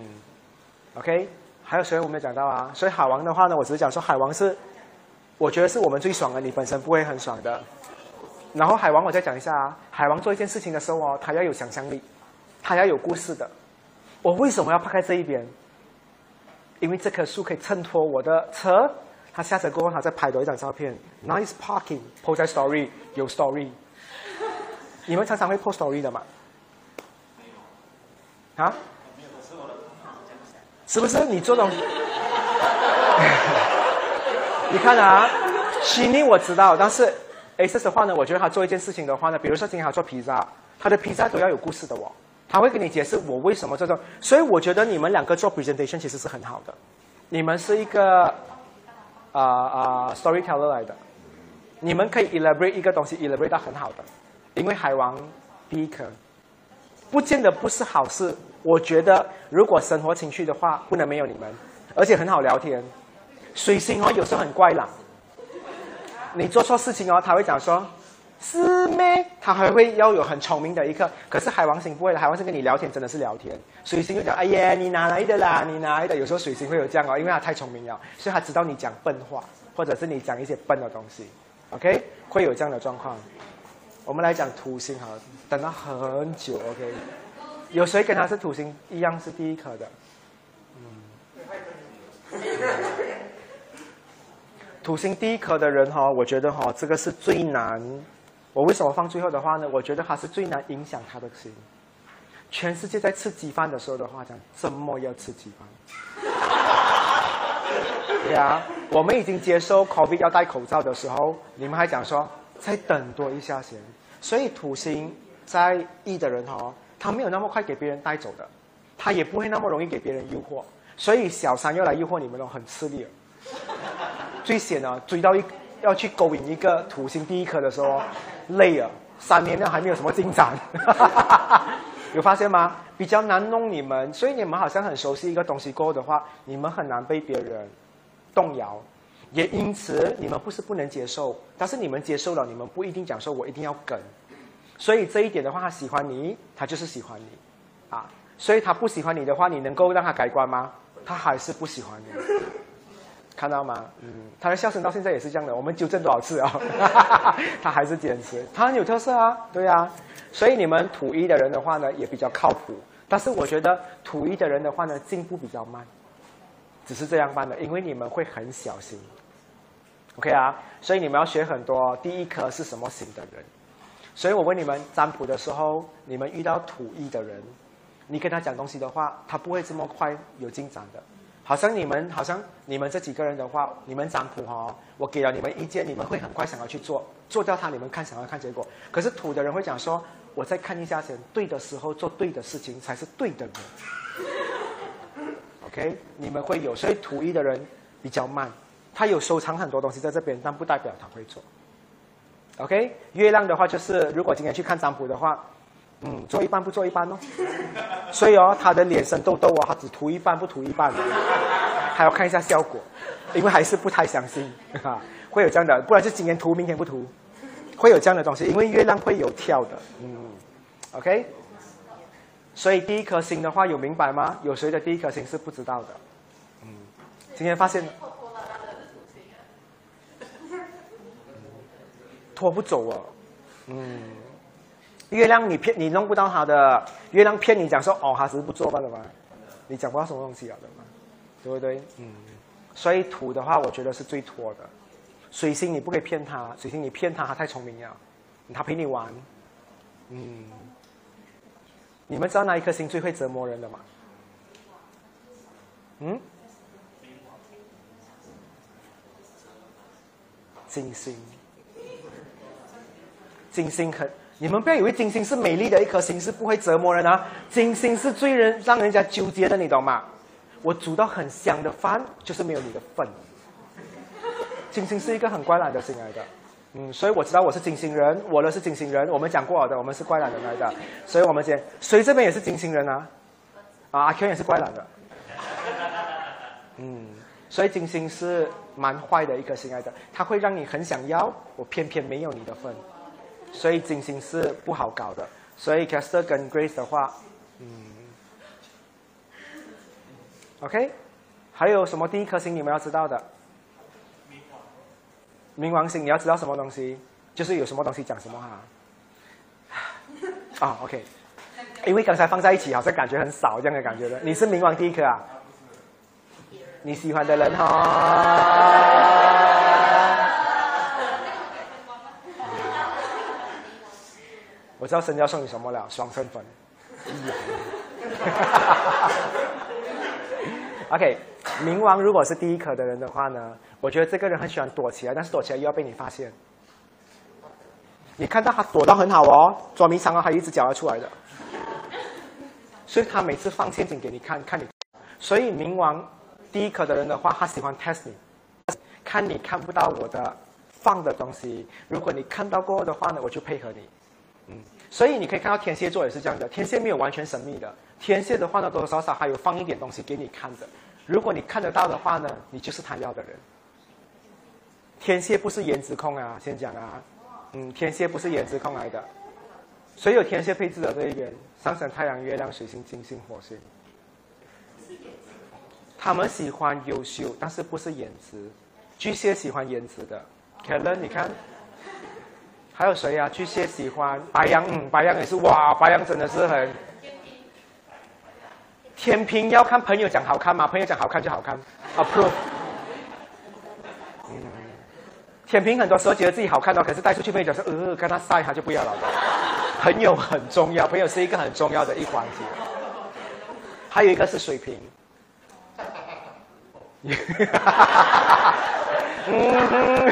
，OK，还有谁我没有讲到啊？所以海王的话呢，我只是讲说海王是，我觉得是我们最爽的，你本身不会很爽的。然后海王，我再讲一下啊，海王做一件事情的时候哦，他要有想象力，他要有故事的。我为什么要拍在这一边？因为这棵树可以衬托我的车。他下车过后，他再拍多一张照片，nice parking，post story，有 story。你们常常会 post story 的吗？啊？是不是？你做东西？[LAUGHS] 你看啊，悉尼我知道，但是 S 的话呢，我觉得他做一件事情的话呢，比如说今天他做披萨，他的披萨都要有故事的哦，他会跟你解释我为什么这种，所以我觉得你们两个做 presentation 其实是很好的，你们是一个啊啊 storyteller 来的，你们可以 elaborate 一个东西 elaborate 到很好的，因为海王第一颗，不见得不是好事。我觉得如果生活情趣的话，不能没有你们，而且很好聊天。水星哦，有时候很怪啦。你做错事情哦，他会讲说，是咩？他还会要有很聪明的一刻。可是海王星不会的，海王星跟你聊天真的是聊天。水星就讲，哎呀，你哪来的啦？你哪来的？有时候水星会有这样哦，因为他太聪明了，所以他知道你讲笨话，或者是你讲一些笨的东西。OK，会有这样的状况。我们来讲土星好了，等了很久。OK，有谁跟他是土星一样是第一颗的？嗯。土星第一颗的人哈，我觉得哈，这个是最难。我为什么放最后的话呢？我觉得他是最难影响他的心。全世界在吃鸡饭的时候的话，讲怎么要吃鸡饭？[LAUGHS] 对啊，我们已经接受 COVID 要戴口罩的时候，你们还讲说再等多一下先。所以土星在意的人哈，他没有那么快给别人带走的，他也不会那么容易给别人诱惑。所以小三要来诱惑你们了，很吃力。最险啊，追到一要去勾引一个土星第一颗的时候，累了，三年了还没有什么进展，[LAUGHS] 有发现吗？比较难弄你们，所以你们好像很熟悉一个东西过后的话，你们很难被别人动摇，也因此你们不是不能接受，但是你们接受了，你们不一定讲说我一定要跟，所以这一点的话，他喜欢你，他就是喜欢你，啊，所以他不喜欢你的话，你能够让他改观吗？他还是不喜欢你。看到吗？嗯，他的笑声到现在也是这样的。我们纠正多少次啊？[LAUGHS] 他还是坚持，他很有特色啊，对啊。所以你们土一的人的话呢，也比较靠谱。但是我觉得土一的人的话呢，进步比较慢，只是这样办的，因为你们会很小心。OK 啊，所以你们要学很多。第一颗是什么型的人？所以我问你们占卜的时候，你们遇到土一的人，你跟他讲东西的话，他不会这么快有进展的。好像你们，好像你们这几个人的话，你们占卜哈，我给了你们意见，你们会很快想要去做，做掉他，你们看想要看结果。可是土的人会讲说，我再看一下先，对的时候做对的事情才是对的人。OK，你们会有，所以土一的人比较慢，他有收藏很多东西在这边，但不代表他会做。OK，月亮的话就是，如果今天去看占卜的话。嗯，做一半不做一半哦，[LAUGHS] 所以哦，他的脸生痘痘哦，他只涂一半不涂一半，还要看一下效果，因为还是不太相信啊，[LAUGHS] 会有这样的，不然就今天涂明天不涂，会有这样的东西，因为月亮会有跳的，嗯，OK，所以第一颗星的话有明白吗？有谁的第一颗星是不知道的？嗯，今天发现拖不走哦，嗯。月亮，你骗你弄不到他的。月亮骗你讲说，哦，他只是不做罢了嘛。你讲不到什么东西啊的嘛，对不对？嗯。所以土的话，我觉得是最拖的。水星你不可以骗他，水星你骗他，他太聪明了，他陪你玩。嗯。你们知道哪一颗星最会折磨人的吗？嗯？金星。金星很，你们不要以为金星是美丽的一颗星，是不会折磨人啊。金星是最人让人家纠结的，你懂吗？我煮到很香的饭，就是没有你的份。金星是一个很怪懒的星来的，嗯，所以我知道我是金星人，我呢是金星人，我们讲过了的，我们是怪懒人来的，所以我们先谁这边也是金星人啊？啊，阿 Q 也是怪懒的，嗯，所以金星是蛮坏的一颗星来的，它会让你很想要，我偏偏没有你的份，所以金星是不好搞的。所以 Caster 跟 Grace 的话，嗯，OK，还有什么第一颗星你们要知道的？冥王星，你要知道什么东西？就是有什么东西讲什么哈、啊。[LAUGHS] OK，因为刚才放在一起，好像感觉很少这样的感觉的。你是冥王第一颗啊？你喜欢的人哈、我知道神要送你什么了，双身份。[LAUGHS] OK，冥王如果是第一颗的人的话呢，我觉得这个人很喜欢躲起来，但是躲起来又要被你发现。你看到他躲到很好哦，捉迷藏哦，他一只脚要出来的，所以他每次放陷阱给你看看你。所以冥王第一颗的人的话，他喜欢 test 你，看你看不到我的放的东西。如果你看到过的话呢，我就配合你。所以你可以看到天蝎座也是这样的，天蝎没有完全神秘的，天蝎的话呢，多多少少还有放一点东西给你看的。如果你看得到的话呢，你就是他要的人。天蝎不是颜值控啊，先讲啊，嗯，天蝎不是颜值控来的，所以有天蝎配置的这一边，上升太阳、月亮、水星、金星、火星，他们喜欢优秀，但是不是颜值。巨蟹喜欢颜值的 k e l l e n 你看，还有谁呀、啊？巨蟹喜欢白羊，嗯，白羊也是哇，白羊真的是很。天平要看朋友讲好看吗？朋友讲好看就好看，approve。天平很多时候觉得自己好看的，可是带出去朋友讲说，呃，跟他晒他就不要了。朋友很重要，朋友是一个很重要的一环节。还有一个是水瓶。嗯，[LAUGHS]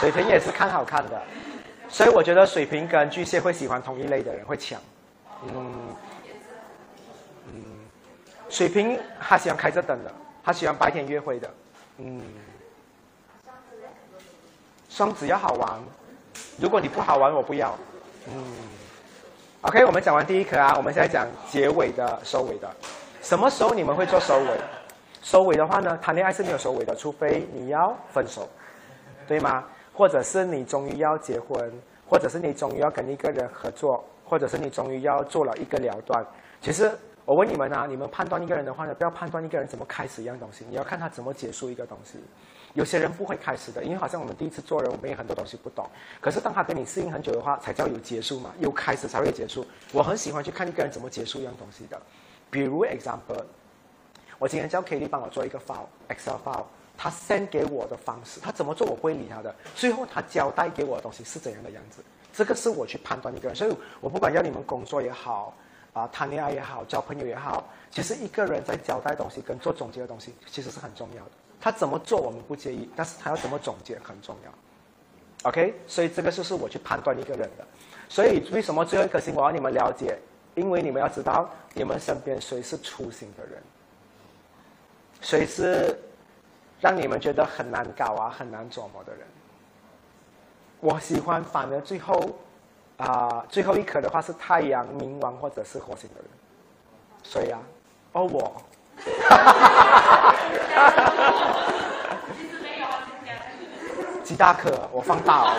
水瓶也是看好看的，所以我觉得水瓶跟巨蟹会喜欢同一类的人，会抢。嗯。嗯水瓶他喜欢开着灯的，他喜欢白天约会的，嗯。双子要好玩，如果你不好玩，我不要，嗯。OK，我们讲完第一颗啊，我们现在讲结尾的收尾的。什么时候你们会做收尾？收尾的话呢，谈恋爱是没有收尾的，除非你要分手，对吗？或者是你终于要结婚，或者是你终于要跟一个人合作，或者是你终于要做了一个了断。其实。我问你们啊，你们判断一个人的话呢，不要判断一个人怎么开始一样东西，你要看他怎么结束一个东西。有些人不会开始的，因为好像我们第一次做人，我们也很多东西不懂。可是当他跟你适应很久的话，才叫有结束嘛，有开始才会结束。我很喜欢去看一个人怎么结束一样东西的。比如 example，我今天叫 Kelly 帮我做一个 file，Excel file，他 send 给我的方式，他怎么做我不会理他的。最后他交代给我的东西是怎样的样子，这个是我去判断一个人。所以我不管要你们工作也好。啊，谈恋爱也好，交朋友也好，其实一个人在交代东西跟做总结的东西，其实是很重要的。他怎么做我们不介意，但是他要怎么总结很重要。OK，所以这个就是我去判断一个人的。所以为什么最后一颗星我要你们了解？因为你们要知道你们身边谁是粗心的人，谁是让你们觉得很难搞啊、很难琢磨的人。我喜欢反而最后。啊、最后一颗的话是太阳、冥王或者是火星的人，谁呀、啊？哦，我。几大颗？我放大了，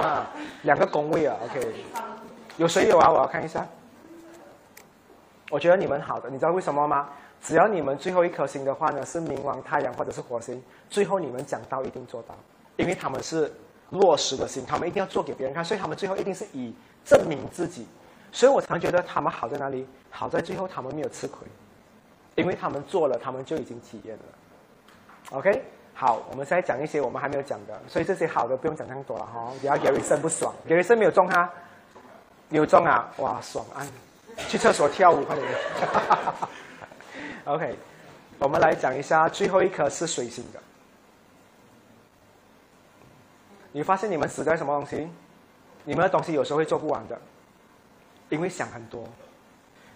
啊，两个宫位啊，OK。有谁有啊？我要看一下。我觉得你们好的，你知道为什么吗？只要你们最后一颗星的话呢，是冥王、太阳或者是火星，最后你们讲到一定做到，因为他们是。落实的心，他们一定要做给别人看，所以他们最后一定是以证明自己。所以我常觉得他们好在哪里？好在最后他们没有吃亏，因为他们做了，他们就已经体验了。OK，好，我们现在讲一些我们还没有讲的，所以这些好的不用讲太多了哈。不要 Gary 森不爽，Gary 森没有中哈，有中啊，哇，爽啊！去厕所跳舞快点。OK，我们来讲一下最后一颗是水星的。你发现你们死在什么东西？你们的东西有时候会做不完的，因为想很多。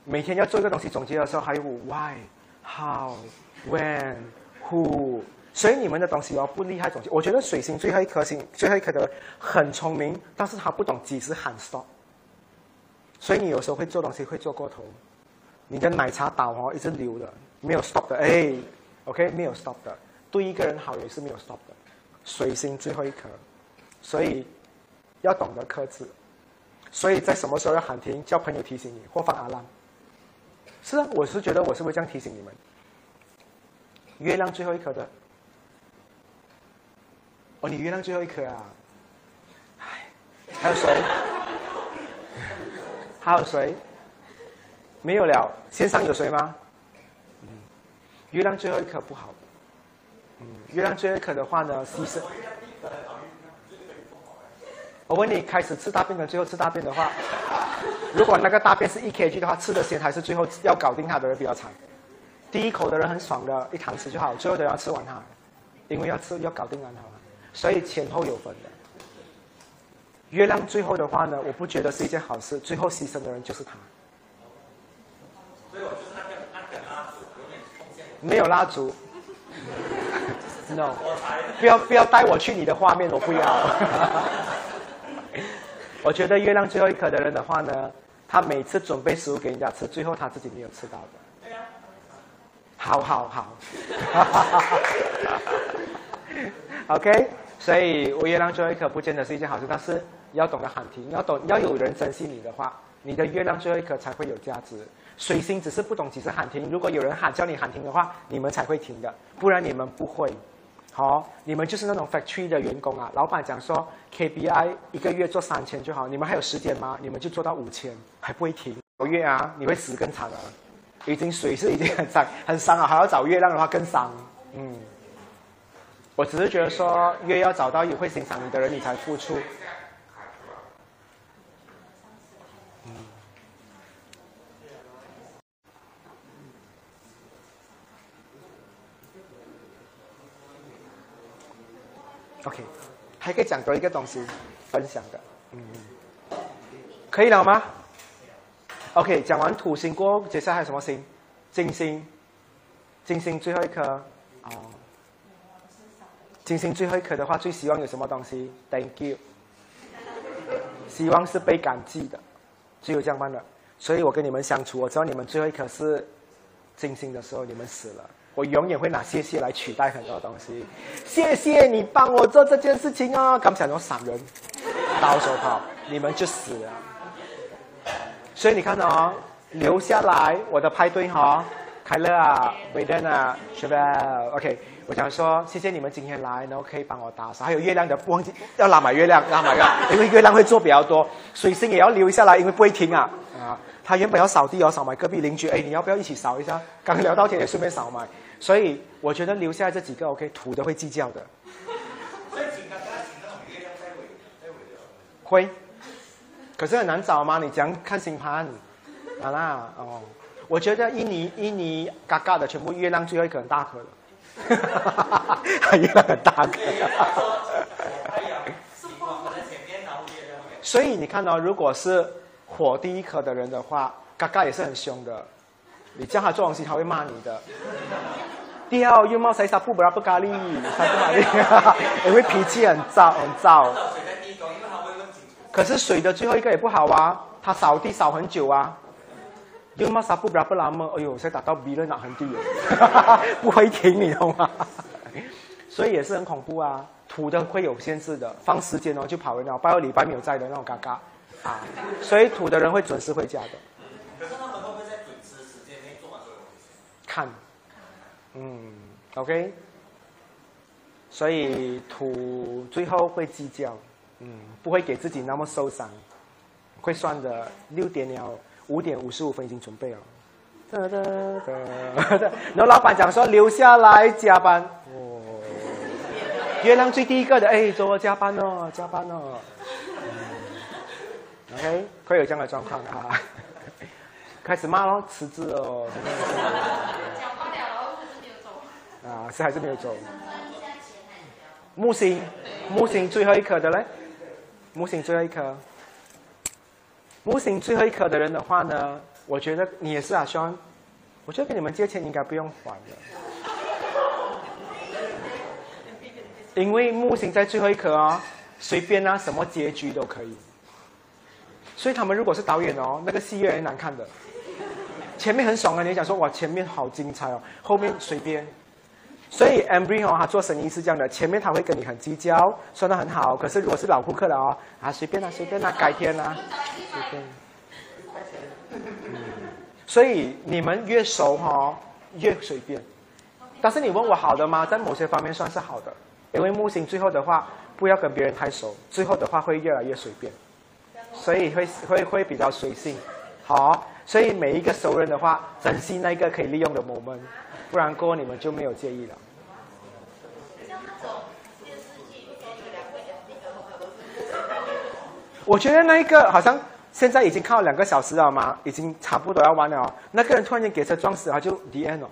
每天要做一个东西总结的时候，还有 why、how、when、who，所以你们的东西哦不厉害总结。我觉得水星最后一颗星，最后一颗的很聪明，但是他不懂几时喊 stop，所以你有时候会做东西会做过头。你的奶茶倒哦一直流的，没有 stop 的，哎，OK 没有 stop 的，对一个人好也是没有 stop 的。水星最后一颗，所以要懂得克制。所以在什么时候要喊停，叫朋友提醒你或放阿浪。是啊，我是觉得我是会这样提醒你们。月亮最后一颗的，哦，你月亮最后一颗啊？唉，还有谁？还有谁？没有了。先上有谁吗？嗯，月亮最后一颗不好。嗯，月亮最后一颗的话呢，牺牲。我问你，开始吃大便跟最后吃大便的话，[LAUGHS] 如果那个大便是一 kg 的话，吃的先还是最后要搞定它的人比较长？第一口的人很爽的，一堂吃就好，最后都要吃完它，因为要吃要搞定完它，所以前后有分的。月亮最后的话呢，我不觉得是一件好事，最后牺牲的人就是他。没有蜡烛，no，不要不要带我去你的画面，我不要。[LAUGHS] 我觉得月亮最后一颗的人的话呢，他每次准备食物给人家吃，最后他自己没有吃到的。好好好，[LAUGHS] OK。所以我月亮最后一颗不见得是一件好事，但是要懂得喊停，要懂要有人珍惜你的话，你的月亮最后一颗才会有价值。水星只是不懂几时喊停，如果有人喊叫你喊停的话，你们才会停的，不然你们不会。好，你们就是那种 factory 的员工啊！老板讲说 KPI 一个月做三千就好，你们还有时间吗？你们就做到五千，还不会停。有月啊，你会死更惨啊。已经水是已经很伤很伤了，还要找月亮的话更伤。嗯，我只是觉得说，月要找到也会欣赏你的人，你才付出。OK，还可以讲多一个东西分享的，嗯，可以了吗？OK，讲完土星过后，接下来还有什么星？金星，金星最后一颗，哦，金星最后一颗的话，最希望有什么东西？Thank you，希望是被感激的，只有这样办的。所以我跟你们相处，我知道你们最后一颗是金星的时候，你们死了。我永远会拿谢谢来取代很多东西。谢谢你帮我做这件事情啊！刚才那种散人，刀手跑，你们就死了。所以你看到啊，留下来我的派对哈，凯乐啊，维登啊，是不？OK，我想说谢谢你们今天来，然后可以帮我打扫。还有月亮的，忘记要拉满月亮，拉满月亮，[LAUGHS] 因为月亮会做比较多。水星也要留下来，因为不会停啊啊。他原本要扫地哦，扫埋隔壁邻居。哎，你要不要一起扫一下？刚聊到天也顺便扫埋。所以我觉得留下来这几个 OK，土的会计较的。会，可是很难找吗？你讲看星盘，好啦哦。我觉得印尼印尼嘎嘎的全部月亮最后一颗很大颗的，[LAUGHS] 月亮很大颗。所以你看到，如果是。火第一颗的人的话，嘎嘎也是很凶的。你叫他做东西，他会骂你的。第二，又冒谁杀不不拉不咖喱，杀不咖喱，[LAUGHS] 因为脾气很燥很燥。可是水的最后一个也不好啊，他扫地扫很久啊。又冒杀不不拉不拉么？哎呦，才打到鼻了哪很低 [LAUGHS] 不会停，你懂吗？[LAUGHS] 所以也是很恐怖啊。土的会有限制的，放时间哦就跑人了，拜二礼拜没有在的那种嘎嘎。啊，所以土的人会准时回家的。可是他们会不会在准时时间内做完所有东西？看，嗯，OK。所以土最后会计较，嗯，不会给自己那么受伤，会算的。六点了，五点五十五分已经准备了。哒哒哒。[LAUGHS] 然后老板讲说留下来加班。哦。月亮最第一个的，哎，周二加班哦，加班哦。OK，会有这样的状况啊！[LAUGHS] 开始骂喽，辞职哦。是。还是没有走。木星，木星最后一颗的嘞，木星最后一颗，木星最后一颗的人的话呢，我觉得你也是啊，希望，我觉得跟你们借钱应该不用还的，因为木星在最后一颗啊，随便啊，什么结局都可以。所以他们如果是导演哦，那个戏越来越难看的。前面很爽啊，你想说哇，前面好精彩哦，后面随便。所以 Ambry 哦，他做生意是这样的，前面他会跟你很计较，说的很好，可是如果是老顾客了哦，啊随便啦，随便啦，改天啦，随便。所以你们越熟哈，越随便。但是你问我好的吗？在某些方面算是好的，因为木星最后的话，不要跟别人太熟，最后的话会越来越随便。所以会会会比较随性，好，所以每一个熟人的话，珍惜那个可以利用的 moment，不然哥你们就没有介意了。我觉得那一个好像现在已经看了两个小时了嘛，已经差不多要完了。那个人突然间给车撞死，他就 the end 了。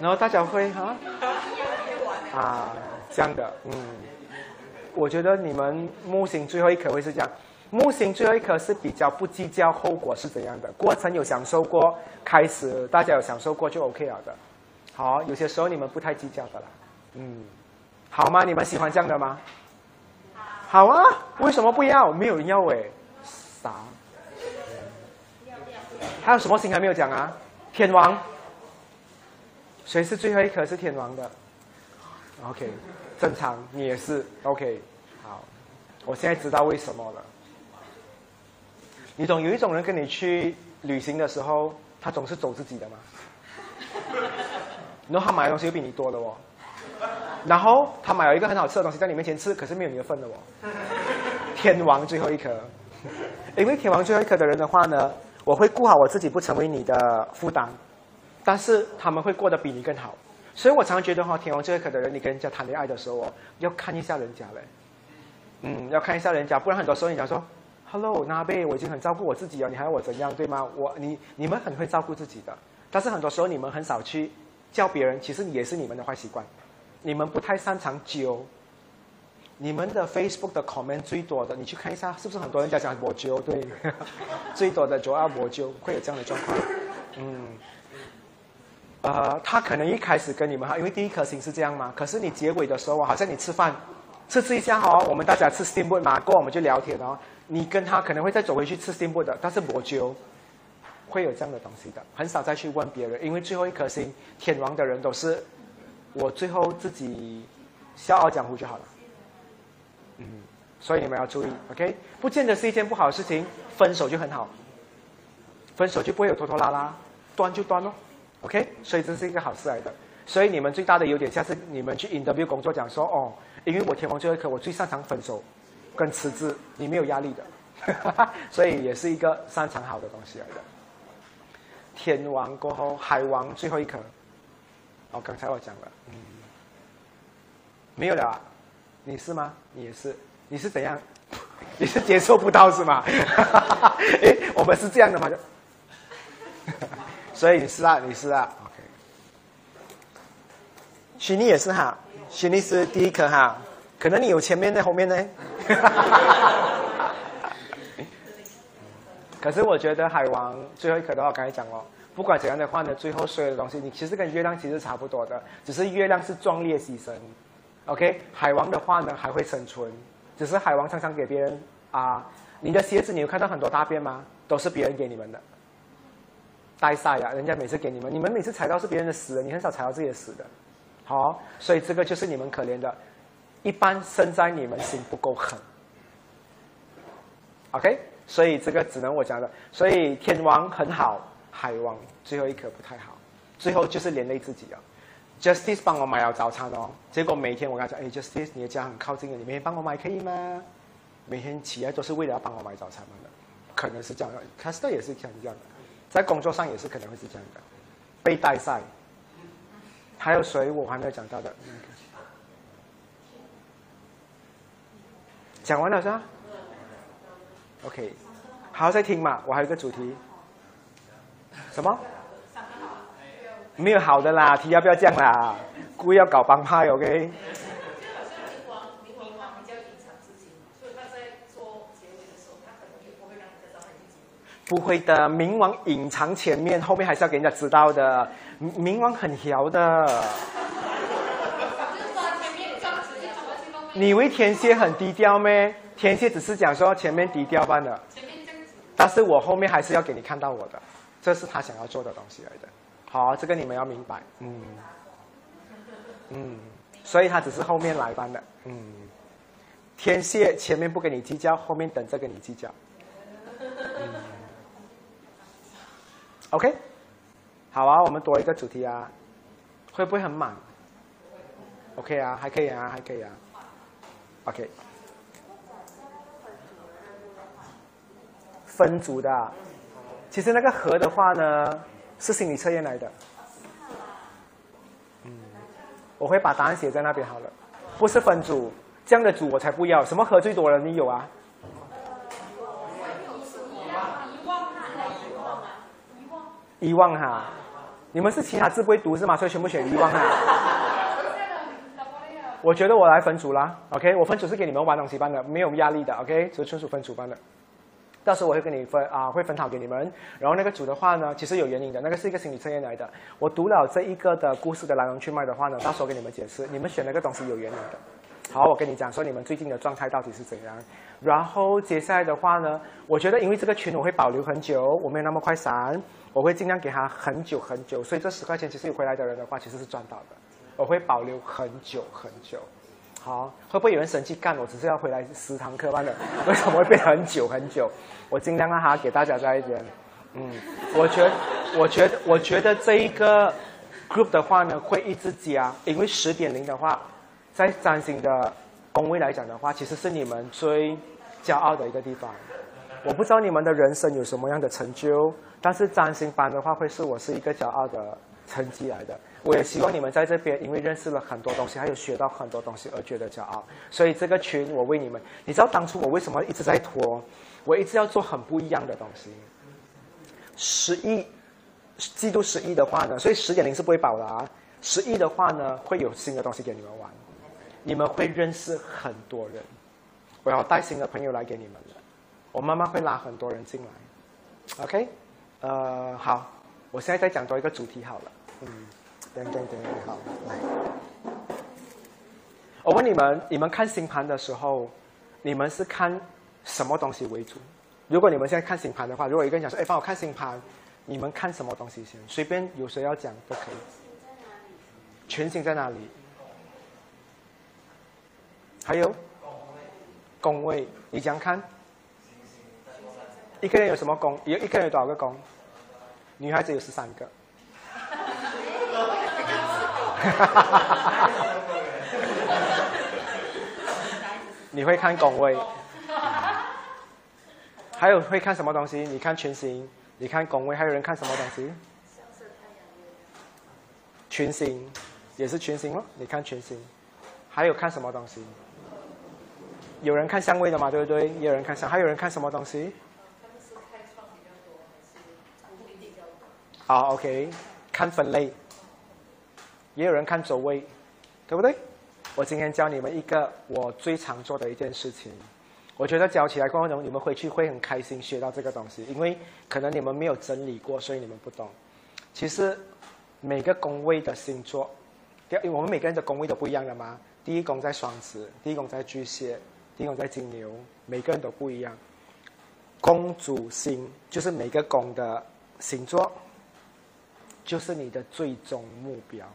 然后大家会啊啊这样的，嗯。我觉得你们木星最后一颗会是这样，木星最后一颗是比较不计较后果是怎样的，过程有享受过，开始大家有享受过就 OK 了的。好，有些时候你们不太计较的啦，嗯，好吗？你们喜欢这样的吗？好啊，为什么不要？没有人要哎，傻。还有什么星还没有讲啊？天王，谁是最后一颗是天王的？OK。正常，你也是 OK。好，我现在知道为什么了。你懂有一种人跟你去旅行的时候，他总是走自己的吗？然后他买的东西又比你多的哦。然后他买了一个很好吃的东西在你面前吃，可是没有你的份的哦。天王最后一颗，因为天王最后一颗的人的话呢，我会顾好我自己，不成为你的负担，但是他们会过得比你更好。所以我常常觉得哈，天王最后一颗的人，你跟人家谈恋爱的时候哦，要看一下人家嘞，嗯，要看一下人家，不然很多时候你讲说，Hello，那贝，我已经很照顾我自己了，你还要我怎样，对吗？我你你们很会照顾自己的，但是很多时候你们很少去叫别人，其实也是你们的坏习惯，你们不太擅长揪，你们的 Facebook 的 comment 最多的，你去看一下，是不是很多人在讲我揪？对，[LAUGHS] 最多的主要我揪，会有这样的状况，嗯。呃，他可能一开始跟你们哈，因为第一颗星是这样嘛。可是你结尾的时候，好像你吃饭，吃吃一下哦，我们大家吃 steamboat 嘛，过我们就聊天哦。你跟他可能会再走回去吃 steamboat 的，但是我就会有这样的东西的，很少再去问别人，因为最后一颗星天王的人都是我最后自己笑傲江湖就好了。嗯，所以你们要注意，OK？不见得是一件不好的事情，分手就很好，分手就不会有拖拖拉拉，断就断喽。OK，所以这是一个好事来的。所以你们最大的优点，下次你们去 interview 工作讲说哦，因为我天王最后一颗，我最擅长分手跟辞职，你没有压力的，所以也是一个擅长好的东西来的。天王过后，海王最后一颗。哦，刚才我讲了，嗯，没有了？你是吗？你也是？你是怎样？[LAUGHS] 你是接受不到是吗？[LAUGHS] 哎，我们是这样的吗？就。[LAUGHS] 所以你是啊，你是啊，OK。许妮也是哈，许妮是第一颗哈，可能你有前面的，后面呢？[LAUGHS] 可是我觉得海王最后一颗的话，刚才讲了，不管怎样的话呢，最后所有的东西，你其实跟月亮其实差不多的，只是月亮是壮烈牺牲，OK。海王的话呢，还会生存，只是海王常常给别人啊，你的鞋子你有看到很多大便吗？都是别人给你们的。带晒呀！人家每次给你们，你们每次踩到是别人的屎，你很少踩到自己的屎的。好，所以这个就是你们可怜的。一般生在你们心不够狠。OK，所以这个只能我讲的。所以天王很好，海王最后一颗不太好，最后就是连累自己啊。Justice 帮我买了早餐哦，结果每天我跟他讲，哎，Justice，你的家很靠近的，你每天帮我买可以吗？每天起来都是为了要帮我买早餐的，可能是这样的。c a s t e r 也是像这样的。在工作上也是可能会是这样的，被带赛。还有谁我还没有讲到的？讲完了是吧？OK，好再听嘛，我还有个主题。什么？没有好的啦，题要不要这样啦？故意要搞帮派，OK？就好像冥王，比较隐藏自己，所以他在做结尾的时候，他可能也不会让人家知道他已经结尾。不会的，冥王隐藏前面，后面还是要给人家知道的。冥冥王很调的，就是说前面装直接装去后面，你以为天蝎很低调咩？天蝎只是讲说前面低调罢了，但是我后面还是要给你看到我的，这是他想要做的东西来的。好，这个你们要明白，嗯，嗯，所以他只是后面来班的，嗯，天蝎前面不跟你计较，后面等着跟你计较。嗯 OK，好啊，我们多一个主题啊，会不会很满？OK 啊，还可以啊，还可以啊。OK，分组的，其实那个和的话呢，是心理测验来的。嗯，我会把答案写在那边好了，不是分组，这样的组我才不要。什么和最多的你有啊？遗忘哈，你们是其他字不会读是吗？所以全部选遗忘哈。我觉得我来分组啦，OK，我分组是给你们玩东西班的，没有压力的，OK，就纯属分组班的。到时候我会跟你分啊，会分好给你们。然后那个组的话呢，其实有原因的，那个是一个心理测验来的。我读了这一个的故事的来龙去脉的话呢，到时候跟你们解释，你们选那个东西有原因的。好，我跟你讲说你们最近的状态到底是怎样。然后接下来的话呢，我觉得因为这个群我会保留很久，我没有那么快删，我会尽量给他很久很久。所以这十块钱其实有回来的人的话，其实是赚到的。我会保留很久很久。好，会不会有人生气干我？只是要回来十堂课班的，为什么会变很久很久？我尽量让他给大家在一点。嗯，我觉，我觉得，我觉得这一个 group 的话呢，会一直加，因为十点零的话，在占星的宫位来讲的话，其实是你们最骄傲的一个地方。我不知道你们的人生有什么样的成就，但是占星班的话，会是我是一个骄傲的成绩来的。我也希望你们在这边，因为认识了很多东西，还有学到很多东西而觉得骄傲。所以这个群，我为你们，你知道当初我为什么一直在拖？我一直要做很不一样的东西。十一，季度十一的话呢，所以十点零是不会保的啊。十一的话呢，会有新的东西给你们玩，你们会认识很多人。我要带新的朋友来给你们了，我慢慢会拉很多人进来。OK，呃，好，我现在再讲多一个主题好了。嗯。等等等等，好，来。我问你们，你们看星盘的时候，你们是看什么东西为主？如果你们现在看星盘的话，如果一个人讲说：“哎，帮我看星盘。”你们看什么东西先？随便有谁要讲都可以。全星在哪里？还有宫位，你讲看。一个人有什么宫？有一个人有多少个宫？女孩子有十三个。[LAUGHS] 你会看宫位，还有会看什么东西？你看群星，你看宫位，还有人看什么东西？群星，也是群星咯。你看群星，还有看什么东西？有人看相位的嘛，对不对？也有人看相，还有人看什么东西？好，OK，看分类。也有人看周位，对不对？我今天教你们一个我最常做的一件事情，我觉得教起来过程中你们回去会很开心，学到这个东西，因为可能你们没有整理过，所以你们不懂。其实每个宫位的星座，因为我们每个人的宫位都不一样的嘛。第一宫在双子，第一宫在巨蟹，第一宫在金牛，每个人都不一样。宫主星就是每个宫的星座，就是你的最终目标。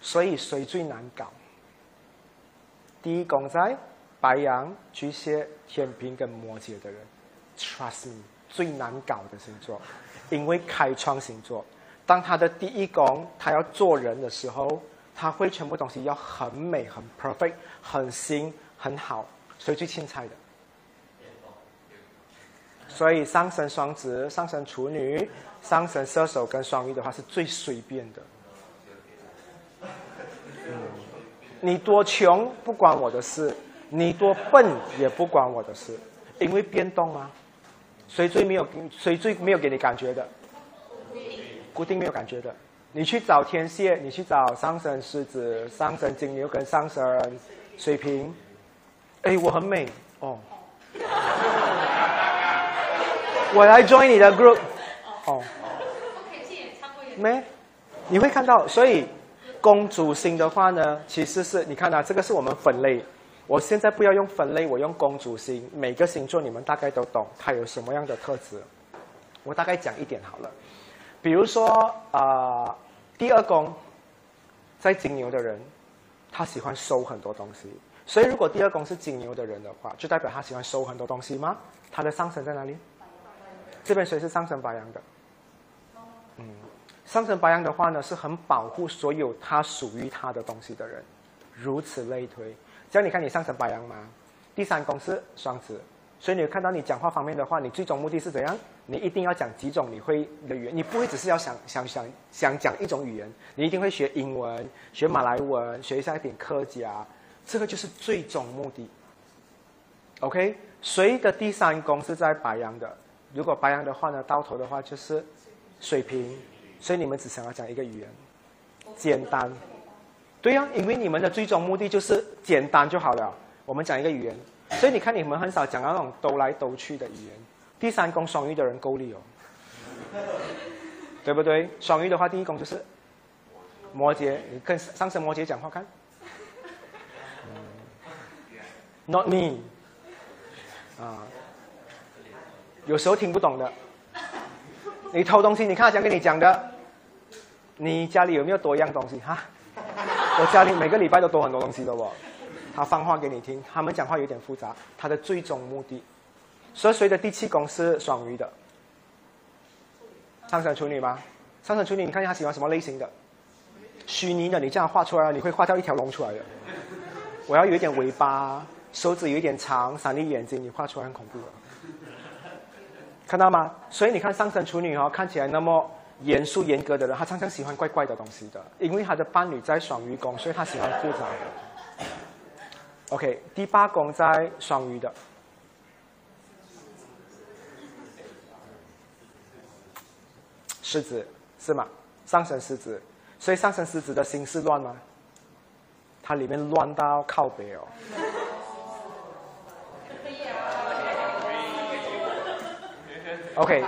所以谁最难搞？第一宫在白羊、巨蟹、天平跟摩羯的人，trust me，最难搞的星座，因为开创星座，当他的第一宫他要做人的时候，他会全部东西要很美、很 perfect、很新、很好。谁最钦彩的？所以上升双子、上升处女、上升射手跟双鱼的话是最随便的。你多穷不关我的事，你多笨也不关我的事，因为变动啊。谁最没有谁最没有给你感觉的？固定没有感觉的。你去找天蝎，你去找上升狮子、上升金牛跟上升水瓶，哎，我很美哦。[LAUGHS] 我来 join 你的 group，哦，没，你会看到，所以公主星的话呢，其实是你看啊，这个是我们分类。我现在不要用分类，我用公主星，每个星座你们大概都懂它有什么样的特质。我大概讲一点好了，比如说啊，第二宫在金牛的人，他喜欢收很多东西，所以如果第二宫是金牛的人的话，就代表他喜欢收很多东西吗？他的上升在哪里？这边谁是上升白羊的？上升白羊的话呢，是很保护所有他属于他的东西的人，如此类推。这样你看你上升白羊吗？第三宫是双子，所以你看到你讲话方面的话，你最终目的是怎样？你一定要讲几种你会的语言，你不会只是要想想想想讲一种语言，你一定会学英文、学马来文、学一下一点客家，这个就是最终目的。OK，谁的第三宫是在白羊的？如果白羊的话呢，到头的话就是水平，所以你们只想要讲一个语言，简单。对呀，因为你们的最终目的就是简单就好了。我们讲一个语言，所以你看你们很少讲那种兜来兜去的语言。第三宫双鱼的人够力哦，对不对？双鱼的话，第一宫就是摩羯，你跟上升摩羯讲话看，Not me，啊。有时候听不懂的，你偷东西，你看他讲跟你讲的，你家里有没有多一样东西哈？我家里每个礼拜都多很多东西的哦。他放话给你听，他们讲话有点复杂，他的最终目的。所以谁的第七宫是双鱼的？上升处女吗？上升处女，你看一下他喜欢什么类型的？虚拟的，你这样画出来，你会画掉一条龙出来的。我要有一点尾巴，手指有一点长，闪亮眼睛，你画出来很恐怖的。看到吗？所以你看上升处女哦，看起来那么严肃严格的人，他常常喜欢怪怪的东西的，因为他的伴侣在双鱼宫，所以他喜欢复杂的。OK，第八宫在双鱼的，狮子是吗？上升狮子，所以上升狮子的心是乱吗？它里面乱到靠北哦。OK，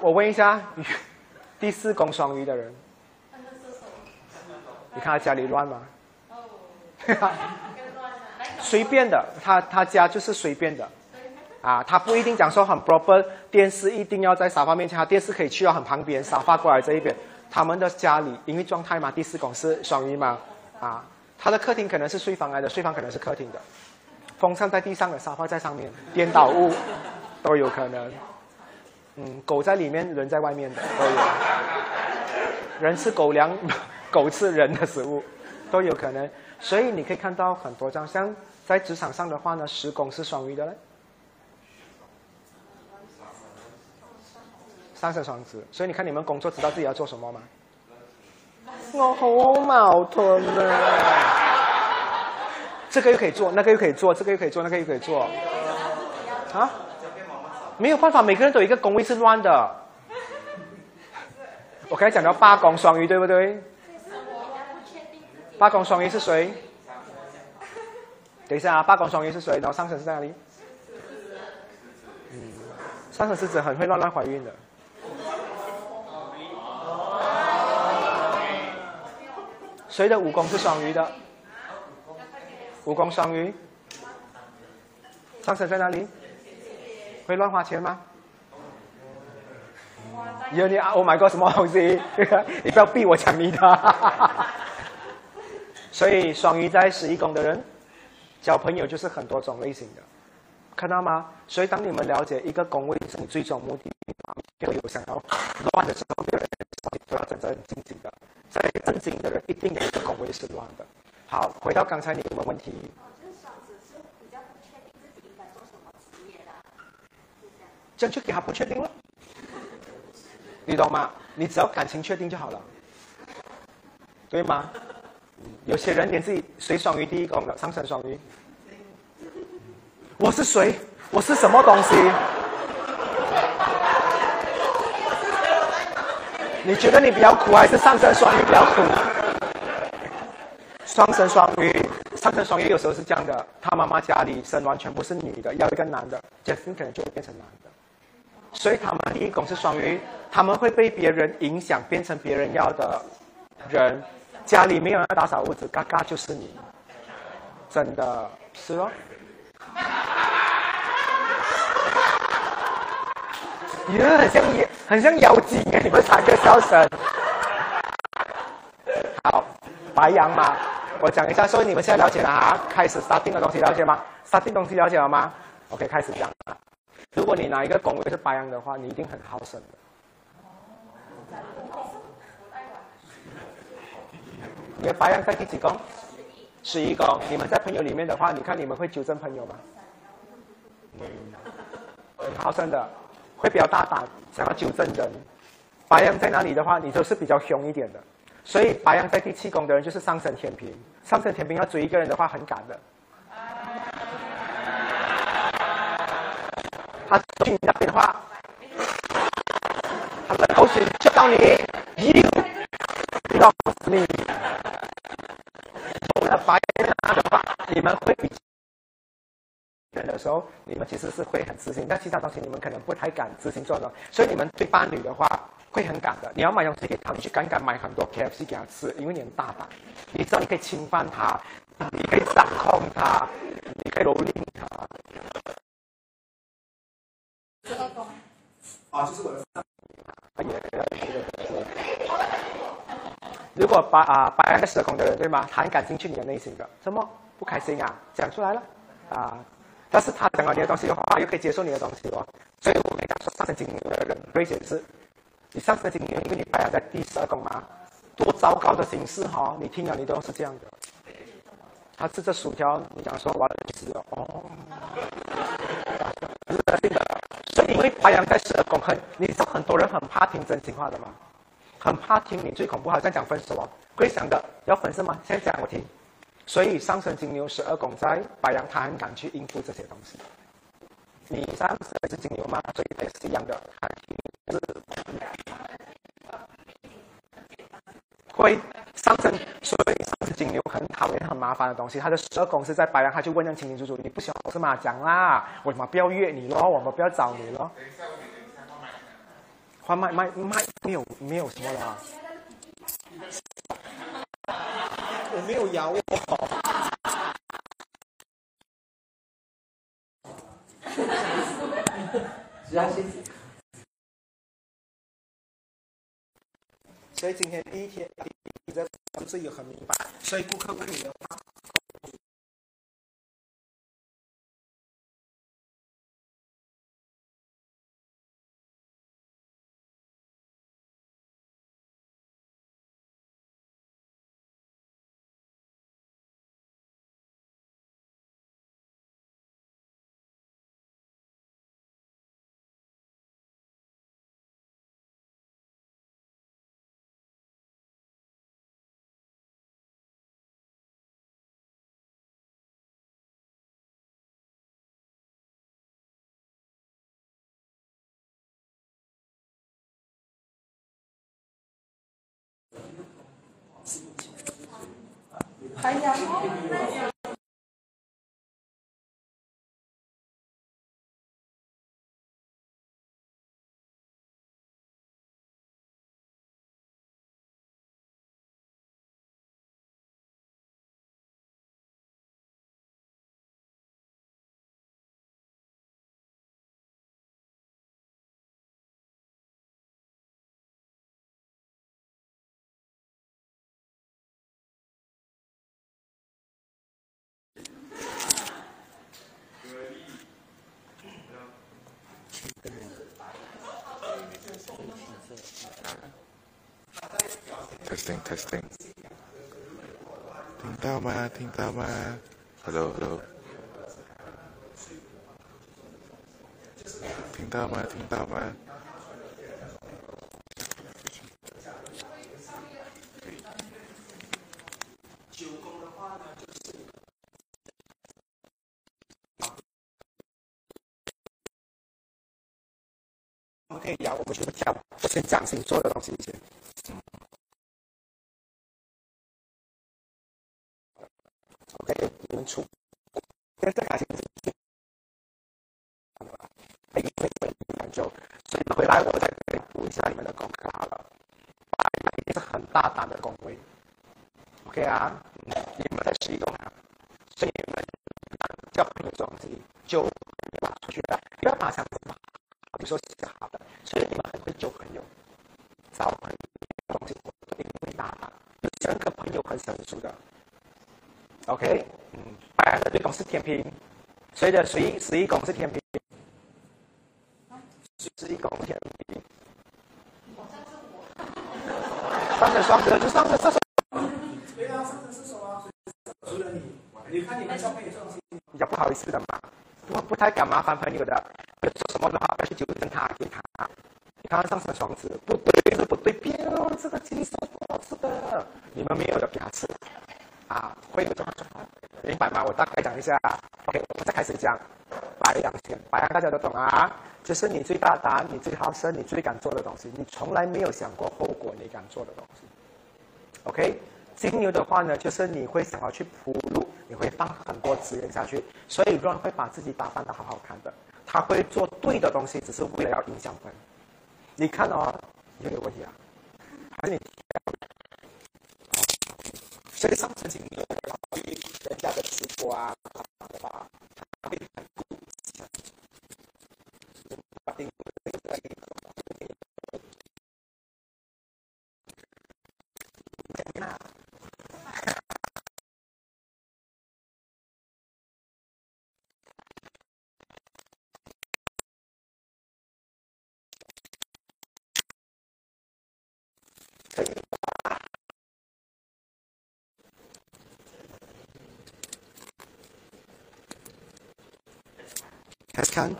我问一下，第四宫双鱼的人，你看他家里乱吗？[LAUGHS] 随便的，他他家就是随便的，啊，他不一定讲说很 proper，电视一定要在沙发面前，他电视可以去到很旁边，沙发过来这一边。他们的家里因为状态嘛，第四宫是双鱼嘛，啊，他的客厅可能是睡房来的，睡房可能是客厅的，风扇在地上的，沙发在上面，颠倒物都有可能。嗯，狗在里面，人在外面的都有。人吃狗粮，[LAUGHS] 狗吃人的食物，都有可能。所以你可以看到很多张，像在职场上的话呢，十宫是双鱼的嘞。三生双子，所以你看你们工作知道自己要做什么吗？我好矛盾啊！这个又可以做，那个又可以做，这个又可以做，那个又可以做。啊？没有办法，每个人都有一个宫位是乱的。[LAUGHS] 我刚才讲到八宫双鱼，对不对？八宫双鱼是谁？等一下啊，八宫双鱼是谁？然后上升是在哪里？嗯，上升狮子很会乱乱怀孕的。谁的武功是双鱼的？[LAUGHS] 武功双鱼，上升在哪里？会乱花钱吗？有你啊！我买过什么东西？[LAUGHS] 你不要逼我讲你的。[LAUGHS] 所以双鱼在十一宫的人，交朋友就是很多种类型的，看到吗？所以当你们了解一个宫位是你最终目的，就有想要乱的时候，别人都要正正经的。在正经的人，一定有一个宫位是乱的。好，回到刚才你们问题。这样就给他不确定了，你懂吗？你只要感情确定就好了，对吗？有些人连自己谁双鱼第一宫的上升双鱼，我是谁？我是什么东西？你觉得你比较苦，还是上升双鱼比较苦？双生双鱼，上升双鱼有时候是这样的，他妈妈家里生完全部是女的，要一个男的，杰森可能就会变成男的。所以他们第一宫是双鱼，他们会被别人影响，变成别人要的人。家里没有人打扫屋子，嘎嘎就是你，真的是哦。耶，很像妖，很像妖精啊！你们三个笑声。好，白羊嘛，我讲一下，所以你们现在了解了啊？开始 starting 的东西了解吗？starting 东西了解了吗？OK，开始讲。如果你哪一个宫位是白羊的话，你一定很好胜的。你的白羊在第几宫？十一宫。你们在朋友里面的话，你看你们会纠正朋友吗？很好胜的，会比较大胆，想要纠正人。白羊在哪里的话，你都是比较凶一点的。所以白羊在第七宫的人就是上升天平。上升天平要追一个人的话，很赶的。他去你那边的话，他的口水就到你，告诉你。我们白羊的话，你们会比人的时候，你们其实是会很自信，但其他东西你们可能不太敢自信做的。所以你们对伴侣的话会很敢的。你要买东西给他，你去敢敢买很多 KFC 给他吃，因为你很大胆，你知道你可以侵犯他，你可以掌控他，你可以蹂躏他。啊，就是我的。如果把啊白羊的蛇宫的人对吗？他很敢进去你的内心的，什么不开心啊？讲出来了啊！但是他讲了你的东西的话，又可以接受你的东西哦。所以我们讲说上升金牛的人，危险是，你上升金牛，因为你白羊在第十二宫嘛，多糟糕的形式哈！你听了你都是这样的。他吃着薯条，你讲说完了吃哦。是真的，所以因为白羊在十二宫很，你知道很多人很怕听真心话的吗？很怕听你最恐怖，好像讲分手哦，会想的要分手吗？先讲我听。所以上升金牛十二宫在白羊，他很敢去应付这些东西。你上升是金牛吗？所以也是一样的，他是会上升，所以上升金牛很讨厌很麻烦的东西。他的十二宫是在白羊，他就问得清清楚楚，你不喜欢我是吗？讲啦，我们不要约你咯，我们不要找你咯。换麦麦麦没有没有什么了啊！我没有咬我。[LAUGHS] 所以今天第一天，你的不是有很明白，所以顾客问你的话。还有。Testing testing 听到吗？听到吗？Hello Hello 听到吗？听到吗？OK，要我们全部跳，我先讲清做的东西先。OK，你们出，现在感情，哎，因为很难就，所以回来我再补一下你们的功课好了。那一是很大胆的工位。OK 啊，你们在使用啊，所以你们要配装机，就出去了，不要马上跑。比如说是好的，所以你们很会交朋友，找朋友东西一定会大胆，有三个朋友很成熟的，OK，嗯，白羊的对宫是天平，所以的十一十一宫是天平，十一宫天平。上升双子就上升射手，对啊，上升射手啊，除了你，你看你们上面有这种事情，比较不好意思的嘛，我不太敢麻烦朋友的，说什么的话不要去纠正他，给他。你看上升双子不对是不对，别哦，这个鸡是不好吃的，你们没有的给他吃，啊，会有这种状况，明白吗？我大概讲一下，OK，我们再开始讲白羊先，白羊大家都懂啊，就是你最大胆，你最好胜，你最敢做的东西，你从来没有想过后果，你敢做的东西。OK，金牛的话呢，就是你会想要去铺路，你会放很多资源下去，所以他会把自己打扮的好好看的，他会做对的东西，只是为了要影响分。你看哦，有没有问题啊？还是你？所以上次金牛去人家的直播啊，的话，他会很顾忌，把定可能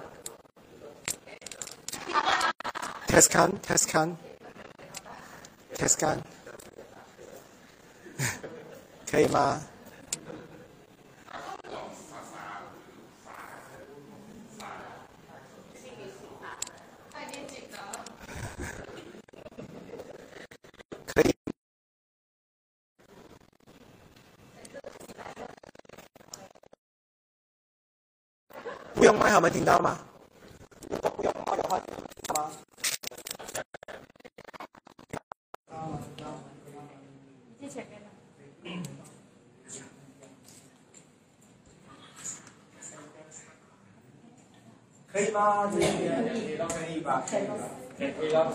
？test can test can test can，可以吗？不用麦，他们听到吗？如果不用麦的话，听到吗？最前面的。可以吗？这边都可以吧？可以吧，可以了。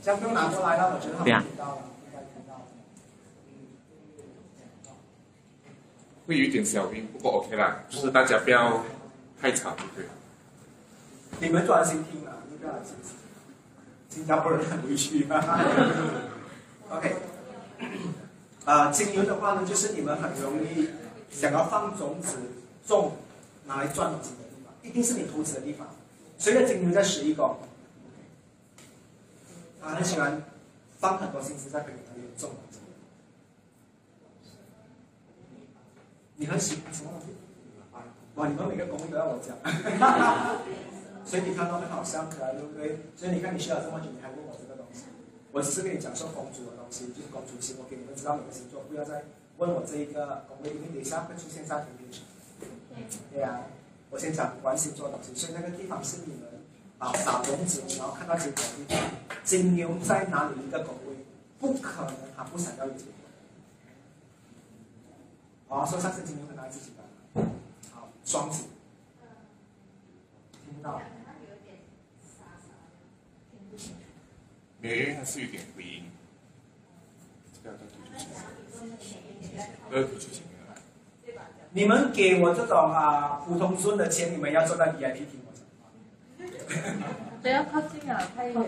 这样不用拿过来了，我觉得他们听到了，应该听到了。会有一点小晕，不过 OK 啦，就是大家不要太吵就可以了。你们专心听啊，你不要来新新加坡人很委屈啊。[LAUGHS] OK，啊、金牛的话呢，就是你们很容易想要放种子种拿来赚钱的地方，一定是你投资的地方。所以呢，金牛在十一宫，他很喜欢放很多心思在朋友那里种。你很喜欢什么？哇，你们每个公益都要我讲，[LAUGHS] 所以你看到们好像可爱，对不对？所以你看你学了这么久，你还问我这个东西，我只是跟你讲说公主的东西，就是公主星，我给你们知道每个星座，不要再问我这一个宫位，因为等一下会出现在屏幕上。[LAUGHS] 对呀、我先讲关星座的东西，所以那个地方是你们啊撒种子，然后看到结果的地方。金牛在哪里一个宫位，不可能他不想要有结果。好，说上次金牛很难自己吧。好，双子，听不到？没有，因为它是有点回音。这个要推出去，要推出前面来。你们给我这种啊普通村的钱，你们要坐到 VIP 听我讲话。不要靠近啊，太远了。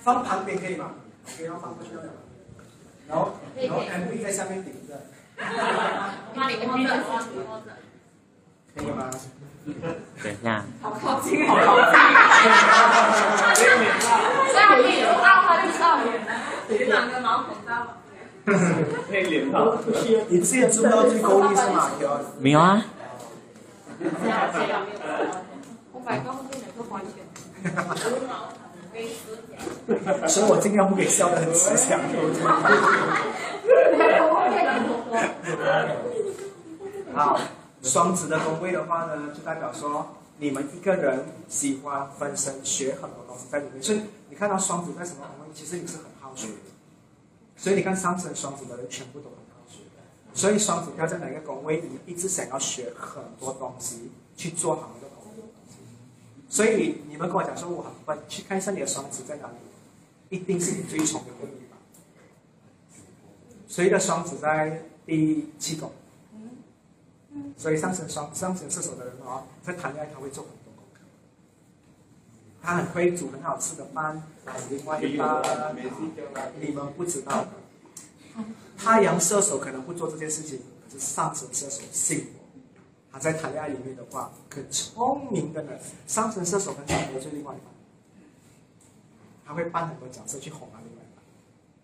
放旁边可以吗？可以，然后放过去就好了。然后，然后 M V 在下面顶着，[LAUGHS] 那你摸着摸着。可以吗？等一下，好靠近，好靠近。下面有到他就上面了，有两个毛孔到。你自己做到最够力是吗？有。没有啊？我摆高后面两个环圈。所以我尽量不给笑得很慈祥。[LAUGHS] 好，双子的宫位的话呢，就代表说你们一个人喜欢分身，学很多东西在里面。所以你看到双子在什么宫位，其实你是很好学的。所以你看，上升双子的人全部都很好学。所以双子要在哪个宫位，你一直想要学很多东西去做好一个东西。所以你们跟我讲说，我很笨，去看一下你的双子在哪里，一定是你最重的宫位。谁的双子在第七宫？所以上升双上升射手的人哦，在谈恋爱他会做很多功课，他很会煮很好吃的饭，另外一半你们不知道的。太阳射手可能不做这件事情，可是上升射手信我，他在谈恋爱里面的话，可聪明的人，上升射手很少得罪另外一半，他会扮很多角色去哄他另外一半。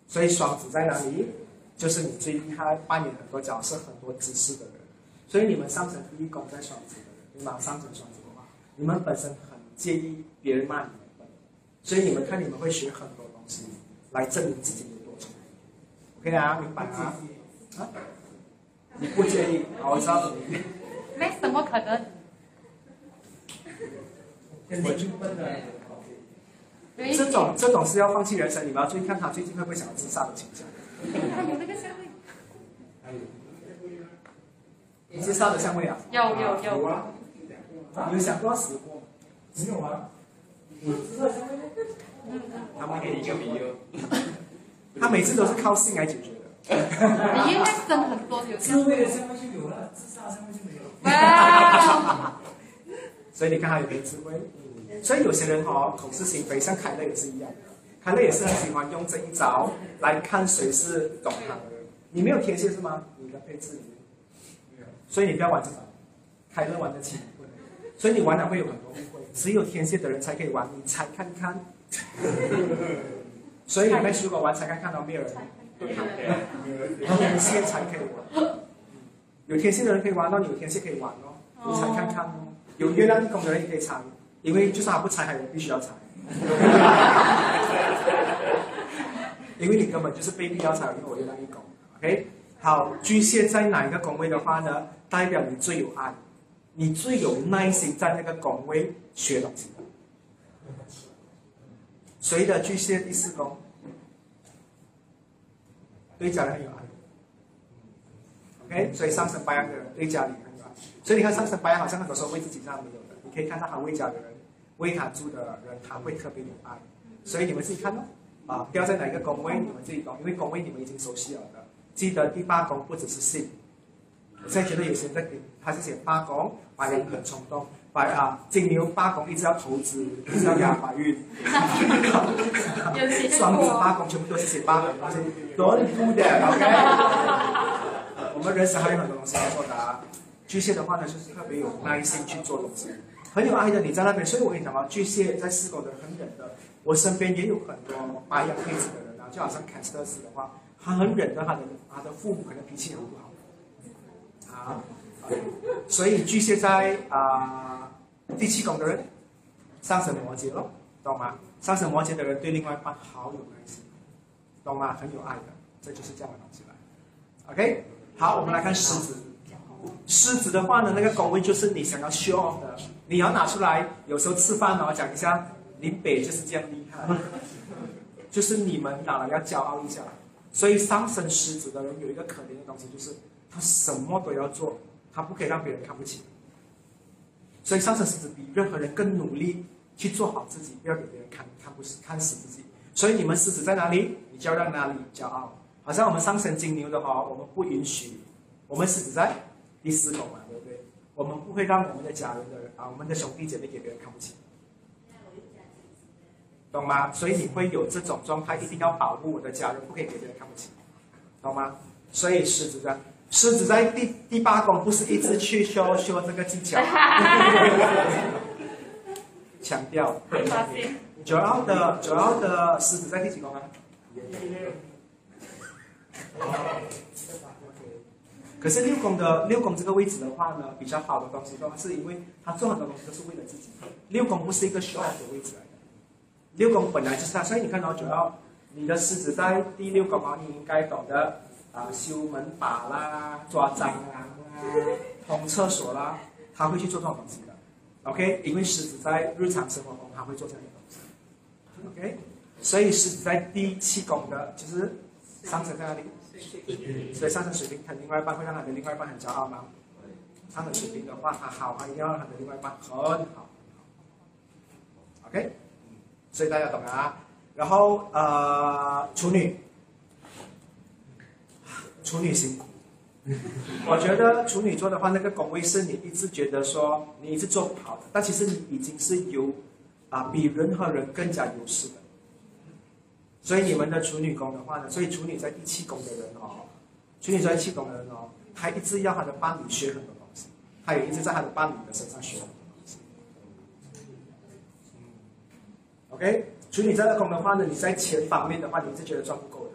所以双子在哪里？就是你最厉害，扮演很多角色、很多姿势的人。所以你们上层第一宫在双子的人，对吗？上层双子的话，你们本身很介意别人骂你们，所以你们看你们会学很多东西来证明自己有多聪明。OK 啊，明白啊？啊？你不介意？好，我知道你。没什么可能。我就笨的。这种这种是要放弃人生，你们要注意看他最近会不会想要自杀的倾向。他有那个相位。你自杀的香味啊？有有有。啊。你有想过要死过？没有啊。[LAUGHS] 他们给一个理由。他每次都是靠性来解决的。你应该生很多有。自卫的香味就有了，自杀的相位就没有。[LAUGHS] 所以你看他有没有智慧？所以有些人哦，口是心非，像凯乐也是一样的。凯乐也是很喜欢用这一招来看谁是懂他的人。你没有天蝎是吗？你的配置里面没有，所以你不要玩这个。凯乐玩得起，所以你玩了会有很多误会。只有天蝎的人才可以玩，你猜看看。所以你们如果玩猜看看，到没有人对天蝎才可以玩。有天蝎的人可以玩，那你有天蝎可以玩哦。你猜看看哦。有月亮宫的人也可以猜，因为就算他不猜，还有人必须要猜。因为你根本就是被逼要才因为我月亮一宫，OK？好，巨蟹在哪一个宫位的话呢？代表你最有爱，你最有耐心在那个宫位学东西。谁的巨蟹第四宫？对家人很有爱，OK？所以上升白羊的人对家里很有爱，所以你看上升白羊好像很多时候为自己这样没有的，你可以看到他为家的人。为他住的人，他会特别有爱，所以你们自己看哦，啊，不要在哪一个宫位，你们自己懂，因为宫位你们已经熟悉了的。记得第八宫不只是性，我现在觉得有些人在给他是写八宫，白羊很冲动，白啊金牛八宫一直要投资，一直要压怀孕，[LAUGHS] 双子八宫全部都是写八宫，don't do that，OK？我们人生还有很多东西要做的啊。巨蟹的话呢，就是特别有耐心去做东西。很有爱的，你在那边，所以我跟你讲啊，巨蟹在四宫的很忍的。我身边也有很多白羊配置的人啊，就好像凯斯特斯的话，他很忍的，他的他的父母可能脾气很不好啊。所以巨蟹在啊第七宫的人，上升摩羯咯，懂吗？上升摩羯的人对另外一半好有耐心，懂吗？很有爱的，这就是这样的东西来。OK，好，我们来看狮子。狮子的话呢，那个宫位就是你想要 show off 的。你要拿出来，有时候吃饭哦，讲一下，林北就是这样厉害，就是你们拿来要骄傲一下。所以上升狮子的人有一个可怜的东西，就是他什么都要做，他不可以让别人看不起。所以上升狮子比任何人更努力去做好自己，不要给别人看看不看死自己。所以你们狮子在哪里，你就要让哪里骄傲。好像我们上升金牛的话，我们不允许，我们狮子在第四宫嘛，对不对？我们不会让我们的家人的人啊，我们的兄弟姐妹给别人看不起，懂吗？所以你会有这种状态，一定要保护我的家人，不可以给别人看不起，懂吗？所以狮子在狮子在第第八宫，不是一直去修修这个技巧，[LAUGHS] 强调。主要的主要的狮子在第几宫啊？可是六宫的六宫这个位置的话呢，比较好的东西的话，是因为他做很多东西都是为了自己。六宫不是一个 show 的位置，六宫本来就是他，所以你看到主要你的狮子在第六宫啊，你应该懂得啊修门把啦、抓蟑螂啦、通厕所啦，他会去做这种东西的。OK，因为狮子在日常生活中他会做这样的东西。OK，所以狮子在第七宫的，就是上升在哪里？所以上升水平，他另外一半会让他的另外一半很骄傲吗？上升水平的话，他好，他一定要让他的另外一半很好。OK，所以大家懂了啊。然后呃，处女，处女辛苦。我觉得处女座的话，那个宫位是你一直觉得说你一直做不好的，但其实你已经是有啊比任何人更加优势的。所以你们的处女宫的话呢，所以处女在第七宫的人哦，处女在第七宫的人哦，他一直要他的伴侣学很多东西，他也一直在他的伴侣的身上学很多东西。OK，处女这个宫的话呢，你在钱方面的话，你是觉得赚不够的，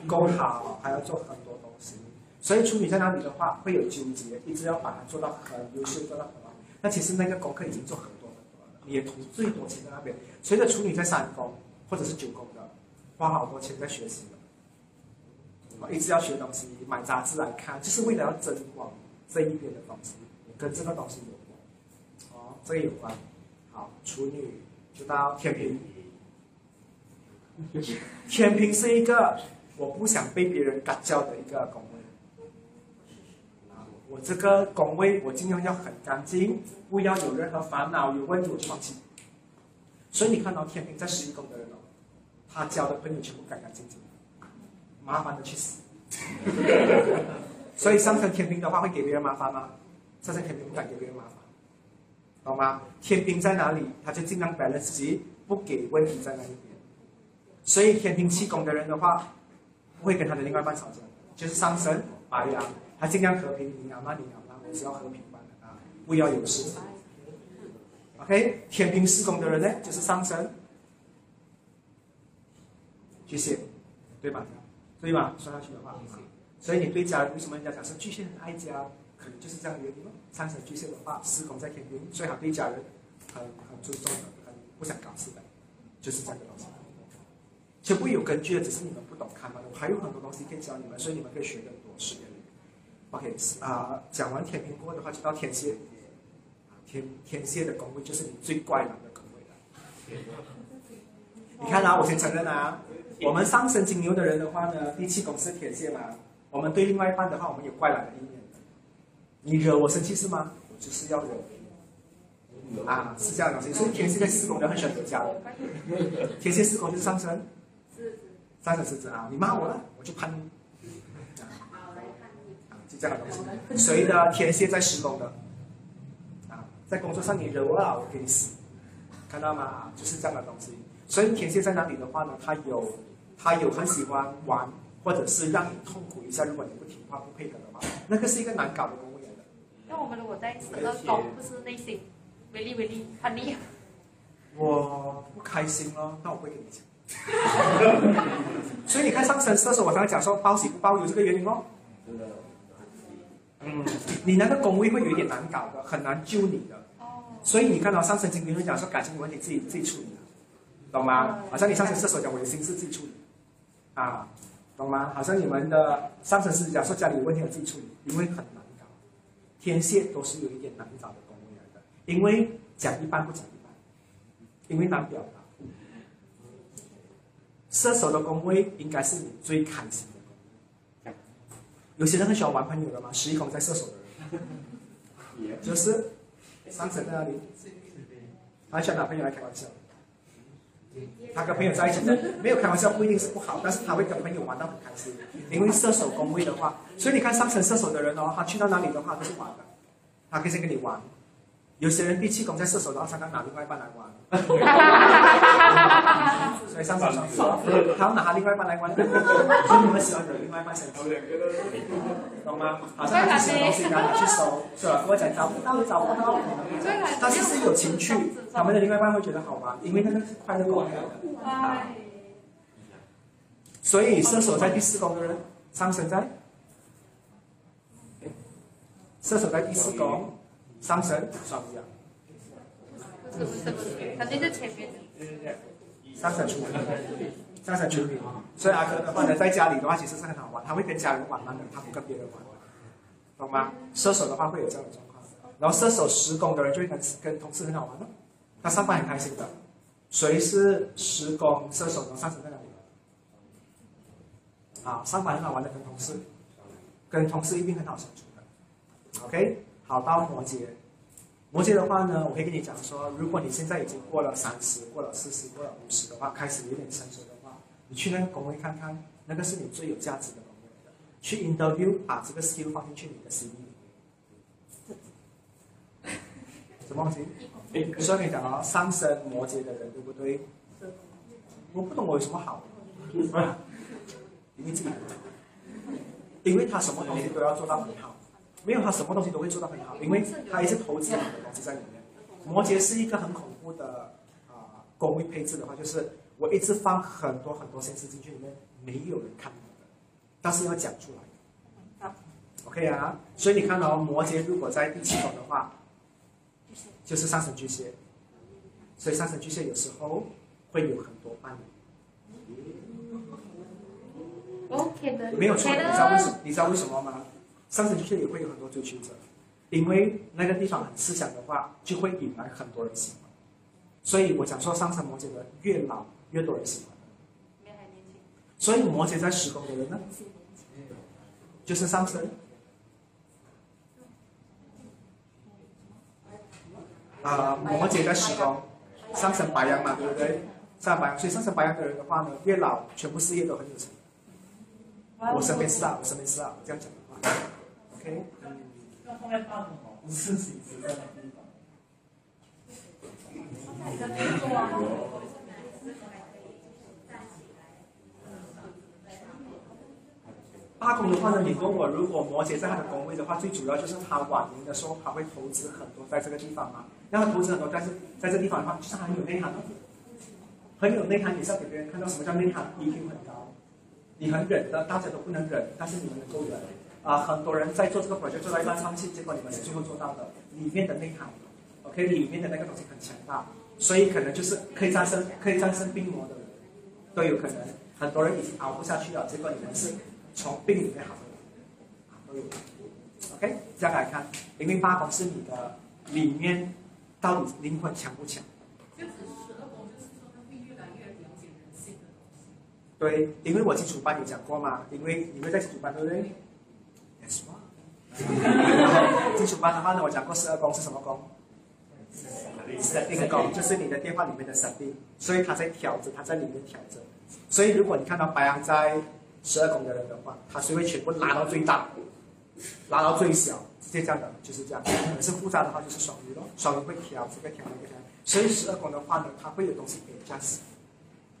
不够好，还要做很多东西。所以处女在那里的话，会有纠结，一直要把它做到很优秀，做到很好。那其实那个功课已经做很多很多了，你也投最多钱在那边。随着处女在三宫或者是九宫的，花好多钱在学习的，一直要学东西，买杂志来看，就是为了要增广这一边的东西，跟这个东西有关。哦，这个有关。好，处女就到天平。天平是一个我不想被别人干教的一个宫位。我这个宫位我尽量要很干净，不要有任何烦恼，有问题我就放弃。所以你看到天平在十一宫的人哦，他交的朋友全部干干净净，麻烦的去死。[LAUGHS] 所以上升天平的话会给别人麻烦吗？上升天平不敢给别人麻烦，懂吗？天平在哪里，他就尽量 balance 自己，不给问题在那一边。所以天平气宫的人的话，不会跟他的另外一半吵架，就是上升白羊，他尽量和平，你好吗？你好吗？我是要和平般的啊，不要有事。OK，天平四宫的人呢，就是上升巨蟹，对吧？对吧？说下去的话，所以你对家为什么人家讲是巨蟹很爱家，就是这样的原因咯。上升巨蟹的话，四宫在天平，所以他对家人很很尊重的，很不想搞事的，就是这样的东西。全部有根据的，只是你们不懂看嘛。我还有很多东西可以教你们，所以你们可以学更多。时间 OK 啊，讲完天平过的话，就到天蝎。天天蝎的宫位就是你最怪狼的宫位了。你看啊，我先承认啊，我们上升金牛的人的话呢，第七宫是天蝎嘛。我们对另外一半的话，我们有怪狼的一面。你惹我生气是吗？我就是要惹你啊，是这样的东西。所以天蝎在四宫的很喜欢吵架。天蝎四宫就是上升。上升狮子啊，你骂我了，我就喷你。就这样的东西。谁的天蝎在施工的？啊，在工作上你惹我了，我给你死。看到吗？就是这样的东西。所以天蝎在哪里的话呢？他有，他有很喜欢玩，或者是让你痛苦一下。如果你不听话、不配合的话，那个是一个难搞的。那我们如果在十二宫，不是内心，威力威力叛逆。我不开心咯，那我会跟你讲。[LAUGHS] 所以你看上升射手，我刚才讲说报喜不报忧这个原因哦。嗯，你那个宫位会有一点难搞的，很难救你的。所以你看到上升金牛会讲说感情问题自己自己处理，懂吗？好像你上升射手讲我的心事自己处理，啊，懂吗？好像你们的上升狮子讲说家里有问题我自己处理，因为很。天蝎都是有一点难找的宫位来的，因为讲一半不讲一半，因为难表达。射手的宫位应该是你最开心的宫位。有些人很喜欢玩朋友的嘛，十一宫在射手的人，就是上升在那里？他喜欢拿朋友来开玩笑。他跟朋友在一起的，没有开玩笑不一定是不好，但是他会跟朋友玩到很开心。因为射手宫位的话，所以你看上层射手的人哦，他去到哪里的话都是玩的，他可以先跟你玩。有些人第七宫在射手的话，他拿另外一半来玩。所以上升双子，他要拿另外一半来玩，所以你们喜欢惹另外一半生气，懂吗？好像他自己的东西拿去收，是吧？我讲找不到，找不到，但是是有情趣，他们的另外一半会觉得好玩，因为那个是快乐宫的啊。所以射手在第四宫的人，上升在，射手在第四宫。上升双鱼啊，肯定是前面的。上升处女，上升处女。所以阿哥的话呢，在家里的话其实是很好玩，他会跟家人玩的，他不跟别人玩。懂吗？射手的话会有这样的状况，然后射手施工的人就会跟跟同事很好玩了，他上班很开心的。谁是施工射手呢？上升在哪里？啊，上班很好玩的，跟同事，跟同事一定很好相处的。OK，好，到摩羯，摩羯的话呢，我可以跟你讲说，如果你现在已经过了三十、过了四十、过了五十的话，开始有点成熟的话，你去那个工位看看，那个是你最有价值的工位的。去 interview，把这个 skill 放进去你的 CV 里。什么东西？所以你讲啊，上升摩羯的人对不对？我不懂我有什么好，因为自己，因为他什么东西都要做到很好，没有他什么东西都会做到很好，因为他一直投资很多东西在里面。摩羯是一个很恐怖的啊，工位配置的话，就是我一直放很多很多心思进去里面，没有人看到的，但是要讲出来。OK 啊，所以你看到、摩羯如果在第七宫的话，就是上升巨蟹，所以上升巨蟹有时候会有很多伴侣。OK 的，没有错，你知道为什的。么？你知道为什么吗？上升巨蟹也会有很多追求者，因为那个地方很思想的话，就会引来很多人喜欢。所以我想说，上升摩羯的越老越多人喜欢。所以摩羯在十宫的人呢，就是上升。啊、摩羯在十宫，上升白羊嘛，对不对？上升白羊，所以上升白羊的人的话呢，越老全部事业都很有成。我身边是啊，我身边是啊，这样讲的话，OK，嗯，那后面八种哦，不是形式在那地方。八宫的话呢，你问我如果摩羯在他的宫位的话，最主要就是他晚年的时候他会投资很多在这个地方嘛，让他投资很多，但是在这地方的话，就是很有内涵，很有内涵，也是要给别人看到什么叫内涵，EQ 很高，你很忍的，大家都不能忍，但是你们能够忍啊、很多人在做这个 project 做到一半放弃，结果你们是最后做到的，里面的内涵，OK，里面的那个东西很强大，所以可能就是可以战胜可以战胜病魔的人都有可能，很多人已经熬不下去了，结果你们是从病里面好的，啊都有。OK，这样来看，因为八宫是你的里面到底灵魂强不强？就只是十二宫，就是说越来越了解人性的东西。对，因为我基础班有讲过嘛，因为你们在基础班对不对？Yes 嘛。基础班的话呢，我讲过十二宫是什么？宫？设定宫就是你的电话里面的设定，所以他在调着，他在里面调着。所以如果你看到白羊在十二宫的人的话，他是会全部拉到最大，拉到最小，直接这样的，就是这样。可是复杂的话就是双鱼咯，双鱼会调这个调那个调，所以十二宫的话呢，他会有东西 adjust，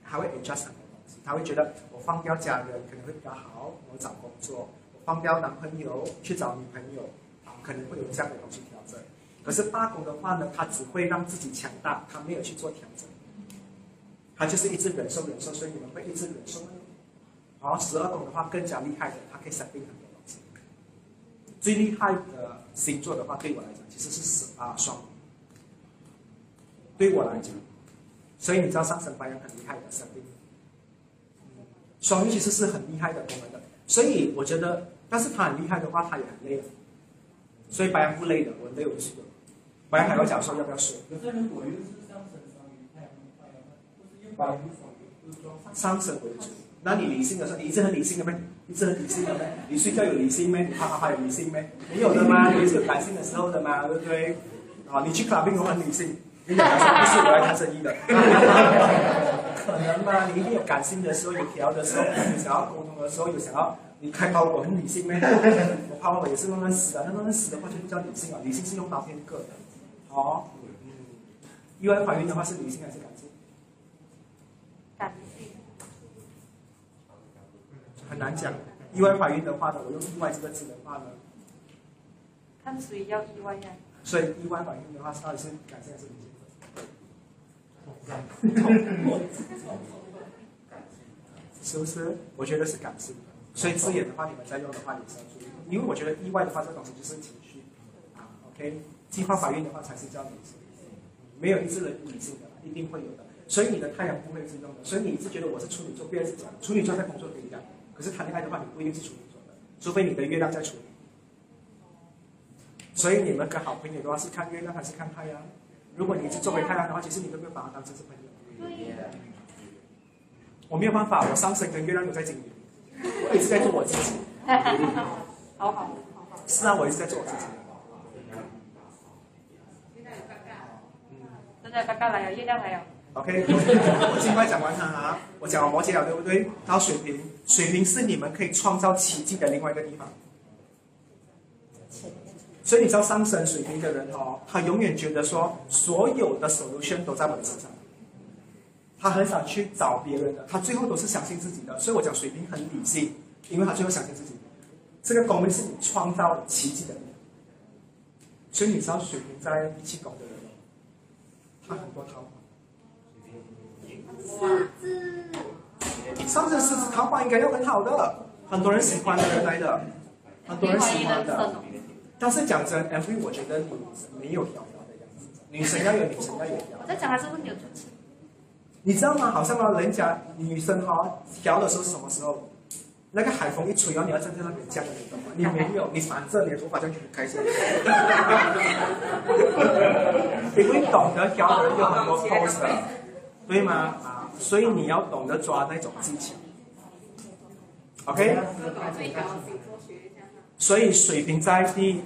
还会 adjust 很多东西，他会觉得我放掉家人可能会比较好，我找工作，我放掉男朋友去找女朋友，啊，可能会有这样的东西调整。可是八宫的话呢，他只会让自己强大，他没有去做调整，他就是一直忍受忍受，所以你们会一直忍受。然后十二宫的话更加厉害的，它可以设定很多东西。最厉害的星座的话，对我来讲其实是十啊双鱼。对我来讲，所以你知道上升白羊很厉害的设定。双鱼其实是很厉害的我们的，所以我觉得，但是他很厉害的话，他也很累的。所以白羊不累的，我累我就睡了。白羊还要讲说要不要睡。可是如果又是上升双鱼、太阳白羊，不是又白又双鱼，就是说上升为主。那你理性的时候，你一直很理性的咩？一直很理性的咩？你睡觉有理性咩？你啪啪啪有理性咩？没有的吗？[LAUGHS] 你也是有感性的时候的嘛，对不对？啊，你去 clubbing 我很理性，你有感性不是我来谈生意的，[LAUGHS] 可能吗？你一定有感性的时候，有调的时候，有想要沟通的时候，有想要你开包裹很理性咩？[LAUGHS] 我怕我也是慢慢死的，那慢慢死的话就不叫理性了，理性是用刀片割的。哦，嗯，意外怀孕的话是理性还是感性？感性，很难讲。意外怀孕的话呢，我用意外这个字的话呢，看谁要意外呀？所以意外怀孕的话，到底是感性还是理性？是不是？我觉得是感性的。所以字眼的话，你们在用的话也是要注意，因为我觉得意外的话，这个东西就是情绪啊。OK，计划怀孕的话才是叫理性，没有一次人不理性的，一定会有的。所以你的太阳不会一直用的，所以你一直觉得我是处女座，不要一直讲处女座在工作可以讲，可是谈恋爱的话，你不一定是处女座的，除非你的月亮在处女。所以你们跟好朋友的话是看月亮还是看太阳？如果你一直做回太阳的话，其实你都没有把他当成是朋友。我没有办法，我上升跟月亮都在经营，我一直在做我自己。[LAUGHS] 好好好好。是啊，我一直在做我自己。真的，刚刚来了，月亮来了。OK，我尽快讲完它啊。我讲完摩羯了，对不对？然后水瓶，水瓶是你们可以创造奇迹的另外一个地方。所以你知道上升水瓶的人哦，他永远觉得说所有的 solution 都在我的身上，他很少去找别人的，他最后都是相信自己的。所以我讲水瓶很理性，因为他最后相信自己。这个宫位是你创造奇迹的人，所以你知道水瓶在一起宫的人，他很多桃花。狮子，上升狮子桃花应该要很好的，很多人喜欢的人来的，很多人喜欢的。但是讲真，M V，我觉得你没有桃花的样子。女神要有女神要有调我。在讲还是问你有主持。你知道吗？好像啊，人家女生哈、哦、调的时候是什么时候？那个海风一吹哦，你要站在那边这样，你懂吗？你没有，你反正你的头发就很开心。[LAUGHS] 因为懂得调的人有很多 pose，对吗？啊，所以你要懂得抓那种技巧。OK。所以水平在第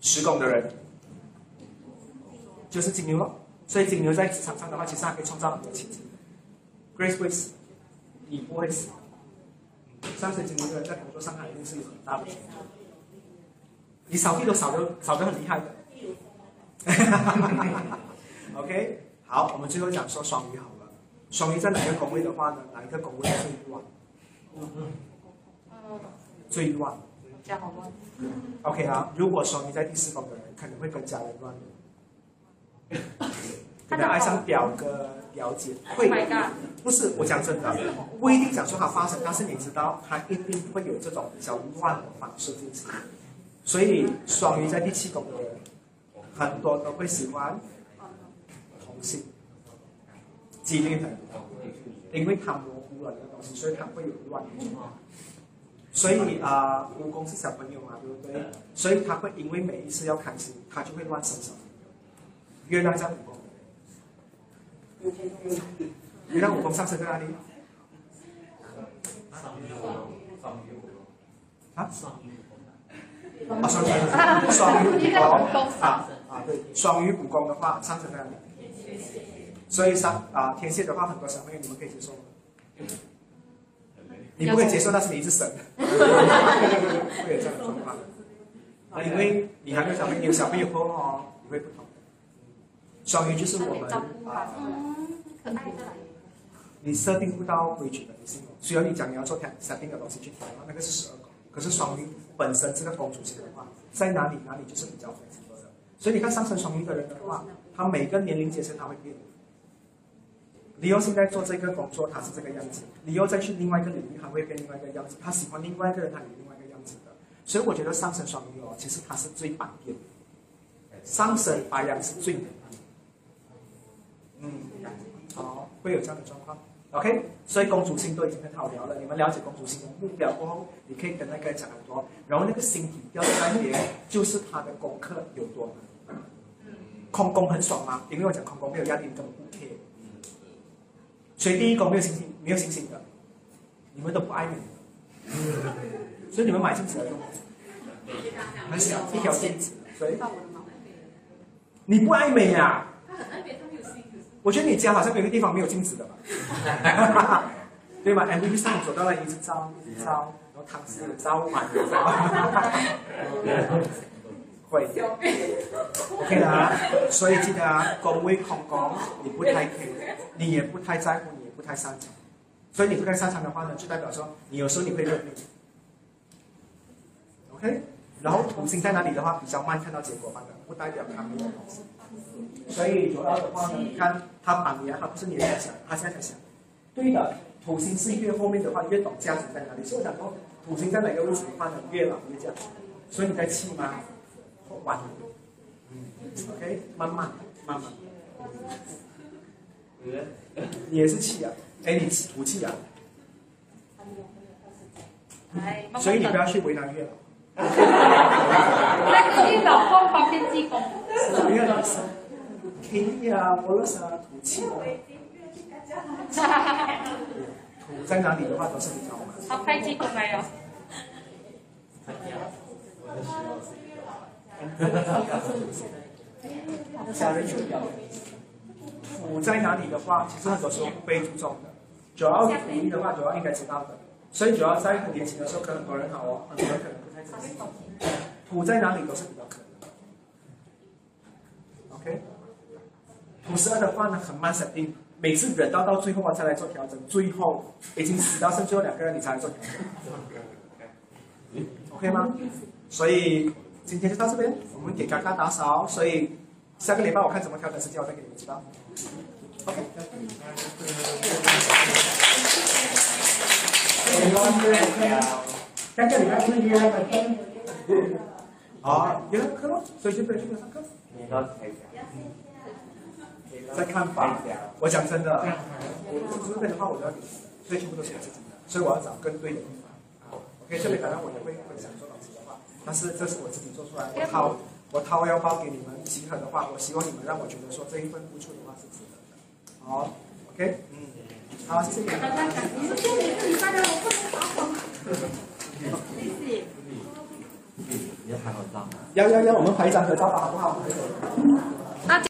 十宫的人，就是金牛了。所以金牛在职场上的话，其实还可以创造很多奇迹。Grace 会死，你不会死。上升金牛的人在工作上，他一定是有很大的成就。你扫地都扫得扫得很厉害的。[LAUGHS] OK，好，我们最后讲说双鱼好了。双鱼在哪个宫位的话呢？哪一个宫位最乱？嗯，最乱。家好乱。OK 啊，如果双鱼在第四宫的人，可能会跟家人乱，可能爱上表哥、表姐，会 Oh 不是我讲真的，不一定讲说它发生，但是你知道，它一定会有这种比较乱的方式进行。所以双鱼在第七宫的人，很多都会喜欢同性，几率很高，因为他模糊了那个东西，所以它会有乱的状况。所以啊，蜈蚣是小朋友嘛，对不对？所以他会因为每一次要开心，他就会乱生小月亮在蜈蚣，月亮五宫上升在哪里？[LAUGHS] 啊？啊，双鱼，双鱼蜈蚣啊啊，对，双鱼五宫的话上升在哪里？所以上啊，天蝎的话，很多小朋友你们可以接受吗？你不可以接受，但是你一直省，[LAUGHS] 会有这样的状况。啊，因为你还没有小朋友，有小朋友后哦，你会不同。双鱼就是我们啊，，你设定不到规矩的女性，虽然你讲你要做调设定的东西去调，那个是十二宫，可是双鱼本身这个公主型的话，在哪里哪里就是比较 flexible 的。所以你看上升双鱼的人的话，他每个年龄阶层他会变。你又现在做这个工作，他是这个样子；你又再去另外一个领域，他会变另外一个样子。他喜欢另外一个人，他有另外一个样子的。所以我觉得上升双鱼哦，其实他是最百变的，上升白羊是最难变。嗯，好，会有这样的状况。OK，所以公主星都已经很好聊了。你们了解公主星的目标过后，你可以跟那个人讲很多。然后那个星体掉在那边，就是他的功课有多难。空宫很爽吗？因为我讲空宫没有压力，你根本不 care。所以第一宫没有星星，没有星星的，你们都不爱美，所以你们买镜子来用，很小一条镜子，所以你不爱美呀、[LAUGHS] 我觉得你家好像有一个地方没有镜子的 [LAUGHS] 吧？对吗？MVP 上走到了一直照，一直照，然后汤匙也照，碗也照，会，OK 的啊。[LAUGHS] 所以记得啊，宫位空宫你不太 care，你也不太在乎，你也不太擅长。所以你不太擅长的话呢，就代表说你有时候你会认命。OK，然后土星在哪里的话，比较慢看到结果反的，不代表他没有东西。所以主要的话呢，你看他板牙，他不是年在想，他现在在想。对的，土星是越后面的话，越懂价值在哪里。所以我讲说，土星在哪个位置的话呢，越老越价值。所以你在气吗？晚。嗯，OK，慢慢慢慢。你也是气啊？哎，你土气啊？所以你不要。去为难月老。那个你老公方便济公，哪一个女生？Kitty 啊，波勒斯啊，土气的。土在哪里的话都是比较好看。他派济公来了。家人有要。土在哪里的话，其实很多时候不被注重的。九号土一的话，主要应该知道的。所以主要在年轻的时候跟很多人好哦，很多人可能不太珍惜。土在哪里都是比较可能的。OK。土十二的话呢，很慢审定，每次忍到到最后啊才来做调整，最后已经死到剩最后两个人，你才来做调整。OK [LAUGHS] 吗？所以今天就到这边，我们给嘎嘎打扫，所以下个礼拜我看怎么调整时间，我再给你们知道。OK。下个礼拜不是约了吗？好，约了课咯，所以就不要去上课。再看吧。我讲真的，我这边的话我都要给，所以全部都是我自己的，所以我要找更对的地方。OK，这里可能我也会分享做老师的话，但是这是我自己做出来，我掏我掏腰包给你们集合的话，我希望你们让我觉得说这一份付出的话是值得的。好，OK，嗯，好，谢谢。你们。你要拍好照吗？要要要，我们拍一张合照吧，好不好？